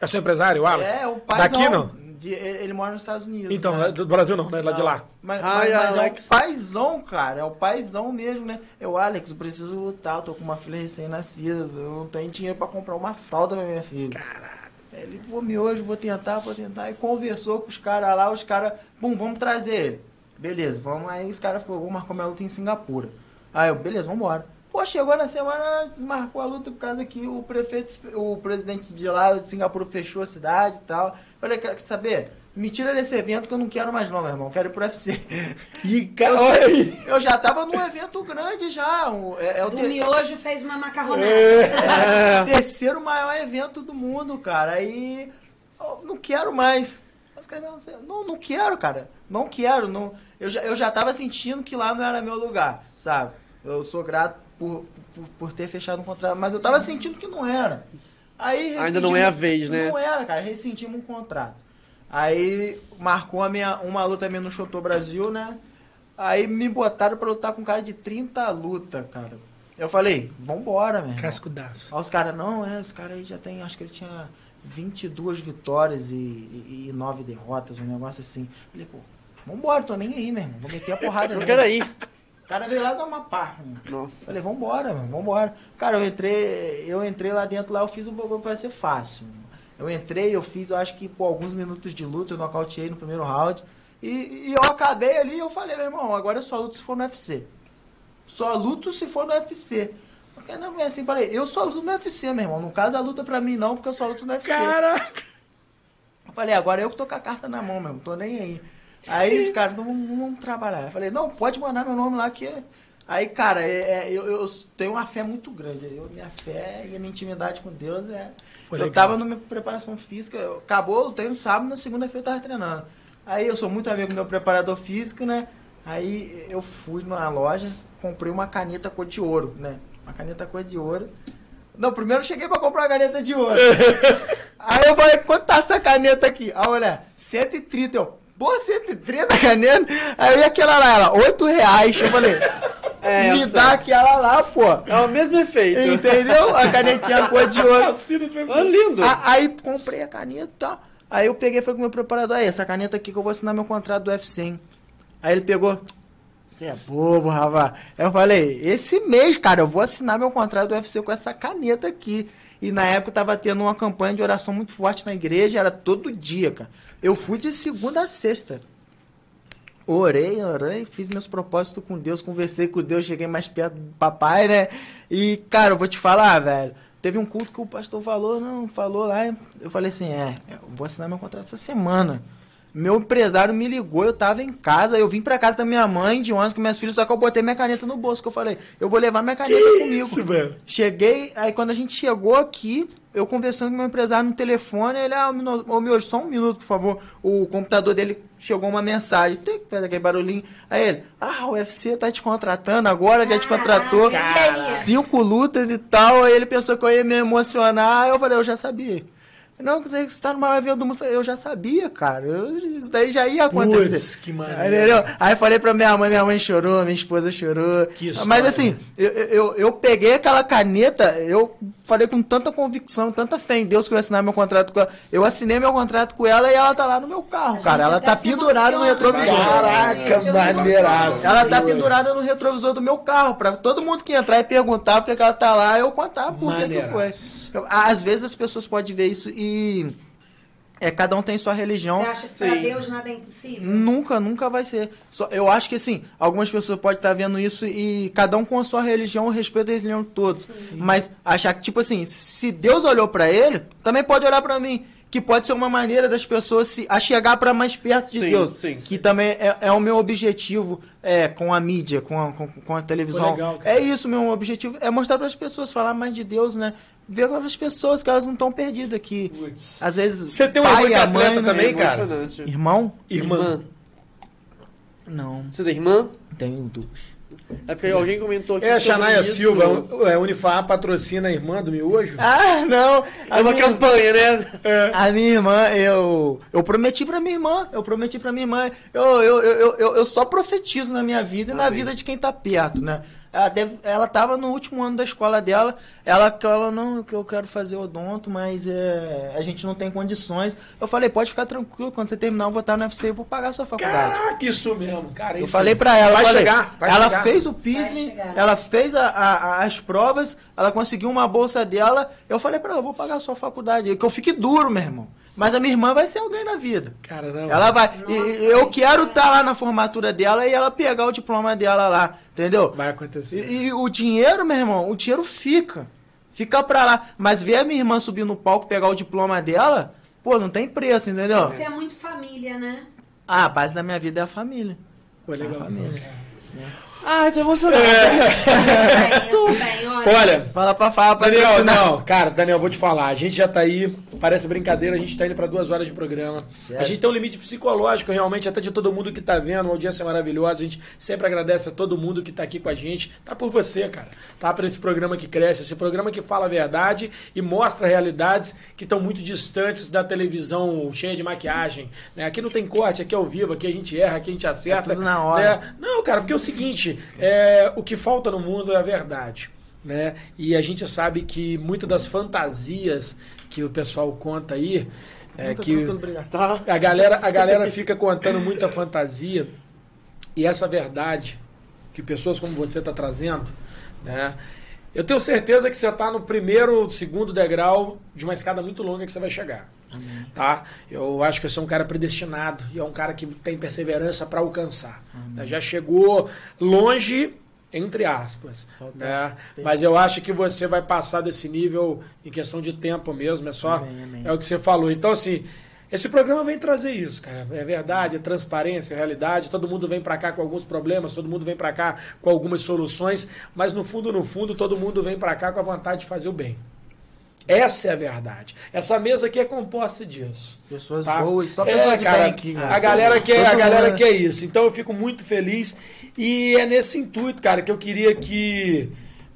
É seu empresário, o Alex? É, o paizão. Daqui não? de- ele mora nos Estados Unidos. Então, né? do Brasil não, né? Lá de Não, lá. Mas, Ai, mas, mas Alex. é o paizão, cara. É o paizão mesmo, né? Eu, Alex, eu preciso lutar. Eu tô com uma filha recém-nascida. Eu não tenho dinheiro pra comprar uma fralda pra minha filha. Caralho. Ele, pô, me hoje, vou tentar, vou tentar. E conversou com os caras lá. Os caras, pum, vamos trazer ele. Beleza, vamos aí. Os caras vamos marcar minha luta em Singapura. Aí eu, beleza, vambora. Pô, chegou na semana, desmarcou a luta por causa que o prefeito, o presidente de lá de Singapura fechou a cidade e tal. Falei, quer saber? Me tira desse evento que eu não quero mais não, meu irmão. Quero ir pro UFC. E, cara, Eu, eu já tava num evento grande já. um- É, é o Do te- miojo fez uma macarronada. é o terceiro maior evento do mundo, cara. Aí eu não quero mais. Mas, cara, não, não, não quero, cara. Não quero. Não, eu, já, eu já tava sentindo que lá não era meu lugar, sabe? Eu sou grato por, por, por ter fechado um contrato, mas eu tava sentindo que não era. Aí Ainda não é a vez, né? Não era, cara. Ressentimos um contrato. Aí marcou a minha, uma luta minha no Chotô Brasil, né? Aí me botaram pra lutar com um cara de 30 luta, cara. Eu falei, vambora, meu irmão. Cascudaço. Aí os caras, não, é, esse cara aí já tem, acho que ele tinha 22 vitórias e, e, e 9 derrotas, um negócio assim. Falei, pô, vambora, tô nem aí, meu irmão. Vou meter a porrada Eu nele. quero aí. O cara veio lá do Amapá. mano. Nossa. Falei, vambora, mano, vambora. Cara, eu entrei, eu entrei lá dentro, lá eu fiz o bagulho pra ser fácil. Eu entrei, eu fiz, eu acho que por alguns minutos de luta, eu nocauteei no primeiro round. E, e eu acabei ali e eu falei, meu irmão, agora eu só luto se for no UFC. Só luto se for no UFC. Mas cara, não é assim, falei, eu só luto no UFC, meu irmão. Não casa a luta pra mim não, porque eu só luto no UFC. Caraca! Eu falei, agora eu que tô com a carta na mão mesmo, tô nem aí. Aí os caras, não vamos, vamos trabalhar. Eu falei, não, pode mandar meu nome lá que. Aí, cara, é- é, eu, eu tenho uma fé muito grande. Eu, minha fé e a minha intimidade com Deus é. Foi eu legal. tava na minha preparação física, acabou, eu tenho sábado, na segunda-feira eu tava treinando. Aí eu sou muito amigo do meu preparador físico, né? Aí eu fui na loja, comprei uma caneta cor de ouro, né? Uma caneta cor de ouro. Não, primeiro eu cheguei pra comprar uma caneta de ouro. Aí eu falei, quanto tá essa caneta aqui? A mulher, 130. Eu, pô, 130 a caneta? Aí aquela lá, ela, 8 reais. Eu falei, É, me dá aquela lá, pô. É o mesmo efeito. Entendeu? A canetinha cor de ouro. Assina do Ah, lindo. A- Aí comprei a caneta. Aí eu peguei e falei com o meu preparador, aí, essa caneta aqui que eu vou assinar meu contrato do UFC, hein? Aí ele pegou, você é bobo, rapaz. Eu falei, esse mês, cara, eu vou assinar meu contrato do UFC com essa caneta aqui. E na época tava tendo uma campanha de oração muito forte na igreja, era todo dia, cara. Eu fui de segunda a sexta. Orei, orei, fiz meus propósitos com Deus, conversei com Deus, cheguei mais perto do papai, né? E, cara, eu vou te falar, velho. Teve um culto que o pastor falou, não, falou lá. Eu falei assim: é, eu vou assinar meu contrato essa semana. Meu empresário me ligou, eu tava em casa, eu vim pra casa da minha mãe, de 11 com minhas filhas, só que eu botei minha caneta no bolso, que eu falei, eu vou levar minha caneta comigo. isso, velho? Cheguei, aí quando a gente chegou aqui, eu conversando com meu empresário no telefone, ele, ah, ô meu, só um minuto, por favor. O computador dele chegou uma mensagem, tem que fazer aquele barulhinho. Aí ele, ah, o UFC tá te contratando agora, já te contratou. Aí? Cinco lutas e tal. Aí ele pensou que eu ia me emocionar. Eu falei, eu já sabia. Não, que você está no maior avião do mundo. Eu já sabia, cara. Eu- isso daí já ia acontecer. Putz, que maneiro. Aí, falei pra minha mãe, minha mãe chorou, minha esposa chorou. Que história. Mas assim, eu, eu, eu peguei aquela caneta, eu falei com tanta convicção, tanta fé em Deus que eu ia assinar meu contrato com ela. Eu assinei meu contrato com ela e ela tá lá no meu carro, A cara. Ela tá pendurada no retrovisor. né? Caraca, maneiraço. Ela tá pendurada no retrovisor do meu carro, pra todo mundo que entrar e perguntar por que ela tá lá, eu contar por que que foi. Às vezes as pessoas podem ver isso e é, cada um tem sua religião. Você acha que pra Sim. Deus nada é impossível? Nunca, nunca vai ser. Só, eu acho que assim, algumas pessoas podem estar vendo isso e cada um com a sua religião, eu respeito a religião de todos. Mas achar que, tipo assim, se Deus olhou pra ele, também pode olhar pra mim. Que pode ser uma maneira das pessoas se a chegar pra mais perto de Sim, Deus. sim. Que também é, é o meu objetivo é, com a mídia, com a, com, com a televisão. Legal, é isso, meu objetivo. É mostrar para as pessoas, falar mais de Deus, né? Ver com as pessoas que elas não estão perdidas aqui. Putz. Às vezes. Você tem um pai irmão e a atleta mãe, né? também, É cara? Irmão? Irmã. Não, Você tem irmã? tenho duas. É porque alguém comentou aqui É, a Xanaia. Silva, é, Unifar patrocina a irmã do Miojo? Ah, não! É uma minha- campanha, né? A minha irmã, eu. Eu prometi pra minha irmã. Eu prometi pra minha irmã. Eu, eu, eu, eu, eu só profetizo na minha vida e na vida de quem tá perto, né? Ela, deve, ela tava no último ano da escola dela. Ela, que ela não, que eu quero fazer odonto, mas é, a gente não tem condições. Eu falei, pode ficar tranquilo, quando você terminar, eu vou estar no UFC e vou pagar a sua faculdade. Caraca, isso mesmo, cara. Eu isso falei pra ela, Vai eu falei, chegar, vai ela chegar. fez o PISM, ela fez a- a- as provas, ela conseguiu uma bolsa dela. Eu falei pra ela, eu vou pagar a sua faculdade. Que eu fique duro, meu irmão. Mas a minha irmã vai ser alguém na vida. Cara, não. Ela vai. e- Nossa, e eu isso quero é- estar lá na formatura dela e ela pegar o diploma dela lá. Entendeu? Vai acontecer. E, e o dinheiro, meu irmão, o dinheiro fica. Fica pra lá. Mas ver a minha irmã subir no palco pegar o diploma dela, pô, não tem preço, entendeu? Você é muito família, né? Ah, a base da minha vida é a família. Pô, legal. família. cara. Ah, tô emocionado. É. Eu também. Olha, Olha, Fala pra pra Daniel, não, cara, Daniel, vou te falar. A gente já tá aí, parece brincadeira, a gente tá indo pra duas horas de programa. Sério? A gente tem um limite psicológico, realmente, até de todo mundo que tá vendo, uma audiência maravilhosa. A gente sempre agradece a todo mundo que tá aqui com a gente. Tá por você, cara. Tá por esse programa que cresce, esse programa que fala a verdade e mostra realidades que estão muito distantes da televisão cheia de maquiagem. né? Aqui não tem corte, aqui é ao vivo, aqui a gente erra, aqui a gente acerta. É tudo na hora. né? Não, cara, porque é o seguinte, é, o que falta no mundo é a verdade. Né? E a gente sabe que muitas das fantasias que o pessoal conta aí, é que obrigado. Tá? a galera, a galera fica contando muita fantasia e essa verdade que pessoas como você está trazendo, né? Eu tenho certeza que você está no primeiro, segundo degrau de uma escada muito longa que você vai chegar. Tá? Eu acho que você é um cara predestinado e é um cara que tem perseverança para alcançar. né? Já chegou longe, entre aspas. Né? Mas eu acho que você vai passar desse nível em questão de tempo mesmo. É só Amém, amém. é o que você falou. Então, assim, esse programa vem trazer isso, cara. É verdade, é transparência, é realidade. Todo mundo vem pra cá com alguns problemas, todo mundo vem pra cá com algumas soluções, mas no fundo, no fundo, todo mundo vem pra cá com a vontade de fazer o bem. Essa é a verdade. Essa mesa aqui é composta disso. Pessoas tá? boas, só É, pessoas de cara, bem cara. A galera quer, a galera mundo- quer isso. Então eu fico muito feliz e é nesse intuito, cara, que eu queria que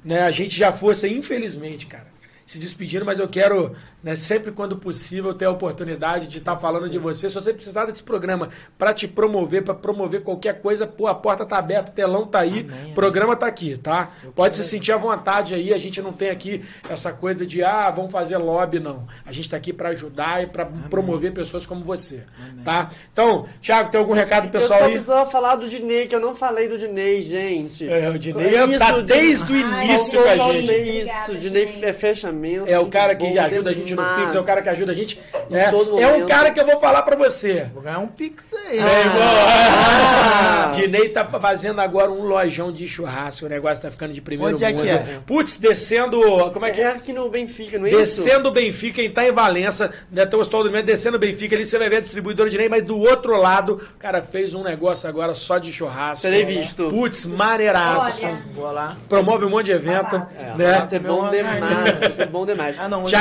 né, a gente já fosse, infelizmente, cara, se despedindo, mas eu quero, né, sempre quando possível, ter a oportunidade de estar falando de você. Se você precisar desse programa para te promover, para promover qualquer coisa, pô, a porta tá aberta, o telão tá aí, Amém, o programa tá aqui, tá? Pode se sentir à vontade aí, a gente não tem aqui essa coisa de, ah, vamos fazer lobby, não. A gente tá aqui para ajudar e para promover pessoas como você, tá? Então, Thiago, tem algum recado Eu pessoal só aí? precisava falar do Dinei, que eu não falei do Dinei, gente. É, o Dinei Isso, tá Dinei. desde o início eu com a gente. Isso, Obrigada, o Dinei é fechamento. É o cara que bom ajuda a gente no demais. Pix, é o cara que ajuda a gente. Né? todo É um cara que eu vou falar pra você. Vou ganhar um pix aí. É igual. Ah. Dinei tá fazendo agora um lojão de churrasco. O negócio tá ficando de primeiro Onde é mundo. que é? Putz, descendo. Como é que É é? aqui no Benfica, não é isso? Descendo o Benfica, quem tá em Valença, né, tem o Hospital do Alimento, descendo o Benfica ali, você vai ver a distribuidora de Ney, mas do outro lado, o cara fez um negócio agora só de churrasco. Terei visto. Putz, maneiraço. Olha. Vou lá. Promove um monte de evento. É, né? Vai ser bom demais, vai ser bom demais. Ah, não. hoje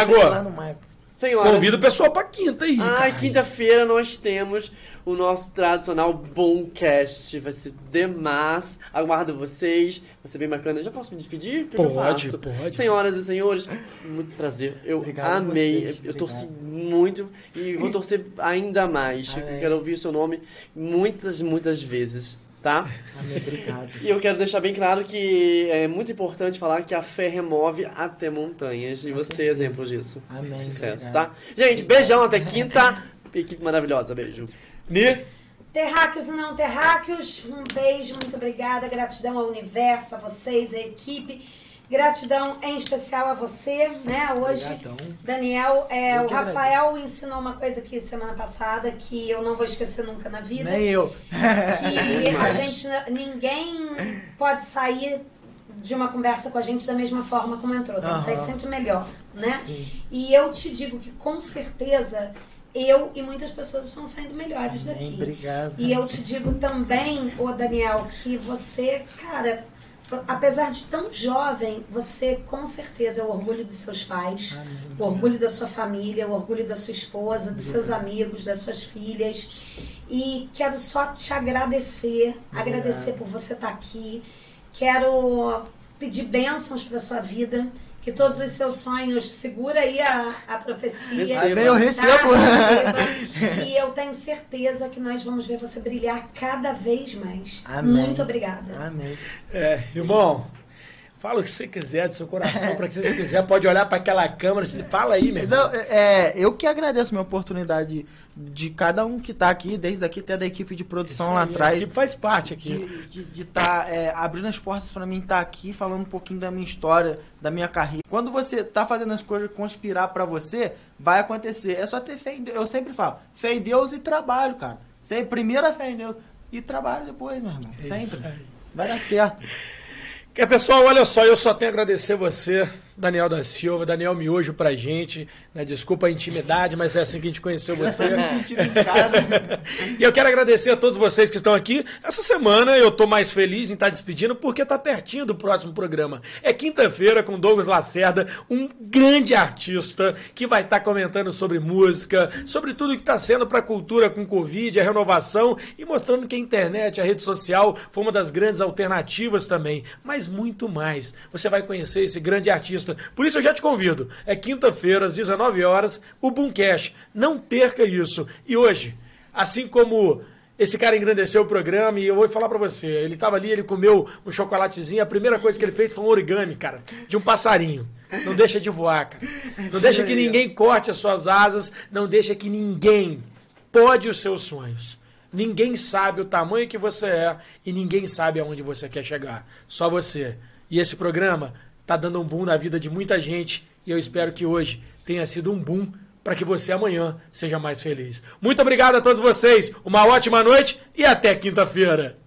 Maicon. Senhoras, Convida o pessoal pra quinta aí. Cara. quinta-feira nós temos o nosso tradicional Boomcast. Vai ser demais. Aguardo vocês. Vai ser bem bacana. Já posso me despedir? O que, que eu Pode, faço? pode. Senhoras e senhores, muito prazer. Eu Obrigado amei. vocês. Eu torci Obrigado. muito e vou torcer ainda mais. Quero ouvir o seu nome muitas, muitas vezes. Tá? Amém, obrigado. E eu quero deixar bem claro que é muito importante falar que a fé remove até montanhas. E você é exemplo disso. Amém. Sucesso, obrigado. tá? Gente, beijão até quinta. Equipe maravilhosa, beijo. Ni? Terráqueos e não terráqueos, um beijo, muito obrigada. Gratidão ao universo, a vocês, a equipe. Gratidão em especial a você, né? Hoje, Obrigadão. Daniel, é, o Rafael ensinou uma coisa aqui semana passada que eu não vou esquecer nunca na vida. Nem eu. que a gente ninguém pode sair de uma conversa com a gente da mesma forma como entrou, tem que sair sempre melhor, né? Sim. E eu te digo que com certeza eu e muitas pessoas estão saindo melhores Amém, daqui. Obrigado. E eu te digo também, ô Daniel, que você, cara, apesar de tão jovem, você com certeza é o orgulho dos seus pais, o orgulho da sua família, o orgulho da sua esposa, dos seus amigos, das suas filhas. E quero só te agradecer, agradecer por você estar aqui. Quero pedir bênçãos para sua vida. Que todos os seus sonhos, segura aí a, a profecia. Receba. Eu recebo. Tá? E eu tenho certeza que nós vamos ver você brilhar cada vez mais. Amém. Muito obrigada. Amém. É, irmão, fala o que você quiser do seu coração, para que você quiser, pode olhar para aquela câmera, fala aí, meu irmão. Não, é, eu que agradeço a minha oportunidade de cada um que tá aqui, desde aqui até da equipe de produção Isso lá aí, atrás. A equipe faz parte aqui. de estar tá, é, abrindo as portas pra mim estar aqui falando um pouquinho da minha história, da minha carreira. Quando você tá fazendo as coisas conspirar pra você, vai acontecer. É só ter fé em Deus. Eu sempre falo, fé em Deus e trabalho, cara. Sempre, primeiro a fé em Deus e trabalho depois, meu irmão. isso Sempre. Vai dar certo. Que pessoal, olha só, eu só tenho a agradecer você, Daniel da Silva, Daniel Miojo pra gente. Né? Desculpa a intimidade, mas é assim que a gente conheceu você. me sentindo em casa. e eu quero agradecer a todos vocês que estão aqui. Essa semana eu tô mais feliz em estar despedindo porque tá pertinho do próximo programa. É quinta-feira com Douglas Lacerda, um grande artista que vai estar comentando sobre música, sobre tudo que está sendo para a cultura com Covid, a renovação e mostrando que a internet, a rede social foi uma das grandes alternativas também, mas muito mais. Você vai conhecer esse grande artista. Por isso eu já te convido. É quinta-feira, às 19 horas, o Boomcast. Não perca isso. E hoje, assim como esse cara engrandeceu o programa e eu vou falar pra você. Ele tava ali, ele comeu um chocolatezinho. A primeira coisa que ele fez foi um origami, cara, de um passarinho. Não deixa de voar, cara. Não deixa que ninguém corte as suas asas. Não deixa que ninguém pode os seus sonhos. Ninguém sabe o tamanho que você é e ninguém sabe aonde você quer chegar. Só você. E esse programa tá dando um boom na vida de muita gente e eu espero que hoje tenha sido um boom para que você amanhã seja mais feliz. Muito obrigado a todos vocês, uma ótima noite e até quinta-feira.